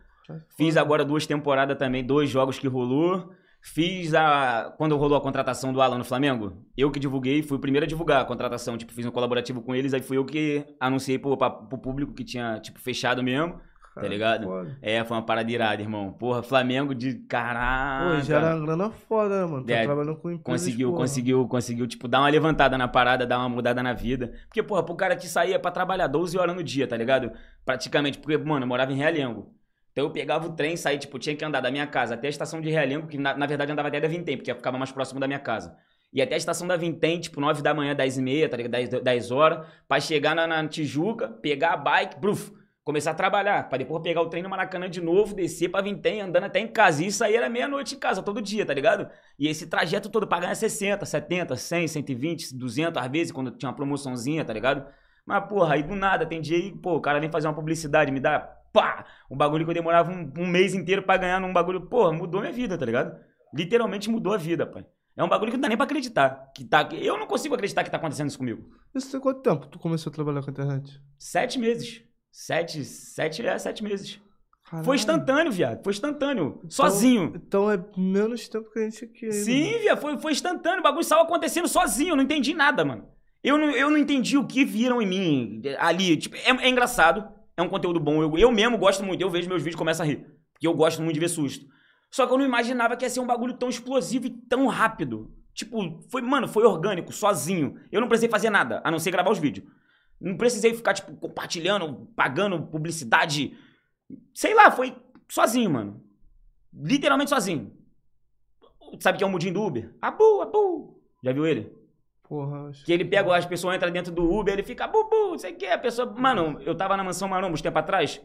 Fiz agora duas temporadas também, dois jogos que rolou. Fiz a. Quando rolou a contratação do Alan no Flamengo, eu que divulguei, fui o primeiro a divulgar a contratação. Tipo, fiz um colaborativo com eles, aí fui eu que anunciei pro, pra, pro público que tinha, tipo, fechado mesmo. Tá ligado? Foda. É, foi uma parada irada, irmão. Porra, Flamengo de caralho. Pô, já era uma grana foda, né, mano? Tá É, trabalhando com empresas, Conseguiu, porra. conseguiu, conseguiu, tipo, dar uma levantada na parada, dar uma mudada na vida. Porque, porra, pro cara que saía pra trabalhar 12 horas no dia, tá ligado? Praticamente, porque, mano, eu morava em Realengo. Então eu pegava o trem, saía, tipo, tinha que andar da minha casa até a estação de Realengo, que na, na verdade andava até da Vintém, porque ficava mais próximo da minha casa. E até a estação da Vintém, tipo, 9 da manhã, 10 e meia, tá ligado? 10, 10 horas, pra chegar na, na Tijuca, pegar a bike, bruf, começar a trabalhar, pra depois pegar o trem no Maracanã de novo, descer pra Vintém, andando até em casa. E isso aí era meia-noite em casa, todo dia, tá ligado? E esse trajeto todo pra ganhar 60, 70, 100, 120, 200 às vezes, quando tinha uma promoçãozinha, tá ligado? Mas, porra, aí do nada, tem dia aí, pô, o cara vem fazer uma publicidade, me dá, pá, um bagulho que eu demorava um, um mês inteiro pra ganhar num bagulho, porra, mudou minha vida, tá ligado? Literalmente mudou a vida, pai. É um bagulho que não dá nem pra acreditar. Que tá, que- eu não consigo acreditar que tá acontecendo isso comigo. Isso tem quanto tempo tu começou a trabalhar com a internet? Sete meses. Sete, sete, é, sete meses. Caralho. Foi instantâneo, viado. Foi instantâneo. Sozinho. Então é menos tempo que a gente aqui. ainda, Sim, mano. viado. Foi, foi instantâneo. O bagulho estava acontecendo sozinho. Eu não entendi nada, mano. Eu não, eu não entendi o que viram em mim ali. Tipo, é, é engraçado. É um conteúdo bom. Eu, eu mesmo gosto muito. Eu vejo meus vídeos e começo a rir. Porque eu gosto muito de ver susto. Só que eu não imaginava que ia ser um bagulho tão explosivo e tão rápido. Tipo, foi, mano, foi orgânico, sozinho. Eu não precisei fazer nada, a não ser gravar os vídeos. Não precisei ficar, tipo, compartilhando, pagando publicidade. Sei lá, foi sozinho, mano. Literalmente sozinho. Sabe que é o mudinho do Uber? Abu, abu. Já viu ele? Porra, acho Que ele pega, as pessoas entram dentro do Uber, ele fica, bubu, não sei o que, a pessoa. Mano, eu tava na mansão Maromba uns tempo atrás.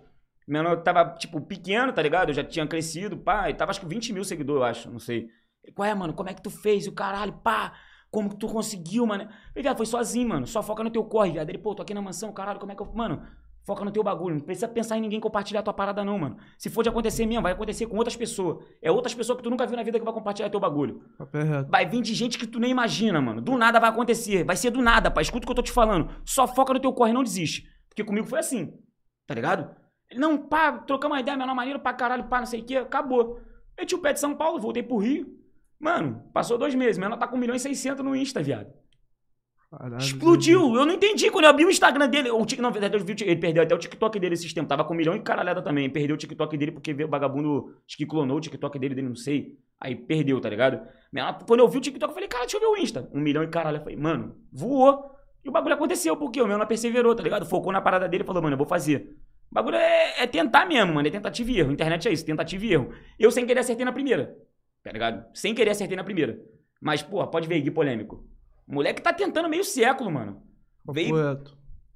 Meu nome tava, tipo, pequeno, tá ligado? Eu já tinha crescido, pá, e tava acho que 20 mil seguidores, eu acho, não sei. Ele, Qual é, mano? Como é que tu fez? O caralho, pá, como que tu conseguiu, mano? Viado, foi sozinho, mano. Só foca no teu corre, viado. Ele, pô, tô aqui na mansão, caralho, como é que eu. Mano, foca no teu bagulho. Não precisa pensar em ninguém compartilhar tua parada, não, mano. Se for de acontecer mesmo, vai acontecer com outras pessoas. É outras pessoas que tu nunca viu na vida que vai compartilhar teu bagulho. é. Vai vir de gente que tu nem imagina, mano. Do nada vai acontecer. Vai ser do nada, pai. Escuta o que eu tô te falando. Só foca no teu corre e não desiste. Porque comigo foi assim. Tá ligado? Ele, não, pá, trocamos uma ideia, menor maneiro pra caralho, pá, não sei o que, acabou. Meti o pé de São Paulo, voltei pro Rio. Mano, passou dois meses. Menor tá com 1 milhão e 600 no Insta, viado. Caralho, Explodiu. Eu não entendi. Quando eu abri o Instagram dele, o Tik- não, verdade, eu vi, ele perdeu até o TikTok dele esses tempos. Tava com um milhão e caralhada também. Perdeu o TikTok dele porque veio o vagabundo, acho que clonou o TikTok dele, dele, não sei. Aí perdeu, tá ligado? Menor, Quando eu vi o TikTok, eu falei, cara, deixa eu ver o Insta. Um milhão e caralho. Eu falei, mano, voou. E o bagulho aconteceu, porque o meu não perseverou, tá ligado? Focou na parada dele e falou, mano, eu vou fazer. O bagulho é, é tentar mesmo, mano. É tentativa e erro. Internet é isso, tentativa e erro. Eu sem querer acertei na primeira. Tá ligado? Sem querer acertei na primeira. Mas, porra, pode ver, Gui polêmico. O moleque tá tentando meio século, mano. Veio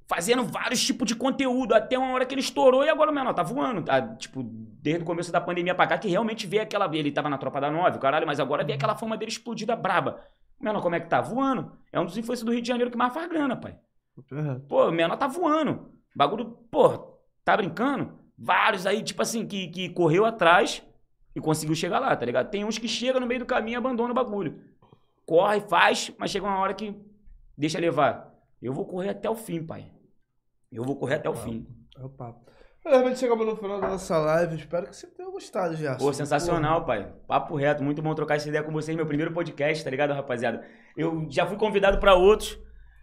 fazendo vários tipos de conteúdo, até uma hora que ele estourou e agora o menor tá voando. Tá, tipo, desde o começo da pandemia pra cá, que realmente veio aquela. Ele tava na tropa da nove, caralho, mas agora veio aquela fama dele explodida braba. O menor, como é que tá? Voando. É um dos influencers do Rio de Janeiro que mais faz grana, pai. Pô, o menor tá voando. Bagulho, pô, tá brincando? Vários aí, tipo assim, que, que correu atrás e conseguiu chegar lá, tá ligado? Tem uns que chegam no meio do caminho e abandonam o bagulho. Corre, faz, mas chega uma hora que deixa levar. Eu vou correr até o fim, pai. Eu vou correr até o fim. É o papo. Realmente chegamos no final da nossa live. Espero que você tenha gostado, Gerson. Pô, sensacional, pai. Papo reto, muito bom trocar essa ideia com vocês. Meu primeiro podcast, tá ligado, rapaziada? Eu já fui convidado pra outros,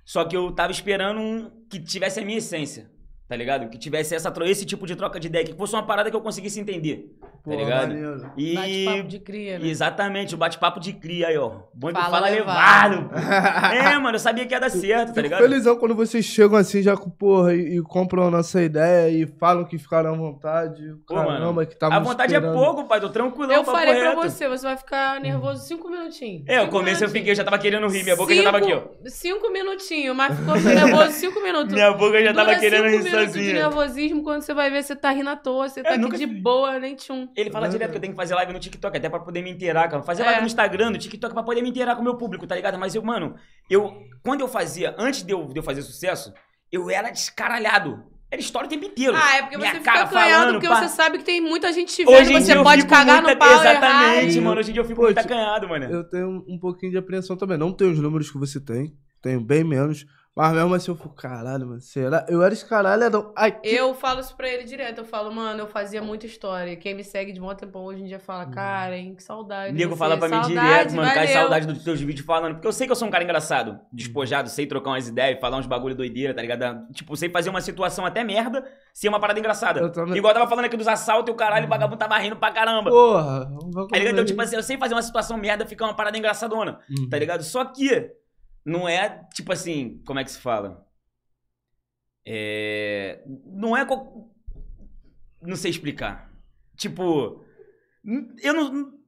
só que eu tava esperando um que tivesse a minha essência, tá ligado? Que tivesse essa, esse tipo de troca de ideia, que fosse uma parada que eu conseguisse entender, tá ligado? maneiro. E Bate-papo de cria, né? exatamente, o bate-papo de cria aí, ó. Bom Fala fala, levado. levado. *laughs* é, mano, eu sabia que ia dar certo, tá ligado? felizão quando vocês chegam assim, já com porra, e, e compram a nossa ideia e falam que ficaram à vontade. Pô, Caramba, mano, que tava A vontade é pouco, pai, tô tranquilão, Eu falei pra reto. você, você vai ficar nervoso cinco minutinhos. É, o Cinco começo eu fiquei, eu já tava querendo rir, minha boca já tava aqui, ó. Cinco- Cinco minutinhos, mas ficou nervoso cinco minutos. Minha boca já tava Dura querendo cinco rir minutos de nervosismo, quando você vai ver, você tá rindo à toa, você Eu tá aqui nunca de boa, nem tchum. Ele fala direto que eu tenho que fazer live no TikTok, até pra poder me inteirar, cara. Fazer É. live no Instagram, no TikTok, pra poder me inteirar com o meu público, tá ligado? Mas eu, mano, eu. Quando eu fazia, antes de eu, de eu fazer sucesso, eu era descaralhado. Era história o tempo inteiro. Ah, é porque Minha você cara fica acanhado, falando, porque pá. você sabe que tem muita gente te vendo, Hoje você eu pode cagar muita- no pau Exatamente, errar. mano. Hoje em dia eu fico Pô, muito acanhado, mano. Eu tenho um pouquinho de apreensão também. Não tenho os números que você tem. Tenho bem menos. Mas mesmo assim eu fico, caralho, mano, será? Eu era esse caralho, era... Ai, que... Eu falo isso pra ele direto. Eu falo, mano, eu fazia muita história. Quem me segue de muito tempo hoje em dia fala, cara, hein, que saudade. Nego fala pra mim Saudade, direto, mano, cai saudade dos teus vídeos falando. Porque eu sei que eu sou um cara engraçado, despojado, sei trocar umas ideias, falar uns bagulho doideira, tá ligado? Tipo, sei fazer uma situação até merda, ser uma parada engraçada. Eu também. Igual eu tava falando aqui dos assaltos e o caralho, o vagabundo tava rindo pra caramba. Porra. vamos Tá ligado? Então, tipo assim, eu sei fazer uma situação merda ficar uma parada engraçadona, Uhum. tá ligado? Só que não é, tipo assim, como é que se fala? É. Não é. co- Não sei explicar. Tipo. Eu não.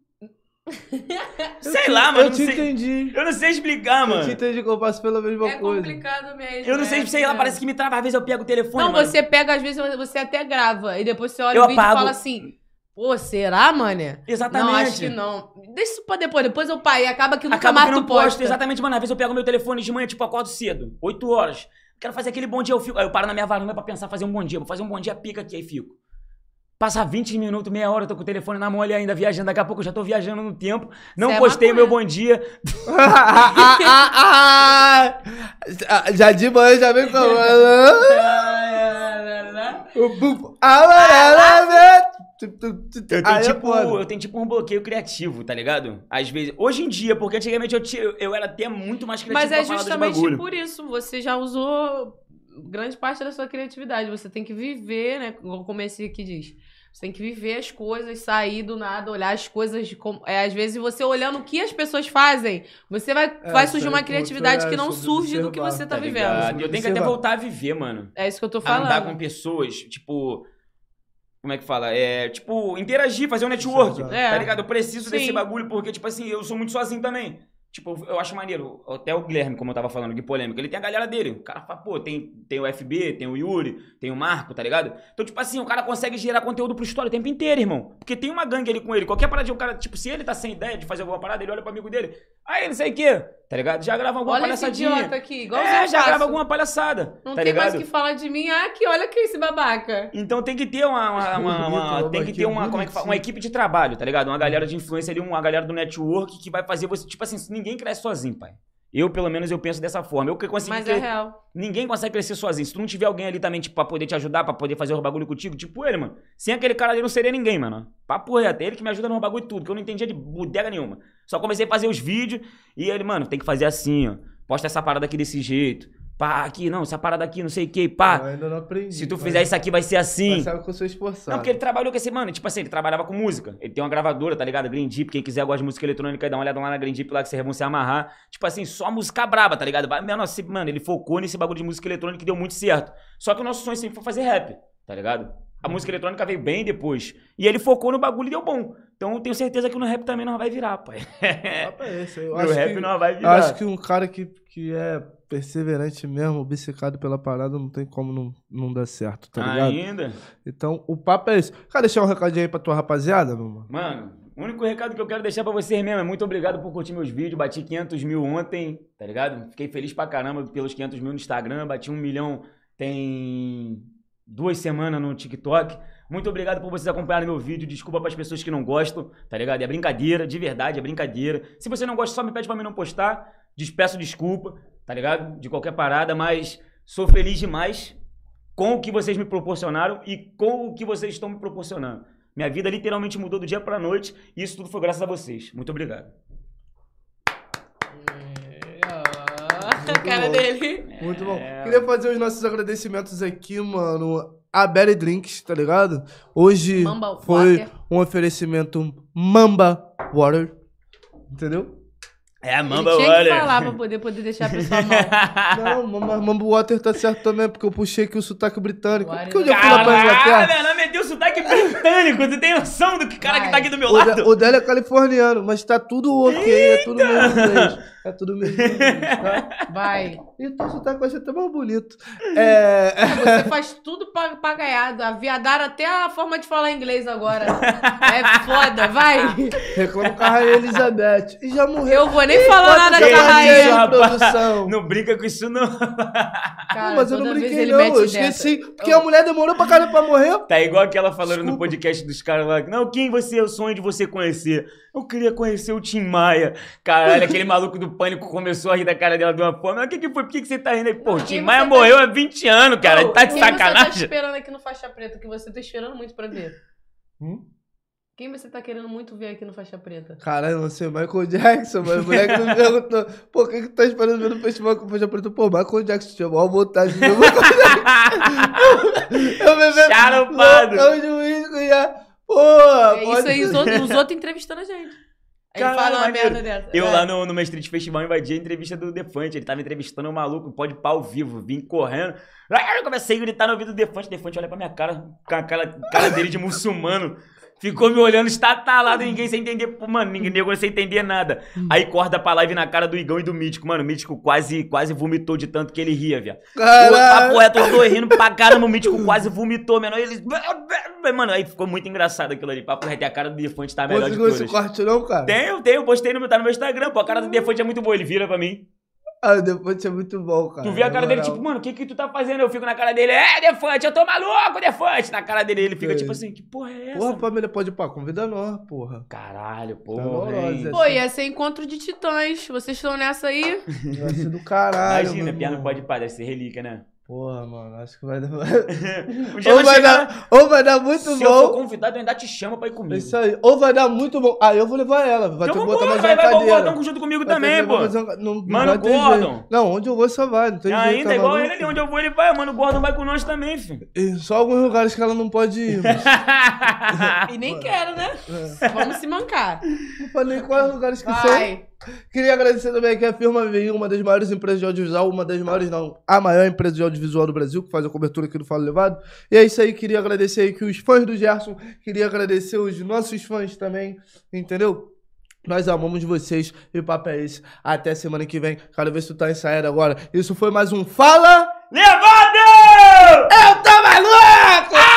*laughs* Sei lá, mano. Eu não te sei- entendi. Eu não sei explicar, Eu te mano. entendi que eu passo pela mesma É coisa. complicado mesmo. Eu não sei, é, sei lá, é. parece que me trava. Às vezes eu pego o telefone. Não, mano. você pega, às vezes você até grava. E depois você olha Eu o vídeo apago. e fala assim, pô, será, mané? Exatamente. Não, acho que não. Deixa isso pra depois. Depois eu pai. Acaba que nunca Acaba mais que tu não posto. posta. Exatamente, mano. Às vezes eu pego meu telefone de manhã, tipo, acordo cedo, 8 horas. Quero fazer aquele bom dia, eu fico. Aí eu paro na minha varanda pra pensar, fazer um bom dia. Vou fazer um bom dia, pica aqui, aí fico. Passa 20 minutos, meia hora, eu tô com o telefone na mão ali ainda, viajando. Daqui a pouco eu já tô viajando no tempo. Não Cê é postei o meu bom dia. Ah, ah, ah, ah. Já de manhã já vem com. *laughs* O Ah, lá. Eu tenho, é tipo, eu tenho tipo um bloqueio criativo, tá ligado? Às vezes. Hoje em dia, porque antigamente eu, tinha, eu era até muito mais criativo Mas é justamente bagulho. por isso. Você já usou grande parte da sua criatividade. Você tem que viver, né? Como esse aqui diz. Você tem que viver as coisas, sair do nada, olhar as coisas. de como- É, às vezes você olhando o que as pessoas fazem, você vai, É, vai surgir isso uma criatividade é que não surge do que você tá, Tá vivendo. eu tenho que até voltar a viver, mano. É isso que eu tô a falando. andar com pessoas, tipo. Como é que fala? É, tipo, interagir, fazer um network. É. Tá ligado? Eu preciso desse Sim. bagulho, porque, tipo assim, eu sou muito sozinho também. Tipo, eu acho maneiro. Até o Guilherme, como eu tava falando, que polêmica, ele tem a galera dele. O cara fala, pô, tem, tem o FB, tem o Yuri, tem o Marco, tá ligado? Então, tipo assim, o cara consegue gerar conteúdo pro história o tempo inteiro, irmão. Porque tem uma gangue ali com ele. Qualquer paradinha, o cara, tipo, se ele tá sem ideia de fazer alguma parada, ele olha pro amigo dele. Aí, não sei o quê, tá ligado? Já grava alguma Olha esse palhaçadinha. idiota aqui, igual é, já grava alguma palhaçada. Não tá tem ligado? mais o que falar de mim. Ah, aqui, olha aqui esse babaca. Então tem que ter uma, uma- *laughs* uma- uma- tem que ter uma, como é que fala? uma equipe de trabalho, tá ligado? Uma galera de influência ali, uma galera do network que vai fazer você, tipo assim, ninguém cresce sozinho, pai. Eu, pelo menos, eu penso dessa forma. Eu que consegui Mas cre- é real. Ninguém consegue crescer sozinho. Se tu não tiver alguém ali também, tipo, pra poder te ajudar, pra poder fazer o bagulho contigo, tipo ele, mano. Sem aquele cara ali não seria ninguém, mano. Papo reto. É ele que me ajuda no bagulho tudo, que eu não entendia de bodega nenhuma. Só comecei a fazer os vídeos e ele, mano, tem que fazer assim, ó. Posta essa parada aqui desse jeito. Pá, aqui, não, essa parada aqui, não sei o que, pá. Eu ainda não aprendi. Se tu mas- fizer isso aqui, vai ser assim. Mas sabe que eu sou esforçado. Não, porque ele trabalhou com esse, mano, tipo assim, ele trabalhava com música. Ele tem uma gravadora, tá ligado? Green Deep, quem quiser gosta de música eletrônica, dá uma olhada lá na Green Deep lá que vocês vão se amarrar. Tipo assim, só música braba, tá ligado? Mano, assim, mano, ele focou nesse bagulho de música eletrônica que deu muito certo. Só que o nosso sonho sempre foi fazer rap, tá ligado? A música eletrônica veio bem depois. E ele focou no bagulho e deu bom. Então eu tenho certeza que no rap também não vai virar, pai. Papo é esse, eu *laughs* no acho rap que, não vai eu virar. acho que um cara que, que é perseverante mesmo, obcecado pela parada, não tem como não, não dar certo, tá ligado? Ainda. Então, o papo é esse. Quer deixar um recadinho aí pra tua rapaziada, meu mano? Mano, o único recado que eu quero deixar pra vocês mesmo é muito obrigado por curtir meus vídeos. Bati 500 mil ontem, tá ligado? Fiquei feliz pra caramba pelos 500 mil no Instagram. Bati um milhão tem duas semanas no TikTok. Muito obrigado por vocês acompanharem meu vídeo. Desculpa pras pessoas que não gostam, tá ligado? É brincadeira, de verdade, é brincadeira. Se você não gosta, só me pede pra mim não postar. Despeço desculpa, tá ligado? De qualquer parada, mas sou feliz demais com o que vocês me proporcionaram e com o que vocês estão me proporcionando. Minha vida literalmente mudou do dia pra noite e isso tudo foi graças a vocês. Muito obrigado. a cara bom. dele. Muito bom. É. Queria fazer os nossos agradecimentos aqui, mano. A Berry Drinks, tá ligado? Hoje Mamba foi Water. um oferecimento Mamba Water. Entendeu? É a mamba, tinha olha. que falar pra poder, poder deixar a pessoa mal. *laughs* Não, Mamba, Mamba Water tá certo também, porque eu puxei aqui o sotaque britânico. Water. Porque eu já fui lá pra Caralho, Inglaterra. velho, não meteu sotaque britânico. Tu tem noção do que cara que tá aqui do meu O, de- lado? o dela é californiano, mas tá tudo ok, é tudo mesmo inglês. É tudo mesmo inglês, tá? Vai. E o teu sotaque vai ser até mais bonito. *laughs* É... Você faz tudo pra, pra ganhar. Aviadaram até a forma de falar inglês agora. É foda, vai. Reclamo com a Rainha Elizabeth. E já morreu. Eu vou nem falar nada da rainha. produção. Não brinca com isso, não. Cara, Não, mas eu não brinquei, não. Eu dessa. esqueci. Porque a mulher demorou pra caramba pra morrer. Tá igual aquela falando no Desculpa. podcast dos caras lá. Não, quem você é o sonho de você conhecer? Eu queria conhecer o Tim Maia. Caralho, aquele maluco do pânico começou a rir da cara dela de uma forma. Mas o que, que foi? Por que, que você tá rindo aí? Pô, o Tim Maia tá morreu há 20 anos, cara. tá de sacanagem. Quem você tá esperando aqui no Faixa Preta? Que você tá esperando muito pra ver? Hum? Quem você tá querendo muito ver aqui no Faixa Preta? Caralho, não sei, Michael Jackson, mano. O moleque me perguntou, pô, quem que tá esperando ver no festival com Faixa Preta? Pô, Michael Jackson, tinha maior vontade de ver o Michael Jackson. *laughs* eu bebendo Charupado. loucão de uísque já. Pô, é isso aí, os outros, os outros *laughs* entrevistando a gente. Aí Caralho, fala uma merda dessa. Eu é. lá no, no Street Festival invadi a entrevista do Defante. Ele tava entrevistando um maluco, pode pau vivo. Vim correndo. Eu comecei a gritar no ouvido do Defante. Defante olha pra minha cara, com a cara, cara dele de muçulmano. Ficou me olhando estatalado, ninguém sem entender. Mano, ninguém negou sem entender nada. Aí corta pra live na cara do Igão e do Mítico. Mano, o Mítico quase, quase vomitou de tanto que ele ria, viado. Papo reto, eu tô rindo pra caramba, o Mítico quase vomitou, menor. Eles. Mano, aí ficou muito engraçado aquilo ali. Papo reto a cara do Defante tá melhor Pô, de todas. esse corte não, cara? Tenho, tenho. Postei no, tá no meu Instagram, pô. A cara do Defante é muito boa, ele vira pra mim. Ah, o Defante é muito bom, cara. Tu vê a cara dele, tipo, mano, o que que tu tá fazendo? Eu fico na cara dele, é, Defante, eu tô maluco, Defante. Na cara dele, ele fica, tipo assim, que porra é essa? Porra, família, pode ir pra convida nós, porra. Caralho, porra. Tá Pô, ia ser encontro de titãs. Vocês estão nessa aí? Vai ser do caralho. Imagina, piano pode ir pra, deve ser relíquia, né? Porra, mano, acho que vai dar. *laughs* ou, vai dar ou vai dar muito se bom. Se eu for convidado, eu ainda te chamo pra ir comigo. Isso aí. Ou vai dar muito bom. Ah, eu vou levar ela. Vai então ter que botar mais vai, uma vai, cadeira. Vai, Gordon junto comigo vai também, pô. Não, mano, Gordon. Não, onde eu vou só vai. Não tem e jeito, ainda, tá igual ele ali, onde eu vou ele vai. Mano, o Gordon vai com nós também, filho. E só alguns lugares que ela não pode ir. *laughs* e nem quero, né? É. Vamos se mancar. Não falei quais lugares que vai. Queria agradecer também aqui a firma VI, uma das maiores empresas de audiovisual, uma das maiores, não, a maior empresa de audiovisual do Brasil, que faz a cobertura aqui do Falo Levado. E é isso aí, queria agradecer aí que os fãs do Gerson, queria agradecer os nossos fãs também, entendeu? Nós amamos vocês e o papo é esse. Até semana que vem. Quero ver se tu tá ensaiando agora. Isso foi mais um Fala Levado! Eu tô maluco!